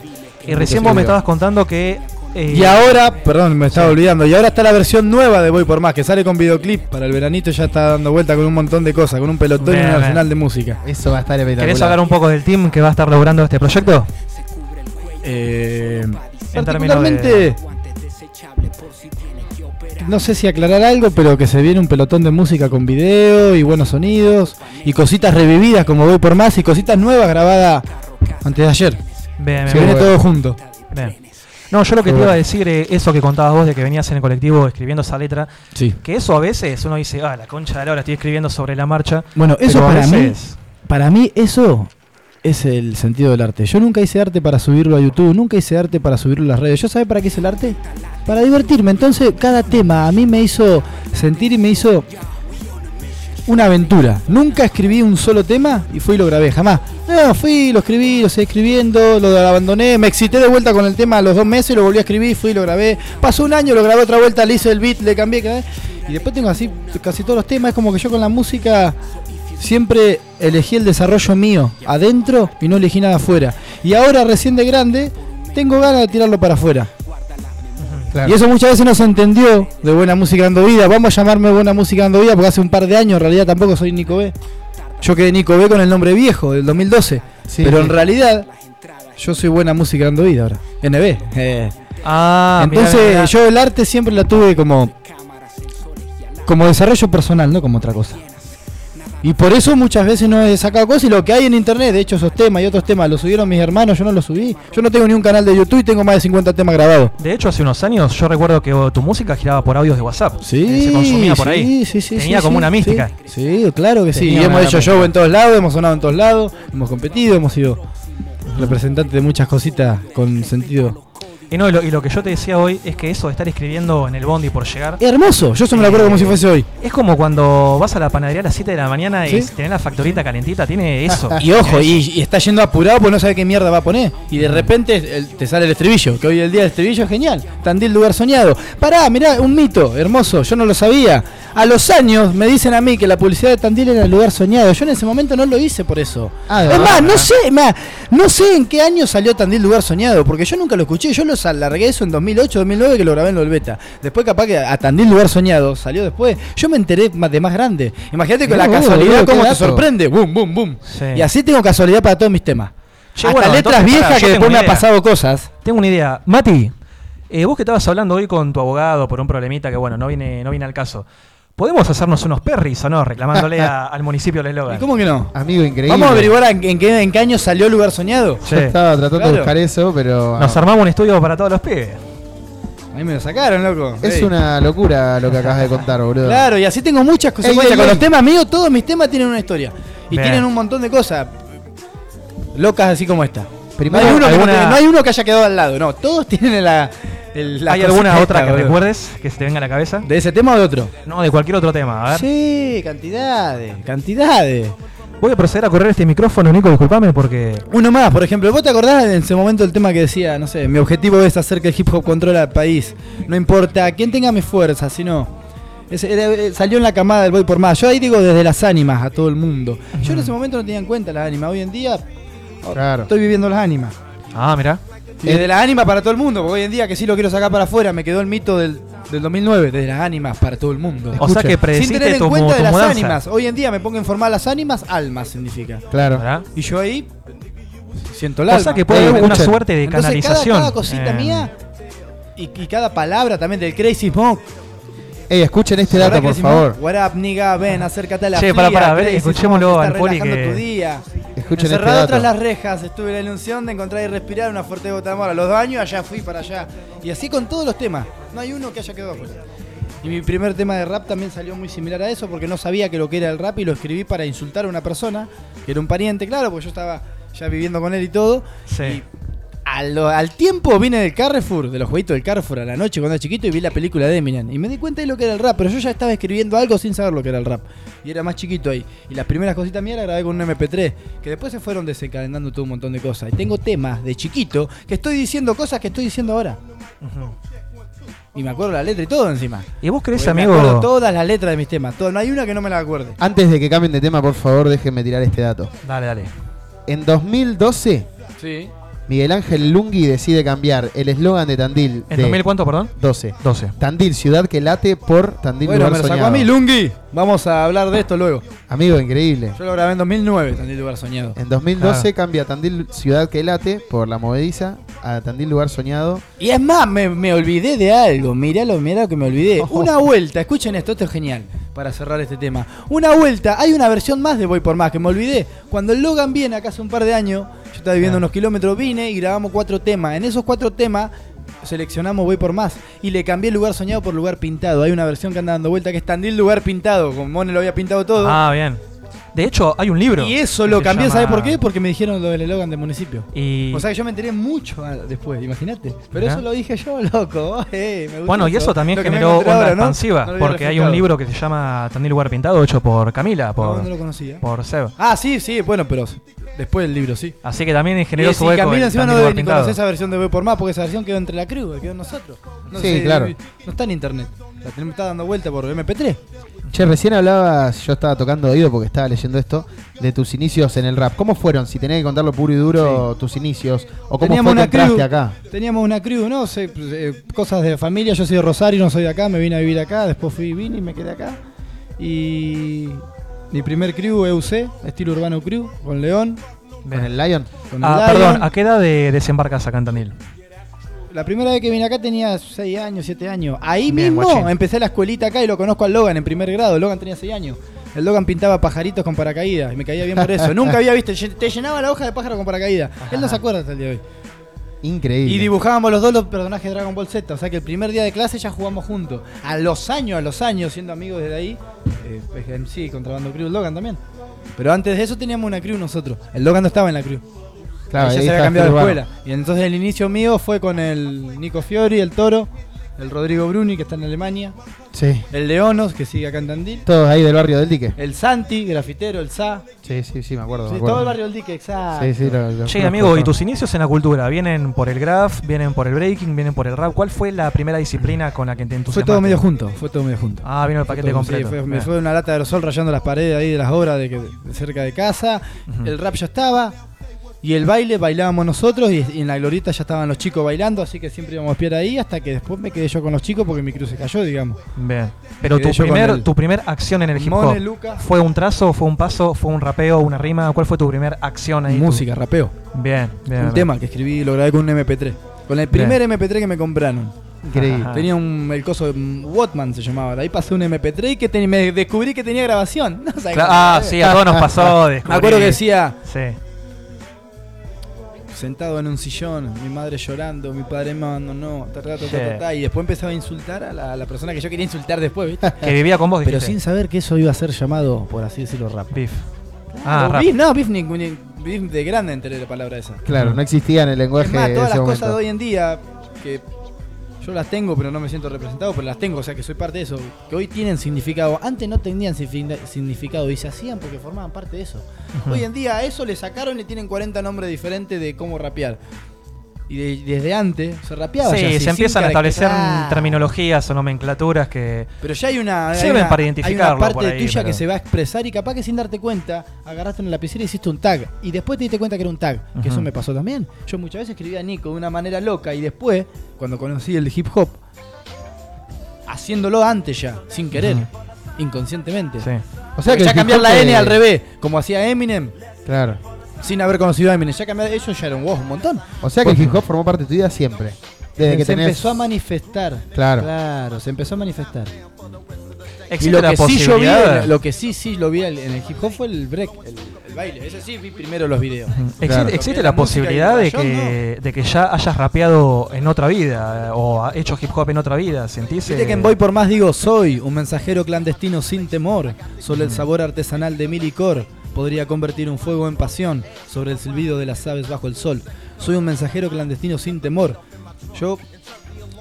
Y recién vos me estabas contando que. eh, Y ahora, perdón, me estaba Sí. olvidando. Y ahora está la versión nueva de Voy por Más, que sale con videoclip para el veranito. Ya está dando vuelta con un montón de cosas, con un pelotón y Bien, un bien. arsenal de música. Eso va a estar espectacular. ¿Querés hablar un poco del team que va a estar logrando este proyecto? Eh, En términos particularmente, no sé si aclarar algo, pero que se viene un pelotón de música con video y buenos sonidos y cositas revividas como Voy por Más y cositas nuevas grabadas antes de ayer. Bien, se bien, viene bien. todo junto. Bien. No, yo lo que te iba a decir, eh, eso que contabas vos de que venías en el colectivo escribiendo esa letra, Sí. que eso a veces uno dice, ah, la concha de la hora, estoy escribiendo sobre la marcha. Bueno, eso para mí, para mí eso es el sentido del arte. Yo nunca hice arte para subirlo a YouTube, nunca hice arte para subirlo a las redes. ¿Yo sabe para qué hice el arte? Para divertirme. Entonces, cada tema a mí me hizo sentir y me hizo una aventura. Nunca escribí un solo tema y fui y lo grabé, jamás. No, fui, lo escribí, lo seguí escribiendo, lo abandoné, me excité de vuelta con el tema a los dos meses, lo volví a escribir, fui y lo grabé. Pasó un año, lo grabé otra vuelta, le hice el beat, le cambié, y después tengo así casi todos los temas. Es como que yo con la música siempre elegí el desarrollo mío adentro y no elegí nada afuera. Y ahora recién de grande tengo ganas de tirarlo para afuera. Y eso muchas veces no se entendió de Buena Música Dando Vida. Vamos a llamarme Buena Música Dando Vida porque hace un par de años en realidad tampoco soy Nico B. Yo quedé Nico B con el nombre viejo del 2012. Sí, pero sí. en realidad yo soy Buena Música Dando Vida ahora. NB. eh. Ah, mirá, Entonces mirá. yo el arte siempre la tuve como como desarrollo personal, no como otra cosa. Y por eso muchas veces no he sacado cosas y lo que hay en internet, de hecho esos temas y otros temas los subieron mis hermanos, yo no los subí. Yo no tengo ni un canal de YouTube y tengo más de 50 temas grabados. De hecho, hace unos años yo recuerdo que tu música giraba por audios de WhatsApp. Sí, Eh, se consumía por sí, ahí. sí, sí, Tenía como una mística. Sí, claro que sí. Tenía Y hemos hecho mística. show en todos lados, hemos sonado en todos lados, hemos competido, hemos sido representantes de muchas cositas con sentido. Y no, y lo, y lo que yo te decía hoy es que eso de estar escribiendo en el bondi por llegar. Hermoso, yo eso me lo acuerdo como si fuese hoy. Es como cuando vas a la panadería a las 7 de la mañana y ¿Sí? tenés la factorita calentita, tiene eso. Y ojo, y, está yendo apurado porque no sabe qué mierda va a poner. Y de repente el- te sale el estribillo, que hoy el día del estribillo es genial. Tandil lugar soñado. Pará, mirá, un mito, hermoso, yo no lo sabía. A los años me dicen a mí que la publicidad de Tandil era el lugar soñado. Yo en ese momento no lo hice por eso. Ah, es más, no sé, más, no sé en qué año salió Tandil lugar soñado, porque yo nunca lo escuché. Yo lo largué eso en 2008, 2009 que lo grabé en lo del beta. Después capaz que a Tandil lugar soñado salió después. Yo me enteré más de más grande. Imagínate con la casualidad boludo, cómo te dato. sorprende. Boom, boom, boom. Sí. Y así tengo casualidad para todos mis temas. Che, Hasta bueno, letras entonces, viejas que después me ha pasado cosas. Tengo una idea. Mati, eh, vos que estabas hablando hoy con tu abogado por un problemita que, bueno, no viene, no viene al caso. ¿Podemos hacernos unos perris o no? Reclamándole a- al municipio el eslogan. ¿Y cómo que no? Amigo, increíble. Vamos a averiguar en, en qué, en qué año salió Lugar Soñado. Sí. Yo estaba tratando Claro. de buscar eso, pero. Nos armamos un estudio para todos los pibes. A mí me lo sacaron, loco. Es Ey. una locura lo que acabas de contar, boludo. Claro, y así tengo muchas consecuencias. ey, Con ey. los temas míos, todos mis temas tienen una historia. Y Bien. tienen un montón de cosas locas así como esta. Primero, no, hay uno que no, alguna- tiene- no hay uno que haya quedado al lado, no. Todos tienen la. el- la ¿Hay alguna otra que recuerdes que se te venga a la cabeza? ¿De ese tema o de otro? No, de cualquier otro tema. A ver. Sí, cantidades, cantidades. Voy a proceder a correr este micrófono, Nico, disculpame porque. Uno más, por ejemplo, ¿vos te acordás en ese momento el tema que decía, no sé, mi objetivo es hacer que el hip hop controle al país? No importa quién tenga mi fuerza, sino... Eh, salió en la camada del Voy por Más. Yo ahí digo desde las ánimas a todo el mundo. Yo en ese momento no tenía en cuenta las ánimas. Hoy en día Claro. estoy viviendo las ánimas. Ah, mira. Y desde las ánimas para todo el mundo, porque hoy en día que sí lo quiero sacar para afuera, me quedó el mito del, del 2009, desde las ánimas para todo el mundo. O sea que Sin predeciste tener en tu, cuenta de las mudanza. ánimas. Hoy en día me pongo a informar las ánimas, almas significa. Claro. ¿Verdad? Y yo ahí siento el O sea que puede haber una suerte de Entonces, canalización. Cada, cada cosita Eh, mía y, y cada palabra también del Crazy Smoke. Ey, escuchen este ¿Verdad, dato, por favor. What up, nigga? Ven, acércate a la Che, fría, pará, pará, a ver, escuchémoslo al poli que- tu día. Escuchen este Encerrado tras las rejas, estuve la ilusión de encontrar y respirar una fuerte gota de amor. A los dos años allá fui para allá. Y así con todos los temas. No hay uno que haya quedado afuera. Y mi primer tema de rap también salió muy similar a eso porque no sabía que lo que era el rap y lo escribí para insultar a una persona, que era un pariente, claro, porque yo estaba ya viviendo con él y todo. Sí. Al, al tiempo vine del Carrefour, de los jueguitos del Carrefour a la noche cuando era chiquito y vi la película de Eminem. Y me di cuenta de lo que era el rap, pero yo ya estaba escribiendo algo sin saber lo que era el rap. Y era más chiquito ahí. Y las primeras cositas mías las grabé con un MP3, que después se fueron desencadenando todo un montón de cosas. Y tengo temas de chiquito que estoy diciendo cosas que estoy diciendo ahora. Y me acuerdo la letra y todo encima. ¿Y vos crees, Porque amigo? Me acuerdo todas las letras de mis temas. todo- no hay una que no me la acuerde. Antes de que cambien de tema, por favor, déjenme tirar este dato. Dale, dale. En 2012, Sí. Miguel Ángel Lungui decide cambiar el eslogan de Tandil. ¿En de 2000 cuánto, perdón? 12. 12. Tandil, ciudad que late por Tandil Bueno, lugar me lo sacó soñado. a mí, Lungi. Vamos a hablar de esto luego. Amigo, increíble. Yo lo grabé en 2009, Tandil Lugar Soñado. En 2012 Ah. cambia Tandil, ciudad que late por la movediza a Tandil lugar soñado. Y es más, me, me olvidé de algo. Miralo, mirá lo que me olvidé. Una vuelta, escuchen esto, esto es genial. Para cerrar este tema. Una vuelta, hay una versión más de Voy por Más que me olvidé. Cuando el Logan viene acá hace un par de años, yo estaba viviendo unos kilómetros, vine y grabamos cuatro temas. En esos cuatro temas seleccionamos Voy por Más y le cambié lugar soñado por lugar pintado. Hay una versión que anda dando vuelta que es Tandil lugar pintado. Como Mone lo había pintado todo. Ah, bien. De hecho, hay un libro. Y eso lo cambié, llama- ¿sabes por qué? Porque me dijeron lo del eslogan del municipio. Y- O sea que yo me enteré mucho ah, después, imagínate. Pero eso lo dije yo, loco. Eh, me gusta Bueno, y eso también generó onda expansiva, No porque hay un libro que se llama Tandil Lugar Pintado, hecho por Camila, por, No, no lo conocía. por Seb. Ah, sí, sí, bueno, pero después del libro, sí. Así que también Y si eco. Camilo el encima no debe ni conocer esa versión de Voy por Más, porque esa versión quedó entre la crew, quedó en nosotros. No Sí, sé, claro. No está en internet. La tenemos está dando vuelta por MP3. Che, recién hablabas, yo estaba tocando oído porque estaba leyendo esto, de tus inicios en el rap. ¿Cómo fueron? Si tenés que contarlo puro y duro, tus inicios. ¿O cómo Teníamos fue una crew, acá? Teníamos una crew, no sé, pues, eh, cosas de familia. Yo soy de Rosario, no soy de acá, me vine a vivir acá, después fui, vine y me quedé acá. Y mi primer crew, EUC, estilo urbano crew, con León. ¿Con el Lion? Con el Ah, Lion. perdón, ¿a qué edad de desembarcas acá en Tandil? La primera vez que vine acá tenía 6 años, 7 años. Ahí Bien, mismo guachín. empecé la escuelita acá y lo conozco al Logan en primer grado. Logan tenía 6 años. El Logan pintaba pajaritos con paracaídas y me caía bien por eso. Nunca había visto, te llenaba la hoja de pájaro con paracaídas. Él no se acuerda hasta el día de hoy. Increíble. Y dibujábamos los dos los personajes de Dragon Ball Z. O sea que el primer día de clase ya jugamos juntos. A los años, a los años, siendo amigos desde ahí. Eh, PGMC, Contrabando Crew, Logan también. Pero antes de eso teníamos una crew nosotros. El Logan no estaba en la crew. Claro, ya se había cambiado de escuela. Y entonces el inicio mío fue con el Nico Fiori, el Toro, el Rodrigo Bruni, que está en Alemania, Sí. el Leonos, que sigue acá en Tandil, Todos ahí del barrio del dique. el Santi, grafitero, el Sa. Sí, sí, sí, me acuerdo. Sí, me acuerdo. todo el barrio del dique, exacto. Sí, sí, lo- lo Che, amigo, ¿y tus inicios en la cultura vienen por el graph, vienen por el breaking, vienen por el rap? ¿Cuál fue la primera disciplina con la que te Fue entusiasmaste? todo medio junto, fue todo medio junto. Ah, vino el Fue paquete todo, completo. sí, fue- me fue una lata de aerosol rayando las paredes ahí de las obras de, que- de cerca de casa. El rap ya estaba. Y el baile bailábamos nosotros y, y en la glorieta ya estaban los chicos bailando, así que siempre íbamos a espiar ahí hasta que después me quedé yo con los chicos porque mi cruz se cayó, digamos. Bien. Pero tu primer, el- tu primer acción en el hip hop Mone, fue un trazo, fue un paso, fue un rapeo, una rima. ¿Cuál fue tu primer acción ahí? Música, rapeo. Bien, bien. un bien. tema que escribí y lo grabé con un MP3. Con el primer MP3 que me compraron. Increíble. Ajá. Tenía un, el coso, un Watman se llamaba. De ahí pasé un MP3 y que te- me descubrí que tenía grabación. No sabés Cla- cómo ah, sí, a todos nos pasó. Me acuerdo que decía, Sí. Sentado en un sillón, mi madre llorando, mi padre mando, no, ta, ta, ta, Sí. ta, ta, ta, y después empezaba a insultar a la, a la persona que yo quería insultar después, ¿viste? Que vivía con vos, Pero dijiste. sin saber que eso iba a ser llamado, por así decirlo, rap. Beef. Ah, rap. beef, no, beef, ni, ni- beef de grande enteré la palabra esa. Claro, no existía en el lenguaje Es más, de todas ese las momento. cosas de hoy en día que yo las tengo, pero no me siento representado, pero las tengo, o sea que soy parte de eso, que hoy tienen significado. Antes no tenían signifi- significado y se hacían porque formaban parte de eso. Hoy en día a eso le sacaron y tienen 40 nombres diferentes de cómo rapear. Y de- desde antes se rapeaba. Sí, ya así, se empiezan a establecer terminologías o nomenclaturas que Pero ya hay una, hay sirven una- para hay identificarlo una parte por ahí, tuya pero- que se va a expresar y capaz que sin darte cuenta agarraste una lapicera y hiciste un tag y después te diste cuenta que era un tag, que eso me pasó también. Yo muchas veces escribía a Nico de una manera loca y después, cuando conocí el hip hop, haciéndolo antes ya, sin querer, inconscientemente. Sí. O sea Porque que ya cambiar la N de- al revés, como hacía Eminem, Claro. Sin haber conocido a Eminem, ya cambiar eso ya era un wow, un montón. O sea que el hip hop formó parte de tu vida siempre. Desde que se tenés. empezó a manifestar. Claro. Claro, se empezó a manifestar. Y existe lo la que sí yo vi, lo que sí sí lo vi en el hip hop fue el break, el, el baile. Ese sí vi primero los videos. Existe, Claro. que la posibilidad de que, de que ya hayas rapeado en otra vida o ha hecho hip hop en otra vida. ¿Sentís? Viste eh, que en Voy por Más digo, soy un mensajero clandestino sin temor, solo el sabor artesanal de mi licor podría convertir un fuego en pasión sobre el silbido de las aves bajo el sol. Soy un mensajero clandestino sin temor. Yo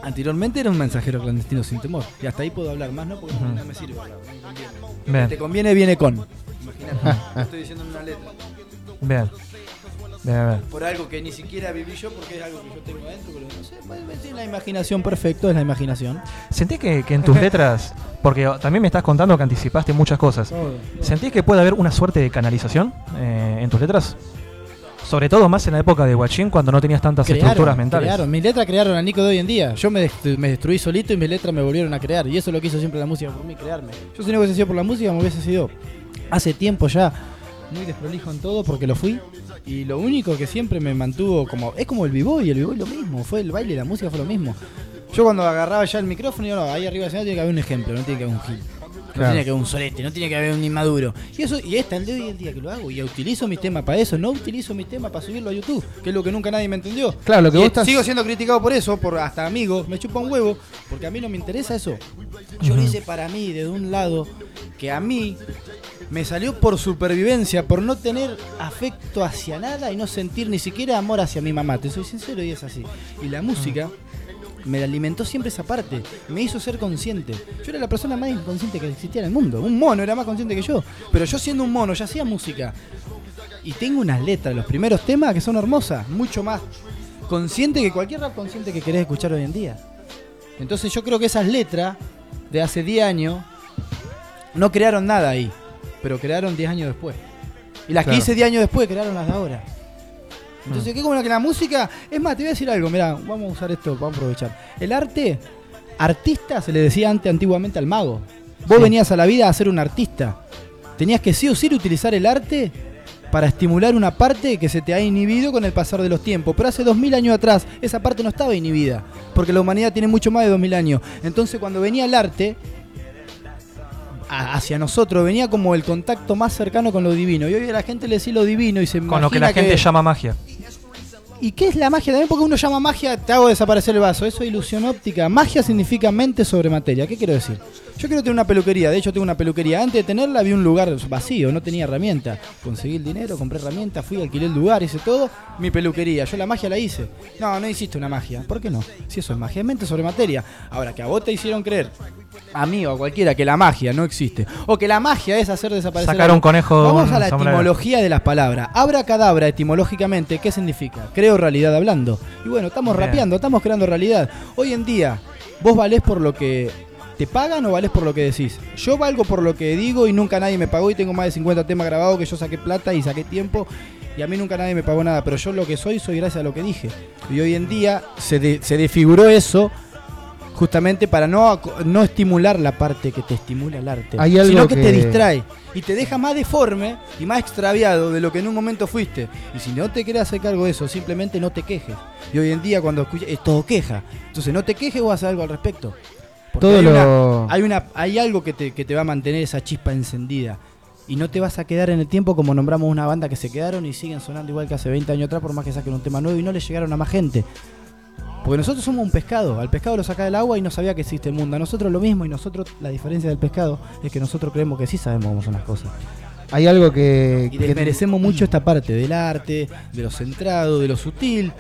anteriormente era un mensajero clandestino sin temor. Y hasta ahí puedo hablar más, ¿no? Porque no me sirve hablar. no me conviene. Bien. Te conviene, viene con. Imagínate, estoy diciendo en una letra. Bien. Bien. Por algo que ni siquiera viví yo porque es algo que yo tengo adentro, pero no sé, decir la imaginación, perfecto, es la imaginación. ¿Sentís que, que en tus letras, porque también me estás contando que anticipaste muchas cosas, Todo. ¿sentís que puede haber una suerte de canalización eh, en tus letras? Sobre todo más en la época de Guachín cuando no tenías tantas estructuras mentales. Crearon, mis letras crearon a Nico de hoy en día. Yo me, destru- me destruí solito y mis letras me volvieron a crear. Y eso es lo que hizo siempre la música por mí, crearme. Yo si no hubiese sido por la música, me hubiese sido hace tiempo ya muy desprolijo en todo porque lo fui. Y lo único que siempre me mantuvo como. Es como el b-boy, el b-boy lo mismo. Fue el baile la música fue lo mismo. Yo cuando agarraba ya el micrófono, digo, no, ahí arriba del escenario tiene que haber un ejemplo, no tiene que haber un gil. No Claro. tiene que haber un solete, no tiene que haber un inmaduro. Y eso, y esta el de hoy en día que lo hago. Y utilizo mi tema para eso, no utilizo mi tema para subirlo a YouTube, que es lo que nunca nadie me entendió. Claro, lo que Y vos estás- Sigo siendo criticado por eso, por hasta amigos, me chupa un huevo, porque a mí no me interesa eso. Yo lo hice para mí, de un lado, que a mí me salió por supervivencia, por no tener afecto hacia nada y no sentir ni siquiera amor hacia mi mamá. Te soy sincero y es así. Y la música me alimentó siempre esa parte, me hizo ser consciente. Yo era la persona más inconsciente que existía en el mundo. Un mono era más consciente que yo. Pero yo siendo un mono ya hacía música. Y tengo unas letras, los primeros temas que son hermosas, mucho más consciente que cualquier rap consciente que querés escuchar hoy en día. Entonces yo creo que esas letras de hace 10 años no crearon nada ahí, pero crearon 10 años después. Y las Claro. que hice 10 años después crearon las de ahora. Entonces, ¿qué como que la música? Es más, te voy a decir algo, mira, vamos a usar esto, vamos a aprovechar. El arte, artista se le decía antes antiguamente al mago. Vos venías a la vida a ser un artista. Tenías que sí o sí utilizar el arte para estimular una parte que se te ha inhibido con el pasar de los tiempos. Pero hace 2000 años atrás esa parte no estaba inhibida, porque la humanidad tiene mucho más de 2000 años. Entonces cuando venía el arte hacia nosotros, venía como el contacto más cercano con lo divino. Y hoy a la gente le decís lo divino y se Con lo que la gente llama magia. ¿Y qué es la magia? También porque uno llama magia, te hago desaparecer el vaso. Eso es ilusión óptica. Magia significa mente sobre materia. ¿Qué quiero decir? Yo quiero tener una peluquería. De hecho, tengo una peluquería. Antes de tenerla, había un lugar vacío. No tenía herramienta. Conseguí el dinero, compré herramientas, fui, alquilé el lugar, hice todo. Mi peluquería. Yo la magia la hice. No, no hiciste una magia. ¿Por qué no? Si eso es magia, es mente sobre materia. Ahora, que a vos te hicieron creer, a mí o a cualquiera, que la magia no existe. O que la magia es hacer desaparecer. Sacar un conejo de Vamos a la sombrero. etimología de las palabras. Abra cadabra etimológicamente, ¿qué significa? Creo realidad hablando. Y bueno, estamos Bien. rapeando, estamos creando realidad. Hoy en día, ¿vos valés por lo que te pagan o valés por lo que decís? Yo valgo por lo que digo y nunca nadie me pagó y tengo más de 50 temas grabados que yo saqué plata y saqué tiempo. Y a mí nunca nadie me pagó nada, pero yo lo que soy, soy gracias a lo que dije. Y hoy en día se, de- se desfiguró eso justamente para no, no estimular la parte que te estimula el arte, Hay algo sino que, te distrae y te deja más deforme y más extraviado de lo que en un momento fuiste. Y si no te querés hacer cargo de eso, simplemente no te quejes. Y hoy en día cuando escuchas, es todo queja. Entonces no te quejes o haz algo al respecto. Todo hay, lo- una, hay, una- hay algo que te, que te va a mantener esa chispa encendida. Y no te vas a quedar en el tiempo como nombramos una banda que se quedaron y siguen sonando igual que hace 20 años atrás por más que saquen un tema nuevo y no le llegaron a más gente. Porque nosotros somos un pescado, al pescado lo saca del agua y no sabía que existe el mundo. A nosotros lo mismo y nosotros, la diferencia del pescado es que nosotros creemos que sí sabemos cómo son las cosas. Hay algo que. Y que- desmerecemos mucho esta parte del arte, de lo centrado, de lo sutil.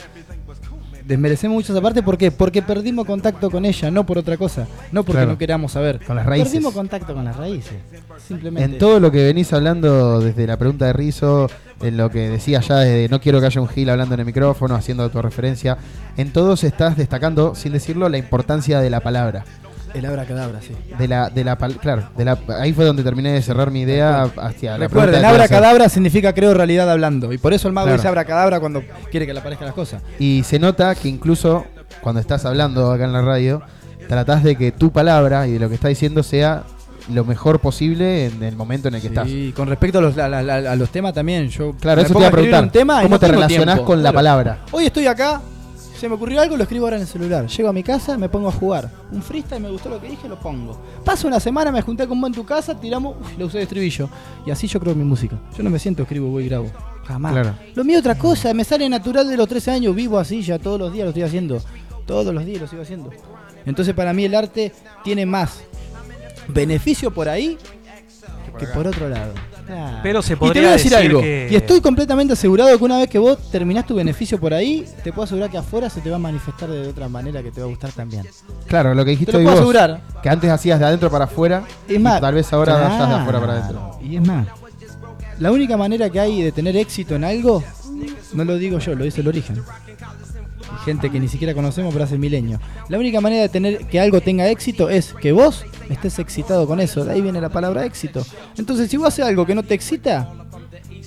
Desmerecemos mucho esa parte, ¿por qué? Porque perdimos contacto con ella, no por otra cosa. No porque Claro. no queramos saber. Con las raíces. Perdimos contacto con las raíces. Simplemente. En todo lo que venís hablando, desde la pregunta de Rizo, en lo que decías ya desde no quiero que haya un Gil hablando en el micrófono, haciendo autorreferencia, en todos estás destacando, sin decirlo, la importancia de la palabra. El abracadabra, sí. De la, de la pal- claro, de la, ahí fue donde terminé de cerrar mi idea hacia la pregunta Recuerden, que iba a hacer. abracadabra significa creo realidad hablando. Y por eso el mago Claro. dice abracadabra cuando quiere que le aparezcan las cosas. Y se nota que incluso cuando estás hablando acá en la radio, tratás de que tu palabra y de lo que estás diciendo sea lo mejor posible en el momento en el que estás. Y con respecto a los, a, la- a los temas también, yo Claro, me eso te pongo iba a escribir preguntar. un tema y ¿Cómo no te tengo relacionás tiempo. con la palabra? Hoy estoy acá, se me ocurrió algo, lo escribo ahora en el celular. Llego a mi casa, me pongo a jugar. Un freestyle, me gustó lo que dije, lo pongo. Paso una semana, me junté con vos en tu casa, tiramos, uf, lo usé de estribillo. Y así yo creo mi música. Yo no me siento, escribo, voy y grabo. Jamás. Claro. Lo mío es otra cosa, me sale natural de los 13 años, vivo así ya todos los días lo estoy haciendo. Todos los días lo sigo haciendo. Entonces para mí el arte tiene más beneficio por ahí que por otro lado. Pero se Y te podría voy a decir decir algo. que- Y estoy completamente asegurado que una vez que vos terminás tu beneficio por ahí, te puedo asegurar que afuera se te va a manifestar de otra manera que te va a gustar también. Claro, lo que dijiste Te lo puedo vos, asegurar. que antes hacías de adentro para afuera, Es y más, tal vez ahora claro. vayas de afuera para adentro. Y es más, la única manera que hay de tener éxito en algo, no lo digo yo, lo dice el origen. Gente que ni siquiera conocemos pero hace milenios. La única manera de tener que algo tenga éxito es que vos estés excitado con eso. De ahí viene la palabra éxito. Entonces, si vos haces algo que no te excita,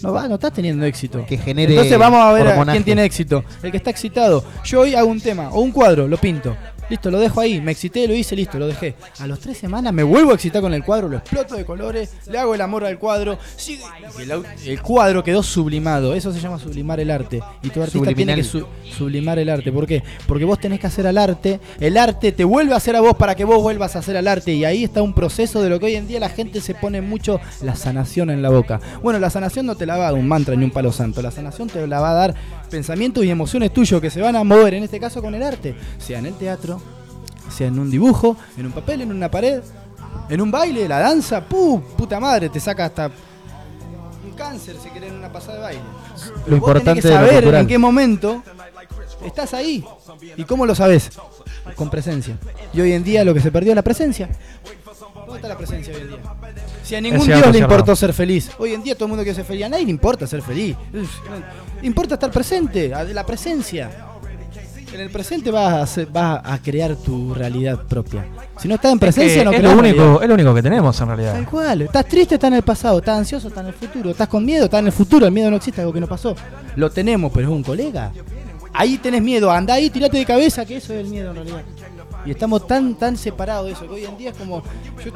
no va, no estás teniendo éxito. Que genere Entonces vamos a ver a quién tiene éxito. El que está excitado. Yo hoy hago un tema o un cuadro, lo pinto. Listo, lo dejo ahí. Me excité, lo hice, listo, lo dejé. A los tres semanas me vuelvo a excitar con el cuadro, lo exploto de colores, le hago el amor al cuadro. sigue- y el, el cuadro quedó sublimado. Eso se llama sublimar el arte. Y tu artista tiene Subliminal. que su- sublimar el arte. ¿Por qué? Porque vos tenés que hacer al arte. El arte te vuelve a hacer a vos para que vos vuelvas a hacer al arte. Y ahí está un proceso de lo que hoy en día la gente se pone mucho la sanación en la boca. Bueno, la sanación no te la va a dar un mantra ni un palo santo. La sanación te la va a dar pensamientos y emociones tuyos que se van a mover, en este caso con el arte. Sea en el teatro, sea en un dibujo, en un papel, en una pared, en un baile, la danza. ¡Puh! Puta madre, te saca hasta un cáncer si querés en una pasada de baile. Pero vos importante tenés que lo saber en qué momento estás ahí. ¿Y cómo lo sabes? Con presencia. Y hoy en día lo que se perdió es la presencia. ¿Dónde está la presencia hoy en día? Si a ningún Dios le importó ser feliz. Hoy en día todo el mundo quiere ser feliz. A nadie le importa ser feliz. Uf, Importa estar presente, la presencia. En el presente vas a, hacer- vas a crear tu realidad propia. Si no estás en Es que presencia, no es lo único, realidad. es lo único que tenemos en realidad. Tal cual. Estás triste, está en el pasado. Estás ansioso, está en el futuro. Estás con miedo, está en el futuro. El miedo no existe, algo que no pasó. Lo tenemos, pero es un colega. Ahí tenés miedo. Anda ahí, tirate de cabeza, que eso es el miedo en realidad. Y estamos tan, tan separados de eso, que hoy en día es como. Yo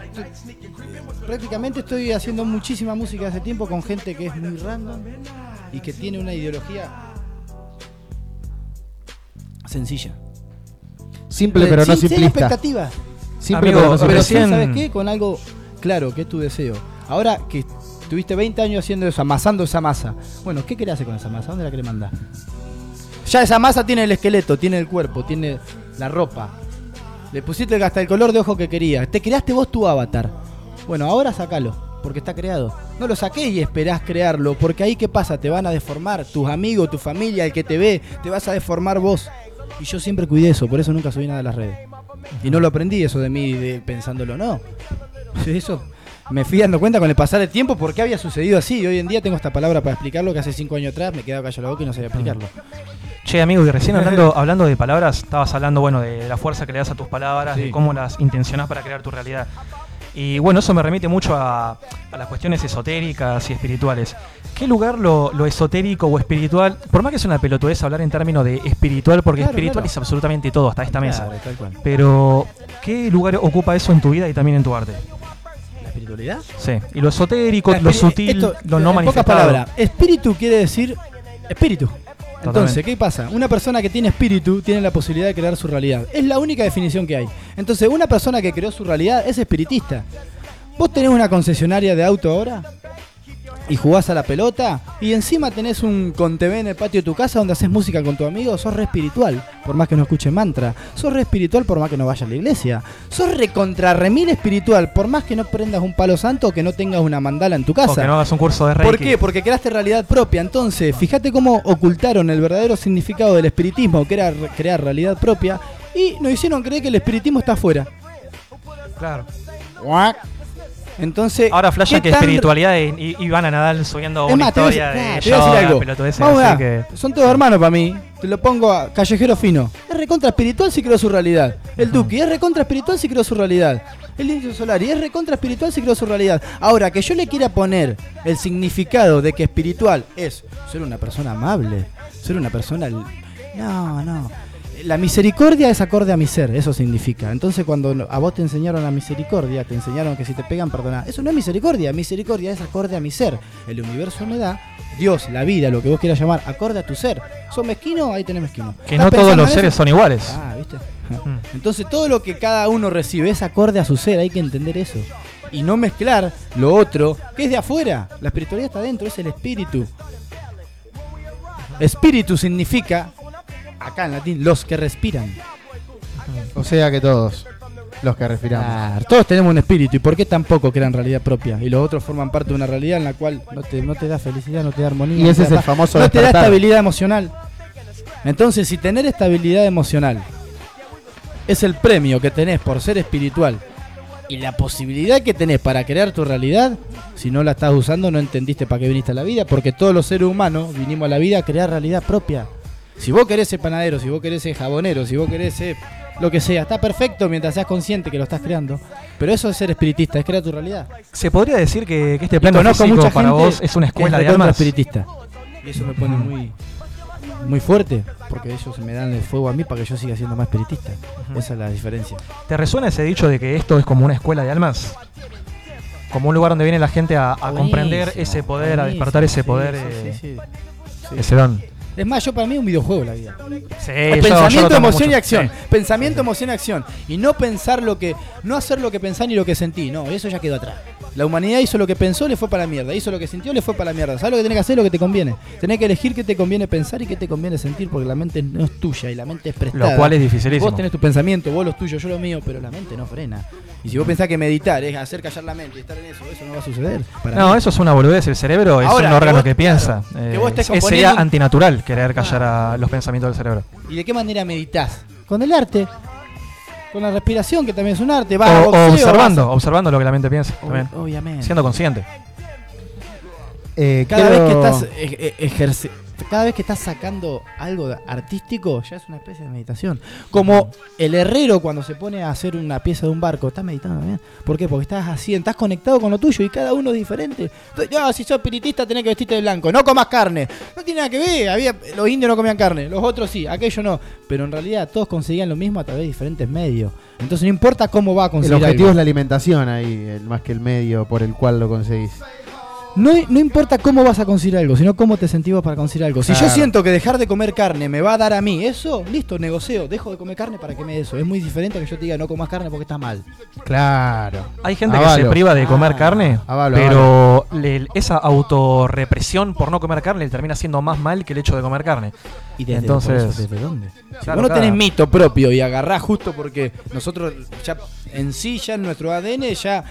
prácticamente estoy haciendo muchísima música hace tiempo con gente que es muy random y que tiene una ideología sencilla. Simple, pero no Sin- sin simplista. expectativas. Simple, Amigo, pero no Pero simplista. sí, ¿sabes qué? Con algo claro, que es tu deseo. Ahora que tuviste 20 años haciendo eso, amasando esa masa. Bueno, ¿qué querés hacer con esa masa? ¿Dónde la querés mandar? Ya esa masa tiene el esqueleto, tiene el cuerpo, tiene la ropa. Le pusiste hasta el color de ojo que querías. Te creaste vos tu avatar. Bueno, ahora sacalo, porque está creado. No lo saqué y esperás crearlo, porque ahí qué pasa, te van a deformar tus amigos, tu familia, el que te ve, te vas a deformar vos. Y yo siempre cuidé eso, por eso nunca subí nada a las redes. Y no lo aprendí eso de mí de, pensándolo, no. Eso me fui dando cuenta con el pasar del tiempo por qué había sucedido así. Y hoy en día tengo esta palabra para explicarlo que hace cinco años atrás me quedaba callado la boca y no sabía explicarlo. Che, amigo, y recién hablando, hablando de palabras, estabas hablando, bueno, de la fuerza que le das a tus palabras, de cómo las intencionás para crear tu realidad. Y bueno, eso me remite mucho a, a las cuestiones esotéricas y espirituales. ¿Qué lugar lo, lo esotérico o espiritual, por más que es una pelotudez hablar en términos de espiritual, porque Claro, espiritual claro. es absolutamente todo, hasta esta mesa. Claro, tal cual. Pero, ¿qué lugar ocupa eso en tu vida y también en tu arte? ¿La espiritualidad? Sí, y lo esotérico, lo sutil, esto, lo en no pocas manifestado. palabras, espíritu quiere decir espíritu. Entonces. ¿qué pasa? Una persona que tiene espíritu tiene la posibilidad de crear su realidad. Es la única definición que hay. Entonces, una persona que creó su realidad es espiritista. Vos tenés una concesionaria de auto ahora y jugás a la pelota y encima tenés un con TV en el patio de tu casa donde haces música con tu amigo, sos re espiritual, por más que no escuche mantra. Sos re espiritual por más que no vaya a la iglesia. Sos re contra remil espiritual por más que no prendas un palo santo o que no tengas una mandala en tu casa. O que no hagas un curso de Reiki. ¿Por qué? Porque creaste realidad propia. Entonces, fíjate cómo ocultaron el verdadero significado del espiritismo, que era re- crear realidad propia, y nos hicieron creer que el espiritismo está afuera. Claro. Entonces, Ahora flasha ¿qué que espiritualidad y, y- van a Nadal subiendo Es una más, te voy a historia decir- de te voy a decir yoga, algo. pelotudeces, Vamos así a- que... Son todos hermanos para mí. Te lo pongo a callejero fino. Es recontra espiritual si creó su realidad. El Duki es recontra espiritual si creó su realidad. El Indio Solari es recontra espiritual si creó su realidad. Ahora, que yo le quiera poner el significado de que espiritual es ser una persona amable, ser una persona... No, no. La misericordia es acorde a mi ser, eso significa. Entonces cuando a vos te enseñaron la misericordia, te enseñaron que si te pegan, perdona. Eso no es misericordia, misericordia es acorde a mi ser. El universo me da, Dios, la vida, lo que vos quieras llamar, acorde a tu ser. ¿Sos mezquino? Ahí tenés mezquino. Que ¿Estás no todos los seres son iguales. Ah, ¿viste? Entonces todo lo que cada uno recibe es acorde a su ser, hay que entender eso. Y no mezclar lo otro, que es de afuera. La espiritualidad está adentro, es el espíritu. Espíritu significa, acá en latín, los que respiran. O sea que todos los que respiramos. Todos tenemos un espíritu. ¿Y por qué tampoco crean realidad propia? Y los otros forman parte de una realidad en la cual no te, no te da felicidad, no te da armonía. Y no ese te es el paz, famoso No te da estabilidad emocional. Entonces, si tener estabilidad emocional es el premio que tenés por ser espiritual y la posibilidad que tenés para crear tu realidad, si no la estás usando, no entendiste para qué viniste a la vida, porque todos los seres humanos vinimos a la vida a crear realidad propia. Si vos querés ser panadero, si vos querés ser jabonero, si vos querés ser lo que sea. Está perfecto mientras seas consciente que lo estás creando. Pero eso es ser espiritista, es crear tu realidad. ¿Se podría decir que, que este plano conozco físico mucha para gente vos es una escuela de almas? espiritista. Y eso me pone muy muy fuerte, porque ellos me dan el fuego a mí para que yo siga siendo más espiritista. Esa es la diferencia. ¿Te resuena ese dicho de que esto es como una escuela de almas? Como un lugar donde viene la gente a, a comprender ese poder, a despertar ese poder, sí, eh, sí, sí. Sí. ese don. Es más, yo para mí es un videojuego la vida. Sí, yo- yo pensamiento, lo tomo emoción mucho. y acción. Sí. Pensamiento, emoción y acción. Y no pensar lo que. No hacer lo que pensás ni lo que sentí. No, eso ya quedó atrás. La humanidad hizo lo que pensó, le fue para la mierda. Hizo lo que sintió, le fue para la mierda. ¿Sabes lo que tenés que hacer? Lo que te conviene. Tenés que elegir qué te conviene pensar y qué te conviene sentir, porque la mente no es tuya y la mente es prestada. Lo cual es dificilísimo. Vos tenés tu pensamiento, vos los tuyos, yo lo mío, pero la mente no frena. Y si vos pensás que meditar es hacer callar la mente y estar en eso, eso no va a suceder. Para No, mí. eso es una boludez. El cerebro es Ahora, un que órgano vos- que, piensa. claro, que Eh, vos estés es- sería antinatural querer callar a los pensamientos del cerebro. ¿Y de qué manera meditas? Con el arte. Con la respiración, que también es un arte. Vas O, boxeo, observando, vas observando lo que la mente piensa. Ob- también. obviamente. Siendo consciente. Eh, Cada vez que estás eh, eh, ejerce- cada vez que estás sacando algo artístico, ya es una especie de meditación. Como el herrero cuando se pone a hacer una pieza de un barco, está meditando también. ¿Por qué? Porque estás así, estás conectado con lo tuyo y cada uno es diferente. No, si sos espiritista tenés que vestirte de blanco, no comas carne. No tiene nada que ver, había, los indios no comían carne, los otros sí, aquello no. Pero en realidad todos conseguían lo mismo a través de diferentes medios. Entonces no importa cómo va a El conseguir objetivo algo. es la alimentación ahí, el- más que el medio por el cual lo conseguís. No, no importa cómo vas a conseguir algo, sino cómo te sentís para conseguir algo. Si yo siento que dejar de comer carne me va a dar a mí eso, listo, negocio, dejo de comer carne para que me dé eso. Es muy diferente a que yo te diga no comas carne porque está mal. Claro. Hay gente que se priva de comer Ah, carne, avalo, pero le- esa autorrepresión por no comer carne le termina haciendo más mal que el hecho de comer carne. ¿Y desde, Entonces, eso, ¿desde dónde? Si vos no claro. tenés mito propio y agarrás justo porque nosotros ya en sí, ya en nuestro ADN, ya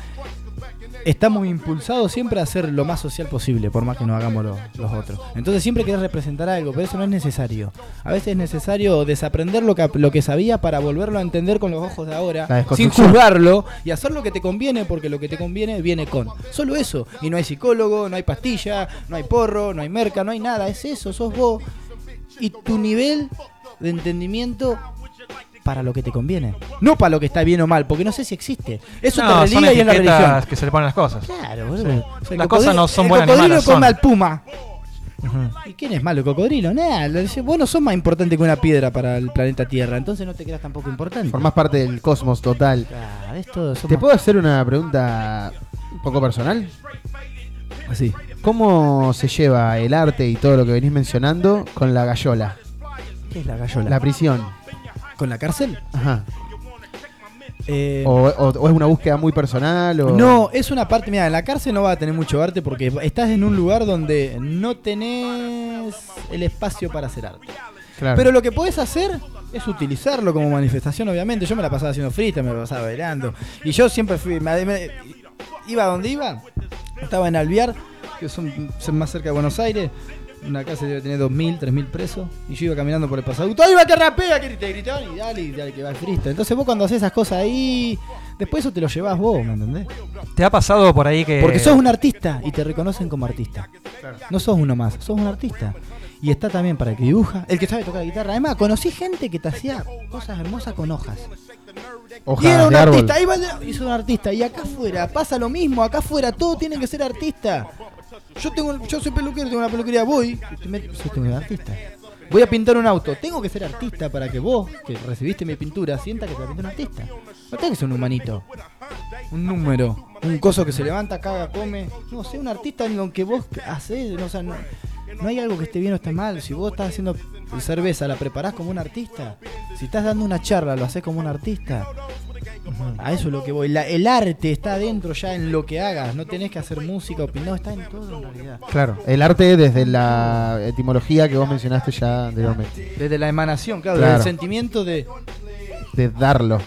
estamos impulsados siempre a ser lo más social posible, por más que no hagamos lo- los otros. Entonces siempre querés representar algo, pero eso no es necesario. A veces es necesario desaprender lo que, lo que sabía para volverlo a entender con los ojos de ahora, sin juzgarlo y hacer lo que te conviene, porque lo que te conviene viene con. Solo eso. Y no hay psicólogo, no hay pastilla, no hay porro, no hay merca, no hay nada. Es eso, sos vos. Y tu nivel de entendimiento para lo que te conviene. No para lo que está bien o mal, porque no sé si existe. Eso No, te religa y es la religión. que se le ponen las cosas. Claro, Sí. boludo. O sea, el Las cosas no son el buenas ni cocodrilo come son. al puma. ¿Y quién es malo, el cocodrilo? Nada, vos no sos más importante que una piedra para el planeta Tierra, entonces no te creas tampoco importante. Formás parte del cosmos total. Claro, es todo, ¿Te somos- puedo hacer una pregunta un poco personal? Así. ¿Cómo se lleva el arte y todo lo que venís mencionando con la gallola? ¿Qué es la gallola? La prisión. ¿Con la cárcel? Ajá. Eh, O, o- o es una búsqueda muy personal? O... No, es una parte, mira, en la cárcel no va a tener mucho arte porque estás en un lugar donde no tenés el espacio para hacer arte. Claro. Pero lo que podés hacer es utilizarlo como manifestación, obviamente. Yo me la pasaba haciendo freestyle, me la pasaba bailando. Y yo siempre fui, me- me- iba donde iba, estaba en Alvear, que son más cerca de Buenos Aires. Una casa debe tener 2.000, 3.000 presos. Y yo iba caminando por el pasado. ¡Ay, va que rapea! Que te gritaban y dale, y dale, que va el freestyle. Entonces vos cuando haces esas cosas ahí, después eso te lo llevas vos, ¿me entendés? ¿Te ha pasado por ahí que.? Porque sos un artista y te reconocen como artista. No sos uno más, sos un artista. Y está también para el que dibuja, el que sabe tocar la guitarra. Además, conocí gente que te hacía cosas hermosas con hojas. Hojas y era un de árbol. artista, ahí va sos un artista. Y acá afuera pasa lo mismo, acá afuera todos tienen que ser artistas. Yo tengo, yo soy peluquero, tengo una peluquería, voy, y te met- soy un artista. Voy a pintar un auto, tengo que ser artista para que vos, que recibiste mi pintura, sienta que te la pinté un artista. No tengo que ser un humanito, un número, un coso que se levanta, caga, come. No, sé un artista en lo que vos haces, no, o no, no hay algo que esté bien o esté mal. Si vos estás haciendo cerveza, la preparás como un artista. Si estás dando una charla, lo haces como un artista. A eso es lo que voy. La- el arte está adentro ya en lo que hagas. No tenés que hacer música, opinar, está en todo en realidad. Claro, el arte desde la etimología que vos mencionaste ya anteriormente. Desde la emanación, claro, Claro. desde el sentimiento de De darlo.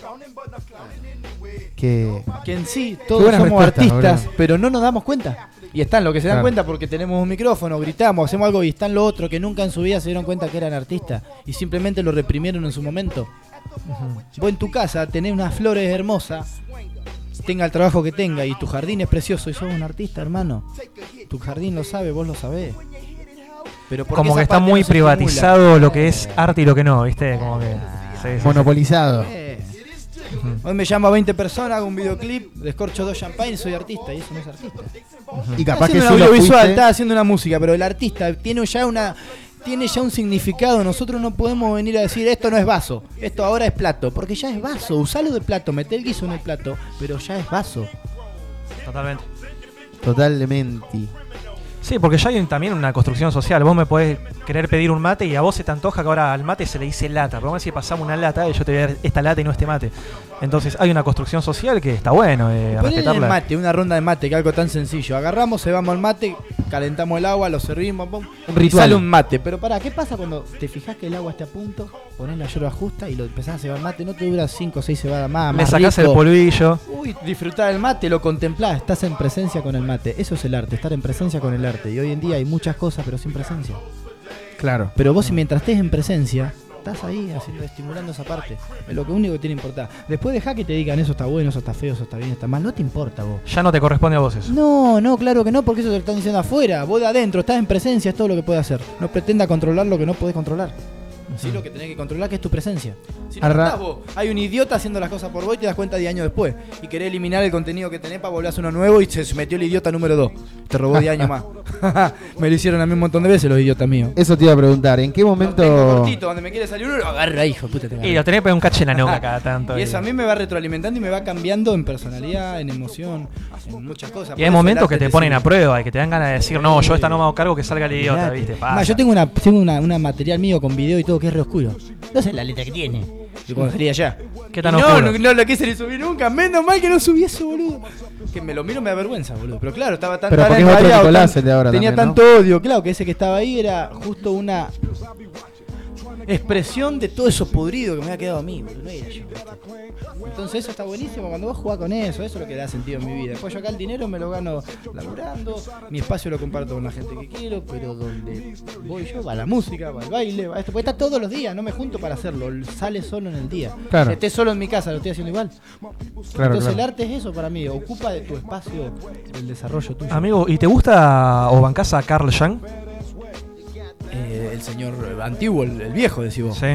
Que. que en sí todos somos artistas, pero no nos damos cuenta. Y están los que se dan Claro. cuenta porque tenemos un micrófono, gritamos, hacemos algo y están los otros que nunca en su vida se dieron cuenta que eran artistas y simplemente lo reprimieron en su momento. Vos en tu casa tenés unas flores hermosas, tenga el trabajo que tenga y tu jardín es precioso y sos un artista, hermano. Tu jardín lo sabe, vos lo sabés. Pero Como que está muy no privatizado lo que es arte y lo que no, ¿viste? Como que. sí, sí, sí. Monopolizado. Eh, Hoy me llamo a 20 personas, hago un videoclip, descorcho dos champagne soy artista. Y eso no es artista. Y capaz Está que haciendo sí un lo audiovisual, fuiste. está haciendo una música, pero el artista tiene ya una tiene ya un significado. Nosotros no podemos venir a decir esto no es vaso, esto ahora es plato, porque ya es vaso. Usalo de plato, mete el guiso en el plato, pero ya es vaso. Totalmente. Totalmente. Sí, porque ya hay también una construcción social. Vos me podés querer pedir un mate y a vos se te antoja que ahora al mate se le dice lata. Pero vamos a decir, pasamos una lata y yo te voy a dar esta lata y no este mate. Entonces hay una construcción social que está bueno eh, el respetarla. mate, una ronda de mate, que algo tan sencillo. Agarramos, cebamos el mate, calentamos el agua, lo servimos, pum, Un y ritual. sale un mate. Pero pará, ¿qué pasa cuando te fijas que el agua está a punto? Ponés la yerba justa y lo empezás a cebar mate, no te dura 5 o 6 cebadas más. Le más sacás rico. el polvillo. Uy, disfrutar el mate, lo contemplás, estás en presencia con el mate. Eso es el arte, estar en presencia con el arte. Y hoy en día hay muchas cosas, pero sin presencia. Claro. Pero vos, si mientras estés en presencia, estás ahí haciendo, estimulando esa parte. Es lo que único que tiene que importar. Después deja que te digan eso está bueno, eso está feo, eso está bien, está mal. No te importa vos. Ya no te corresponde a vos eso. No, no, claro que no, porque eso te lo están diciendo afuera. Vos de adentro, estás en presencia, es todo lo que puedes hacer. No pretenda controlar lo que no podés controlar. Sí, lo que tenés que controlar que es tu presencia. Si no, Arra- estás vos. Hay un idiota haciendo las cosas por vos y te das cuenta 10 años después. Y querés eliminar el contenido que tenés para volver a hacer uno nuevo y se metió el idiota número 2. Te robó 10 años más. Me lo hicieron a mí un montón de veces los idiotas míos. Eso te iba a preguntar, ¿en qué momento Cortito, donde me quiere salir uno, lo agarra, hijo de puta. te Y lo tenés que pegar un cache en la nuca cada tanto. Y eso a mí me va retroalimentando y me va cambiando en personalidad, en emoción, en muchas cosas. Y hay momentos que te ponen a prueba y que te dan ganas de decir, no, yo esta no me hago cargo que salga el idiota. ¿viste? Pasa. yo tengo una tengo una, una material mío con video y todo que es re oscuro. No sé la letra que tiene. Yo cuando salí allá. ¿Qué tan no, oscuro? no, no lo quise ni subir nunca. Menos mal que no subí eso, boludo. Que me lo miro me da vergüenza, boludo. Pero claro, estaba tan Pero tan porque es otro Nicolás tan- el de ahora Tenía también, ¿no? tanto odio. Claro, que ese que estaba ahí era justo una expresión de todo eso podrido que me había quedado a mí, boludo. No era yo. Entonces eso está buenísimo cuando vos jugás con eso, eso es lo que da sentido en mi vida. Después yo acá el dinero me lo gano laburando, mi espacio lo comparto con la gente que quiero, pero donde voy yo va la música, va el baile, va esto, porque está todos los días, no me junto para hacerlo, sale solo en el día. Claro. Esté solo en mi casa, lo estoy haciendo igual. Claro, Entonces el arte es eso para mí, ocupa de tu espacio el desarrollo tuyo. Amigo, ¿y te gusta o bancás a Carl Jung? Eh, el señor antiguo, el, el viejo, decís vos. Sí.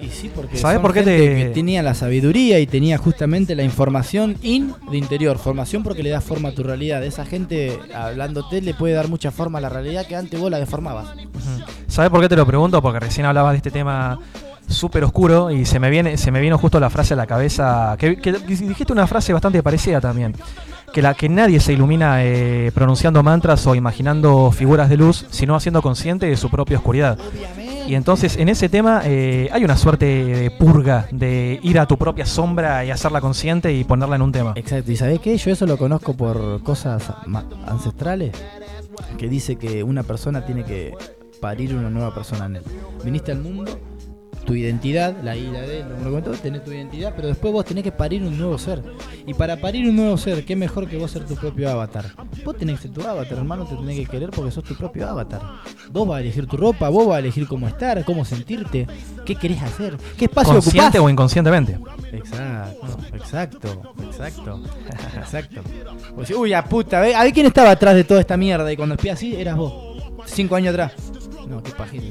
Y sí, porque ¿Sabés son por qué gente te- que tenía la sabiduría y tenía justamente la información in de interior. Formación porque le da forma a tu realidad. Esa gente, hablándote, le puede dar mucha forma a la realidad que antes vos la deformabas. ¿Sabes por qué te lo pregunto? Porque recién hablabas de este tema súper oscuro y se me viene se me vino justo la frase a la cabeza que, que dijiste una frase bastante parecida también que la que nadie se ilumina eh, pronunciando mantras o imaginando figuras de luz sino haciendo consciente de su propia oscuridad y entonces en ese tema eh, hay una suerte de purga de ir a tu propia sombra y hacerla consciente y ponerla en un tema Exacto, ¿y sabés qué? Yo eso lo conozco por cosas ancestrales, que dice que una persona tiene que parir una nueva persona en él. Viniste al mundo, tu identidad, la I, la D, lo comentó, tenés tu identidad, pero después vos tenés que parir un nuevo ser. Y para parir un nuevo ser, ¿qué mejor que vos ser tu propio avatar? Vos tenés que ser tu avatar, hermano, te tenés que querer porque sos tu propio avatar. Vos vas a elegir tu ropa, vos vas a elegir cómo estar, cómo sentirte, qué querés hacer, qué espacio consciente ocupás. o inconscientemente Exacto, exacto, exacto, exacto. Decís, uy, a puta, a ver, a ver quién estaba atrás de toda esta mierda y cuando espía así eras vos. Cinco años atrás. No, qué pajito.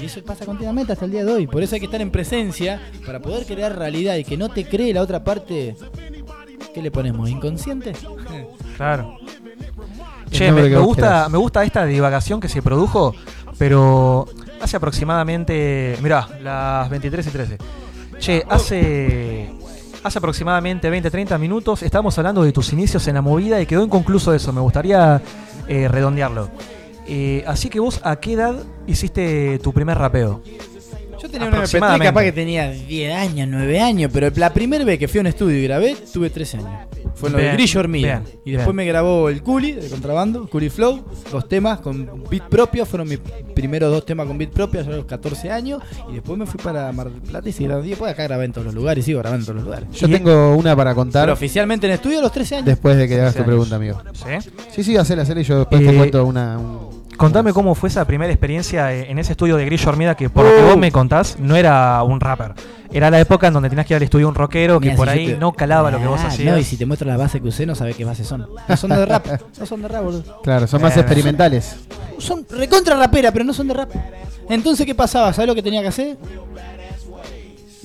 Y eso pasa continuamente hasta el día de hoy. Por eso hay que estar en presencia para poder crear realidad y que no te cree la otra parte. ¿Qué le ponemos? ¿Inconsciente? Claro. Che, me, gusta, me gusta esta divagación que se produjo, pero hace aproximadamente. Mirá, las 23 y 13. Che, hace. Hace aproximadamente 20-30 minutos estábamos hablando de tus inicios en la movida y quedó inconcluso eso. Me gustaría eh, redondearlo. Eh, así que vos, ¿a qué edad hiciste tu primer rapeo? Yo tenía una MP3 capaz que tenía 10 años, 9 años, pero la primera vez que fui a un estudio y grabé, tuve 13 años. Fue en lo de Grillo Hormiga. bien, Y después bien. me grabó el Culi, de contrabando, Culi Flow, dos temas con beat propio, fueron mis primeros dos temas con beat propio, a los 14 años, y después me fui para Mar del Plata y grabando. Y después acá grabé en todos los lugares, y sigo grabando en todos los lugares. Yo tengo una para contar. Pero oficialmente en estudio a los 13 años. Después de que hagas 13 tu pregunta, amigo. ¿Sí? Sí, sí, hacela, hacela y yo después te Eh, cuento una. un- Contame cómo fue esa primera experiencia eh, en ese estudio de Grillo Hormida, que por lo que Uh. vos me contás, no era un rapper. Era la época en donde tenías que ir al estudio un rockero que Mirá, por si ahí te- no calaba lo que vos Ah, hacías. No, y si te muestro las bases que usé, no sabes qué bases son. No son de rap. No son de rap, boludo. Claro, son más Eh, experimentales. Son recontra rapera, pero no son de rap. Entonces, ¿qué pasaba? ¿Sabes lo que tenía que hacer?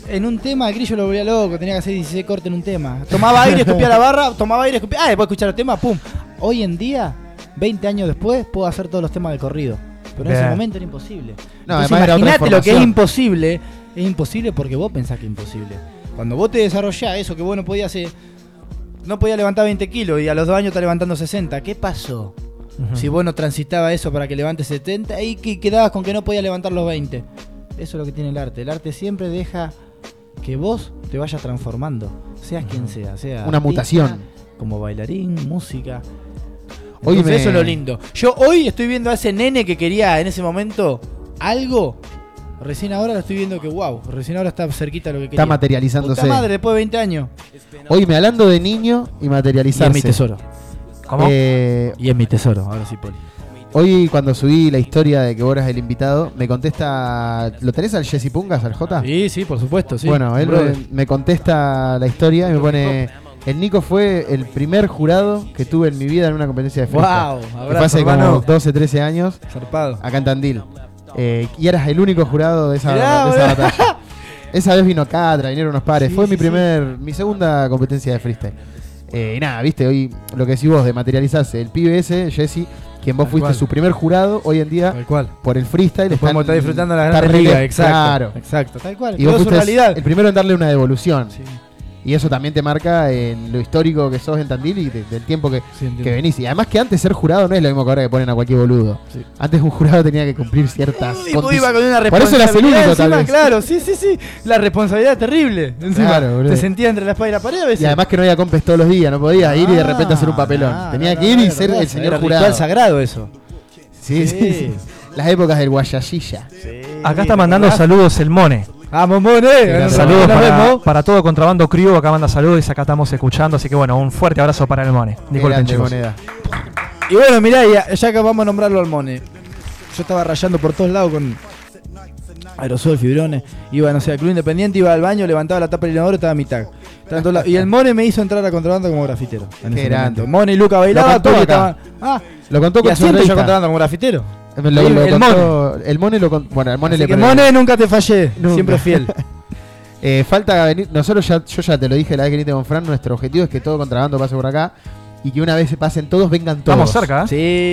en un tema, el grillo lo volvía loco, tenía que hacer 16 cortes en un tema. Tomaba aire, escupía la barra, tomaba aire, escupía. Ah, después de escuchar el tema, pum. Hoy en día, 20 años después, puedo hacer todos los temas de corrido. Pero en ese momento era imposible. No, imaginate lo que es imposible. Es imposible porque vos pensás que es imposible. Cuando vos te desarrollás eso que vos no podías hacer, no podías levantar 20 kilos y a los dos años estás levantando 60. ¿Qué pasó? Si vos no transitabas eso para que levantes 70 y que quedabas con que no podías levantar los 20. Eso es lo que tiene el arte. El arte siempre deja que vos te vayas transformando, seas quien sea, sea Una artista, mutación. como bailarín, música. Entonces eso es lo lindo. Yo hoy estoy viendo a ese nene que quería en ese momento algo. Recién ahora lo estoy viendo que wow, recién ahora está cerquita de lo que quería. Está materializándose. Puta madre, después de 20 años. Hoy me hablando de niño y materializarse. Y es mi tesoro. ¿Cómo? Eh, Y es mi tesoro, ahora sí, Poli. hoy cuando subí la historia de que vos eras el invitado, me contesta... ¿Lo tenés al Jesse Pungas, al J? Sí, sí, por supuesto, sí. Bueno, él me contesta la historia y me pone... El Nico fue el primer jurado que tuve en mi vida en una competencia de freestyle. Wow, que fue hace hermano. como 12, 13 años. Zarpado. Acá en Tandil. Eh, y eras el único jurado de esa, Mirá, de esa boludo. batalla. Esa vez vino Catra, vinieron unos pares. Sí, Fue sí, mi sí. primer, mi segunda competencia de freestyle. Eh, y nada, viste, hoy lo que decís vos de materializarse, el pibe ese, Jesse, quien vos Tal fuiste cual. su primer jurado, hoy en día, Tal cual. por el freestyle, Podemos están- estar disfrutando la está gran liga, exacto. Claro. Exacto, tal cual. Y vos su fuiste realidad. el primero en darle una devolución. Y eso también te marca en lo histórico que sos en Tandil y de- del tiempo que, Sí, venís. Y además que antes ser jurado no es lo mismo que ahora que ponen a cualquier boludo. Sí. Antes un jurado tenía que cumplir ciertas Y vos condiciones. iba con una Por eso eras el único, tal encima, vez. claro, sí, sí, sí. La responsabilidad terrible. Encima, Claro, te sentía entre la espada y la pared a veces. Y además que no había compes todos los días, no podías ir y de repente hacer un papelón. Ah, Tenía que ir y era ser el señor era jurado. ritual sagrado eso. Sí, sí, Sí. sí. Las épocas del guayayilla. Acá está mandando saludos el Mone. Vamos, Mone. Saludos Nos para, vemos. para todo Contrabando Crew. Acá manda saludos y acá estamos escuchando. Así que bueno, un fuerte abrazo para el Mone. Disculpen, chicos. moneda. Y bueno, mirá, ya, ya que vamos a nombrarlo al Mone. Yo estaba rayando por todos lados con aerosol, fibrones. Iba, no sé, al club independiente, iba al baño, levantaba la tapa del inodoro, estaba mi tag. Estaba en todos lados. Y el Mone me hizo entrar a contrabando como grafitero. En. Mone y Luca Lo bailaban, acá. estaban. Ah, Lo contó con entrevista. contrabando como grafitero. Lo- lo el contó- el Mone lo con- Bueno, al Mone Así le que. Mone nunca te fallé, Nunca. siempre fiel. Eh, falta venir. Nosotros ya, yo ya te lo dije la vez que viniste con Fran, nuestro objetivo es que todo contrabando pase por acá y que una vez se pasen todos, vengan todos. Estamos cerca, ¿eh?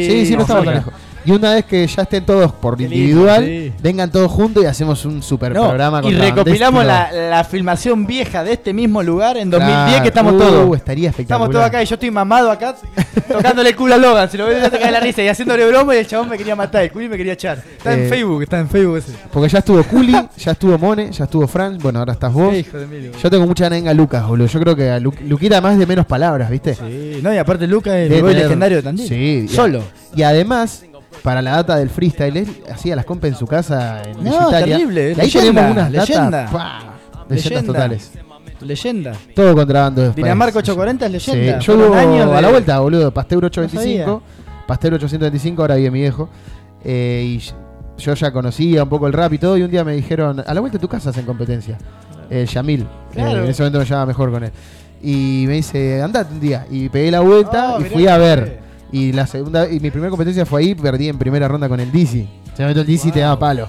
Sí, Sí, sí, no estamos tan cerca. lejos. Y una vez que ya estén todos por lindo, individual, sí. vengan todos juntos y hacemos un super No, programa y contrabandesco. recopilamos la, la filmación vieja de este mismo lugar en 2010 Claro. que estamos Uh, todos. estaría espectacular. Estamos todos acá y yo estoy mamado acá tocándole el culo a Logan. Si lo ves, ya te cae la risa y haciéndole broma y el chabón me quería matar. El culo me quería echar. Está Eh, en Facebook, está en Facebook ese. Porque ya estuvo Culi, ya estuvo Mone, ya estuvo Fran, bueno, ahora estás vos. Hijo de. Yo tengo mucha gana en Lucas, boludo. Yo creo que a Lu- Luquita más de menos palabras, ¿viste? Sí, no, y aparte Lucas es el legendario Tandil. Sí, y a- Solo. Y además, para la data del freestyle, él hacía las compas en su casa en No, Digitalia. terrible, Y ahí leyenda, tenemos unas leyenda. leyendas Leyenda. totales. Leyenda. Todo contrabando después. Dinamarca 840 es leyenda. Sí, yo hubo años a de- la vuelta, boludo. Pasteur No 825. Pasteur 825, ahora vive mi viejo. Eh, y yo ya conocía un poco el rap y todo. Y un día me dijeron, a la vuelta de tu casa hacen competencia. El Yamil. Claro. Eh, en ese momento me llevaba mejor con él. Y me dice, andate un día. Y pegué la vuelta Oh, y fui a ver. Y la segunda y mi primera competencia fue ahí, perdí en primera ronda con el Dizzy. Se metió el Dizzy y te daba palo.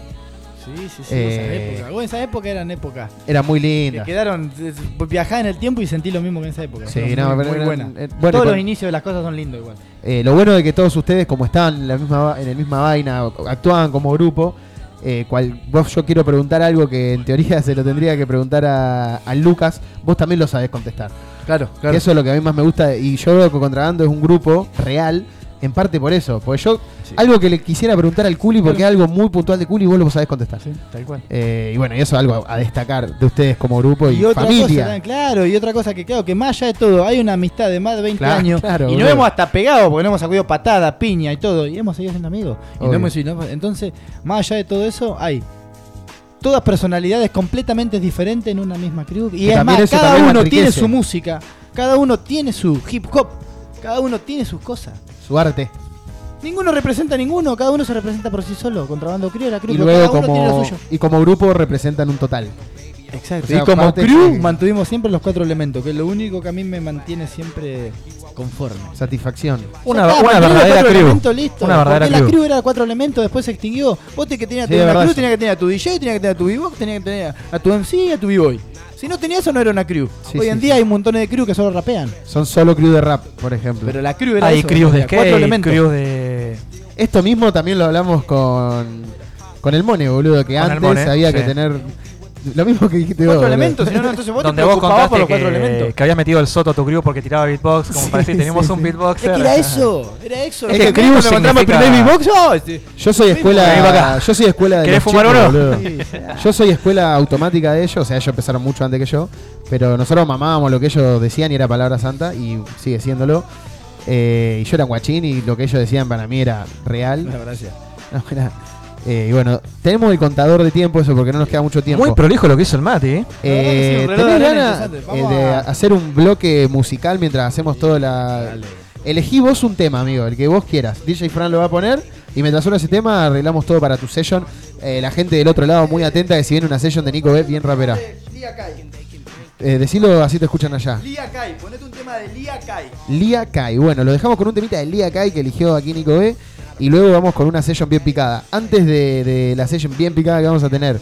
Sí, sí, sí, Eh, esa época. Esa época eran épocas. Era muy Que linda. quedaron, eh, viajá en el tiempo y sentí lo mismo que en esa época. Sí, no, muy, pero muy buena. eh, bueno, Todos los inicios de las cosas son lindos igual. Eh, lo bueno de que todos ustedes, como estaban en la misma, en el misma vaina, actuaban como grupo, eh, cual, vos yo quiero preguntar algo que en teoría se lo tendría que preguntar a, a Lucas, vos también lo sabés contestar. Claro, Que eso es lo que a mí más me gusta y yo veo que Contrabando es un grupo real, en parte por eso, porque yo algo que le quisiera preguntar al Culi porque es algo muy puntual de Culi vos lo sabés contestar. tal cual. Eh, y bueno, y eso es algo a destacar de ustedes como grupo y, Y otra familia. cosa, claro, y otra cosa que claro, que más allá de todo, hay una amistad de más de 20 Claro, años claro, y nos hemos hasta pegado porque nos hemos sacudido patada, piña y todo, y hemos seguido siendo amigos. Y no hemos- y no- entonces, más allá de todo eso, hay todas personalidades completamente diferentes en una misma crew. Y es también más, eso cada uno tiene su música, cada uno tiene su hip hop, cada uno tiene sus cosas. Su arte. Ninguno representa a ninguno, cada uno se representa por sí solo. Contrabando crew, la crew, Y luego cada uno tiene lo como, suyo. y como grupo representan un total. Exacto. Y O sea, como crew que- mantuvimos siempre los cuatro elementos, que es lo único que a mí me mantiene siempre conforme. Satisfacción. Una, está, una verdadera crew. listo. Una verdadera Porque la crew. crew era cuatro elementos, después se extinguió. Vos te que tenías Sí, que tener es una crew, tenías que tener a tu DJ, tenías que tener a tu b tenías que tener a tu MC y a tu b-boy. Si no tenías eso no era una crew. Sí, Hoy sí, en sí. día hay montones de crew que solo rapean. Son solo crew de rap, por ejemplo. Pero la crew era Hay eso, crews de era cuatro skate, elementos. crews de. Esto mismo también lo hablamos con, con el Mone, boludo, que Con antes Mone, había que tener. Lo mismo que dijiste vos. Cuatro elementos, si no, no, entonces vos Donde te vos preocupabas por contaste los cuatro que, elementos. que habías metido el soto a tu crew porque tiraba beatbox, como Sí, para decir, sí, teníamos sí. un beatboxer. Es que era eso, era eso. Es que que crew encontramos el primer significa- beatbox, oh, este- Yo soy escuela. Yo soy escuela de. ¿Querés los fumar chicos, uno? Yo soy escuela automática de ellos, o sea, ellos empezaron mucho antes que yo, pero nosotros mamábamos lo que ellos decían y era palabra santa y sigue siéndolo. Eh, y yo era guachín y lo que ellos decían para mí era real. No, gracias. No, era- eh, y bueno, tenemos el contador de tiempo, eso porque no nos queda mucho tiempo. Muy prolijo lo que hizo el Mati, ¿eh? Eh, sí, ¿Tenés ganas eh, de a- hacer un bloque musical mientras hacemos toda la. Elegí vos un tema, amigo, el que vos quieras. DJ Fran lo va a poner y mientras suena ese tema arreglamos todo para tu session. Eh, la gente del otro lado muy atenta que si viene una session de Nico B bien rapera. Lía Kai. Eh, decilo así te escuchan allá. Lía Kai, ponete un tema de Lía Kai. Lía Kai. Bueno, lo dejamos con un temita de Lía Kai que eligió aquí Nico B. Y luego vamos con una session bien picada. Antes de, de la session bien picada que vamos a tener,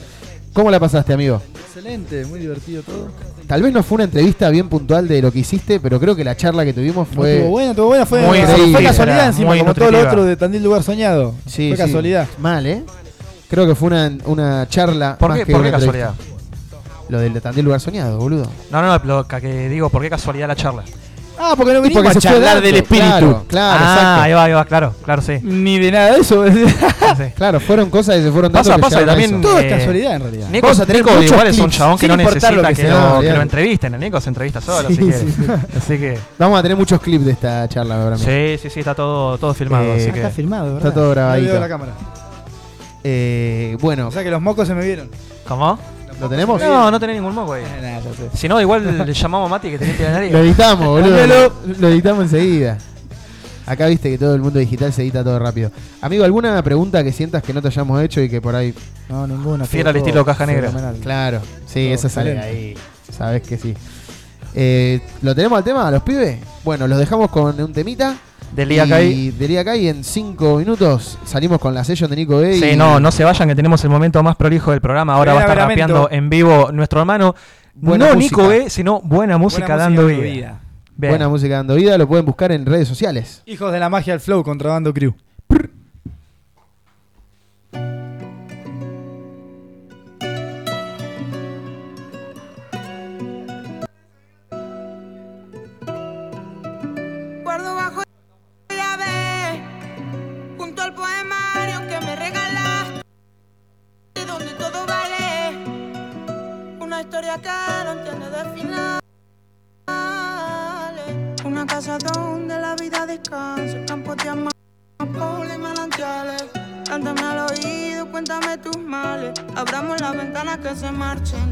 ¿cómo la pasaste, amigo? Excelente, muy divertido todo. Tal vez no fue una entrevista bien puntual de lo que hiciste, pero creo que la charla que tuvimos No, fue. estuvo buena, estuvo buena, fue, Muy fue casualidad encima, muy como todo lo nutritiva. otro de Tandil Lugar Soñado. Sí, fue sí. casualidad. Mal, ¿eh? Creo que fue una, una charla. ¿Por más qué, que por una qué casualidad? Lo del Tandil Lugar Soñado, boludo. No, no, no, lo que digo, ¿por qué casualidad la charla? Ah, porque no vinimos porque a charlar del espíritu. Claro, claro, ah, exacto. ahí va, ahí va, claro, claro, sí. Ni de nada de eso. Sí. Claro, fueron cosas que se fueron dando Pasa, que pasa, y también. eso. Todo es eh, casualidad, en realidad. Nico, Vamos a tener Nico muchos igual es un chabón que no importar lo necesita que que, sea. lo, No, que lo entrevisten. El Nico se entrevista solo, Sí, así que. sí, sí. Así que. Vamos a tener muchos clips de esta charla, para mí. Sí, sí, sí, está todo, todo filmado. Eh, así Ah, que. Está filmado, ¿verdad? Está todo grabadito. la cámara. Eh, bueno, O sea que los mocos se me vieron. ¿Cómo? ¿Lo tenemos? No, no tenés ningún moco ahí. Eh, nada, ya sé. Si no, igual le llamamos a Mati que tenés que ir a la nariz. Lo editamos, boludo. Lo editamos enseguida. Acá viste que todo el mundo digital se edita todo rápido. Amigo, ¿alguna pregunta que sientas que no te hayamos hecho y que por ahí. No, ninguna. Fiel al estilo caja negra. fenomenal. Claro, sí, Todo esa sale excelente. ahí. Sabes que sí. Eh, ¿Lo tenemos al tema, a los pibes? Bueno, los dejamos con un temita. De Lía y Kai. De Lía Kai en 5 minutos salimos con la session de Nico B. Sí, y- no, no se vayan que tenemos el momento más prolijo del programa. Ahora va a estar rapeando en vivo nuestro hermano. Buena no música. Nico B, sino buena música Buena dando música vida. vida. Buena música dando vida, lo pueden buscar en redes sociales. Hijos de la magia del flow, contrabando crew. Historia que no entiende de finales. Una casa donde la vida descansa, campos de amapola y manantiales. Cántame al oído, cuéntame tus males. Abramos las ventanas que se marchen.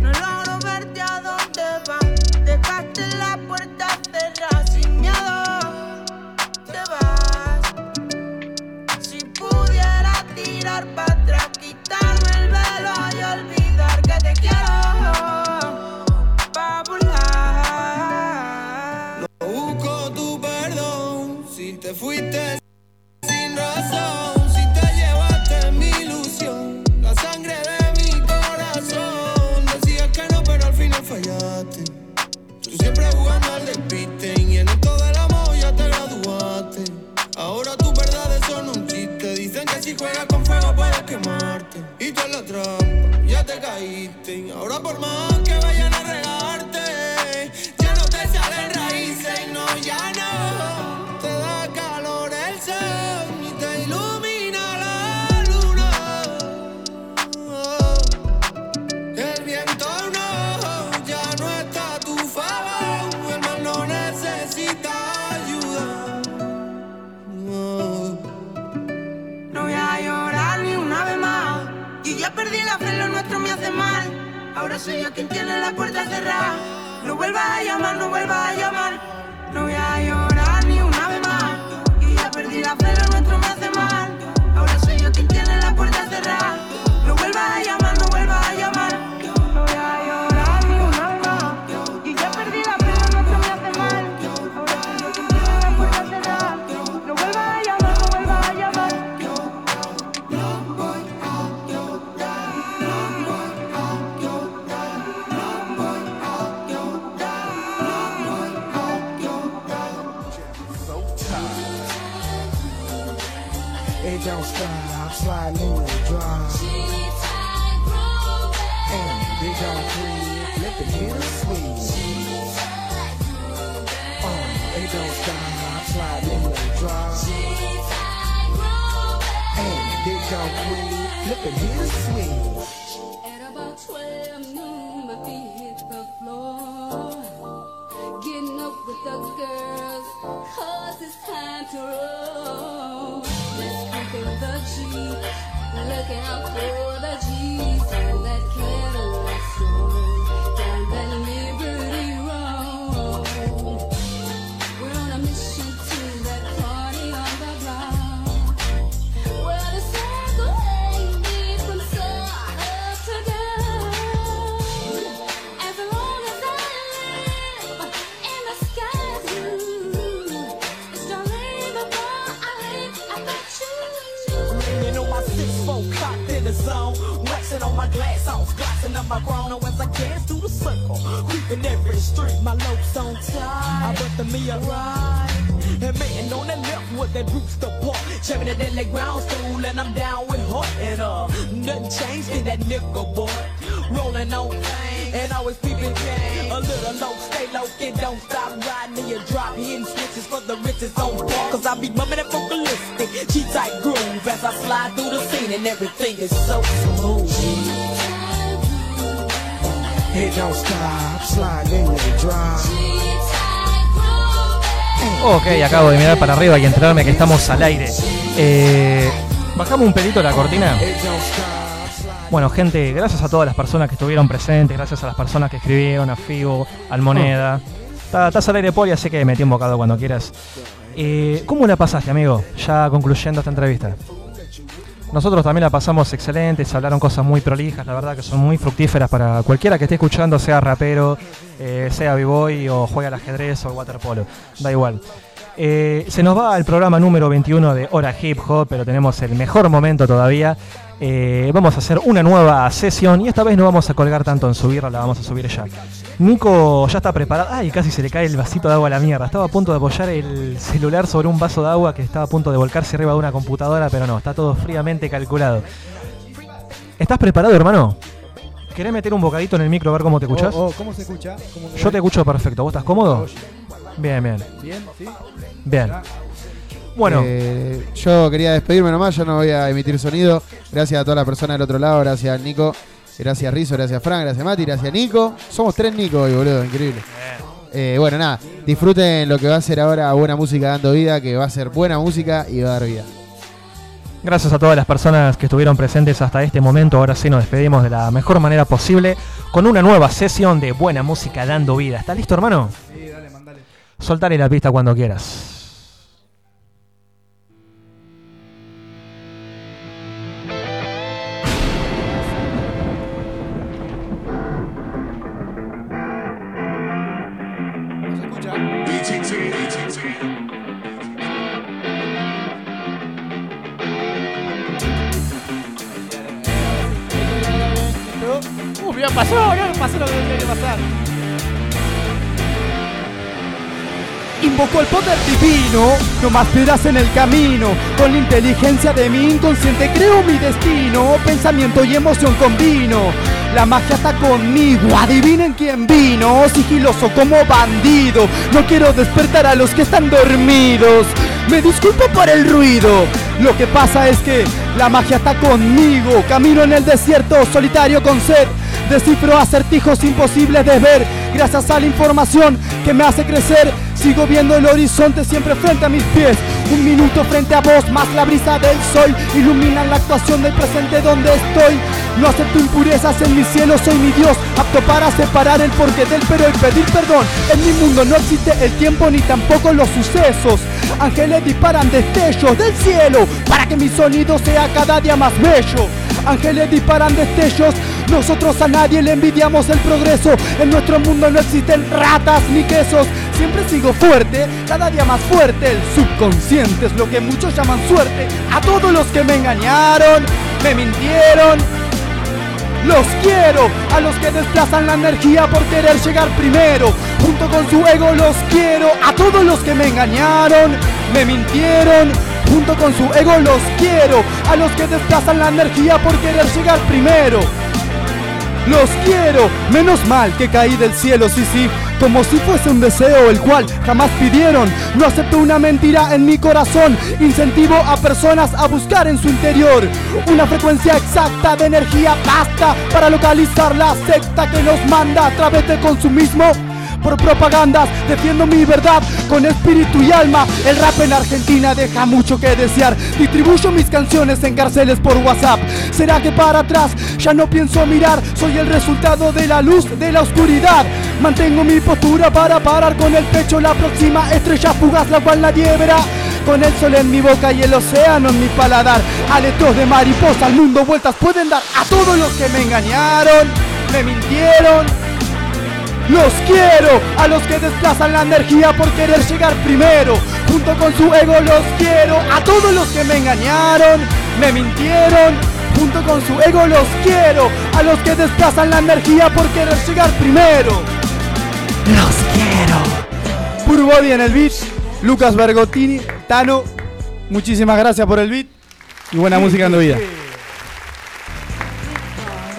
No logro verte a dónde vas. Dejaste la puerta cerrada sin miedo. Te vas. Si pudiera tirar para Y tú en la trampa ya te caíste. Ahora por más que vayan a regarte, ya no te salen raíces. Ahora soy yo quien tiene la puerta cerrada. No vuelvas a llamar, no vuelvas a llamar. No voy a llorar ni una vez más. Y ya perdí la fe, lo nuestro me Quit, let the hill swing. At about 12 noon, my feet hit the floor. Getting up with the girls, cause it's time to roll. Let's creep in the Jeep, looking out for the G's up my chrono as I dance through the circle. Creeping every street, my lopes on time. I bet the me a ride. And man on the left with that rooster park. Chevy that the ground stool, and I'm down with heart. And uh, nothing changed in that nickel boy. Rolling on things, and always peeping game. A little low, stay low, kid, don't stop riding. And you drop hitting switches for the riches on bar. Cause I be bumping that vocalistic, G type groove as I slide through the scene, and everything is so smooth. It don't stop, slide in the drop. Ok, acabo de mirar para arriba y enterarme que estamos al aire. Eh, Bajamos un pelito la cortina. Bueno, gente, gracias a todas las personas que estuvieron presentes, gracias a las personas que escribieron, a Figo, al Moneda. Estás al aire, Poli, así que metí un bocado cuando quieras. Eh, ¿Cómo la pasaste, amigo? Ya concluyendo esta entrevista. Nosotros también la pasamos excelente, se hablaron cosas muy prolijas, la verdad que son muy fructíferas para cualquiera que esté escuchando, sea rapero, eh, sea b-boy o juega al ajedrez o waterpolo, da igual. Eh, se nos va al programa número 21 de Hora Hip Hop, pero tenemos el mejor momento todavía. Eh, vamos a hacer una nueva sesión y esta vez no vamos a colgar tanto en subirla, la vamos a subir ya. Nico ya está preparado. Ay, casi se le cae el vasito de agua a la mierda. Estaba a punto de apoyar el celular sobre un vaso de agua que estaba a punto de volcarse arriba de una computadora, pero no, está todo fríamente calculado. ¿Estás preparado, hermano? ¿Querés meter un bocadito en el micro a ver cómo te escuchás? Oh, oh, ¿Cómo se escucha? ¿Cómo Yo te escucho perfecto. ¿Vos estás cómodo? Bien, bien. Bien, sí. Bien. Bueno. Eh, yo quería despedirme nomás, yo no voy a emitir sonido. Gracias a todas las personas del otro lado, gracias al Nico, gracias a Rizo, gracias a Fran, gracias a Mati, gracias a Nico. Somos tres Nico hoy, boludo, increíble. Eh, bueno, nada, disfruten lo que va a ser ahora buena música dando vida, que va a ser buena música y va a dar vida. Gracias a todas las personas que estuvieron presentes hasta este momento. Ahora sí nos despedimos de la mejor manera posible con una nueva sesión de buena música dando vida. ¿Estás listo, hermano? Sí, dale, mandale. Soltale la pista cuando quieras. Pasó, ya pasó lo que tenía que pasar. Invoco el poder divino, no más piedras en el camino. Con la inteligencia de mi inconsciente creo mi destino. Pensamiento y emoción combino. La magia está conmigo, adivinen quién vino. Sigiloso como bandido. No quiero despertar a los que están dormidos. Me disculpo por el ruido. Lo que pasa es que la magia está conmigo. Camino en el desierto solitario con sed. Descifro acertijos imposibles de ver. Gracias a la información que me hace crecer. Sigo viendo el horizonte siempre frente a mis pies. Un minuto frente a vos, más la brisa del sol iluminan la actuación del presente donde estoy. No acepto impurezas en mi cielo, soy mi Dios, apto para separar el porqué del pero y pedir perdón. En mi mundo no existe el tiempo ni tampoco los sucesos. Ángeles disparan destellos del cielo para que mi sonido sea cada día más bello. Ángeles disparan destellos, nosotros a nadie le envidiamos el progreso. En nuestro mundo no existen ratas ni quesos. Siempre sigo fuerte, cada día más fuerte. El subconsciente es lo que muchos llaman suerte. A todos los que me engañaron, me mintieron. Los quiero, a los que desplazan la energía por querer llegar primero. Junto con su ego los quiero, a todos los que me engañaron, me mintieron. Junto con su ego los quiero, a los que desplazan la energía por querer llegar primero. Los quiero, menos mal que caí del cielo, sí, sí, como si fuese un deseo el cual jamás pidieron. No acepto una mentira en mi corazón, incentivo a personas a buscar en su interior una frecuencia exacta de energía basta para localizar la secta que nos manda a través del consumismo. Por propagandas, defiendo mi verdad con espíritu y alma. El rap en Argentina deja mucho que desear. Distribuyo mis canciones en cárceles por WhatsApp. ¿Será que para atrás ya no pienso mirar? Soy el resultado de la luz de la oscuridad. Mantengo mi postura para parar con el pecho la próxima estrella fugaz, la cual nadie verá. Con el sol en mi boca y el océano en mi paladar. Aletos de mariposa al mundo vueltas pueden dar a todos los que me engañaron, me mintieron. Los quiero, a los que desplazan la energía por querer llegar primero. Junto con su ego los quiero, a todos los que me engañaron, me mintieron. Junto con su ego los quiero, a los que desplazan la energía por querer llegar primero. Los quiero. Puro Body en el beat, Lucas Bergottini, Tano, muchísimas gracias por el beat y buena música en tu vida.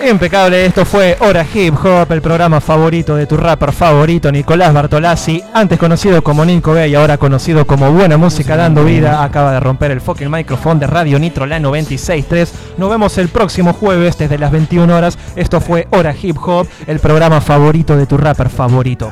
Impecable, esto fue Hora Hip Hop, el programa favorito de tu rapper favorito, Nicolás Bartolazzi, antes conocido como Nico B y ahora conocido como Buena Música Dando Vida, acaba de romper el fucking micrófono de Radio Nitro, la 96.3. Nos vemos el próximo jueves desde las 21 horas. Esto fue Hora Hip Hop, el programa favorito de tu rapper favorito.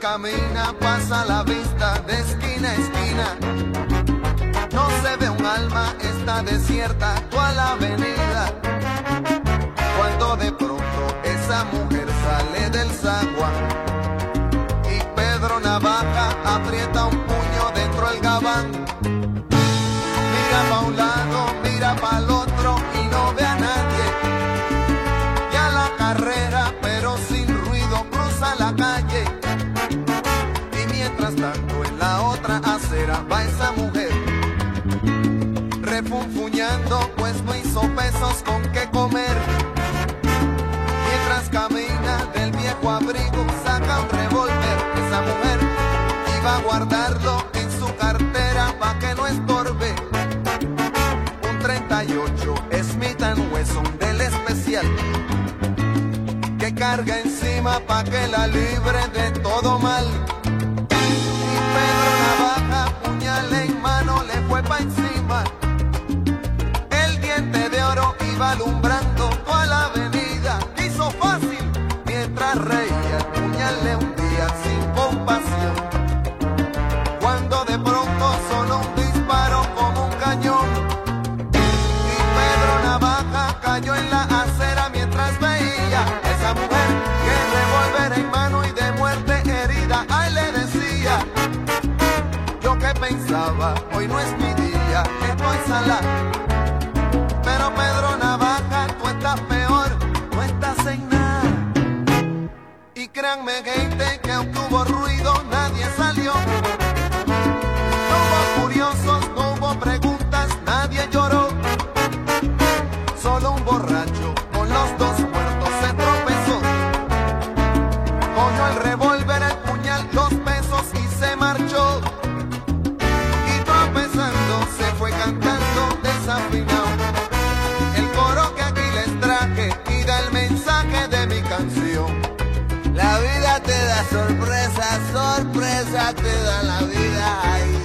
Camina pasa la vista de esquina a esquina. No se ve un alma, está desierta toda la avenida. Cuando de pronto esa mujer sale del zaguán pesos con qué comer. Mientras camina del viejo abrigo, saca un revólver. Esa mujer iba a guardarlo en su cartera pa' que no estorbe. Un 38 Smith Wesson del especial que carga encima pa' que la libre de todo mal. Iba alumbrando toda la avenida. Hizo fácil mientras reía, el puñal le hundía sin compasión. Sorpresa, te da la vida.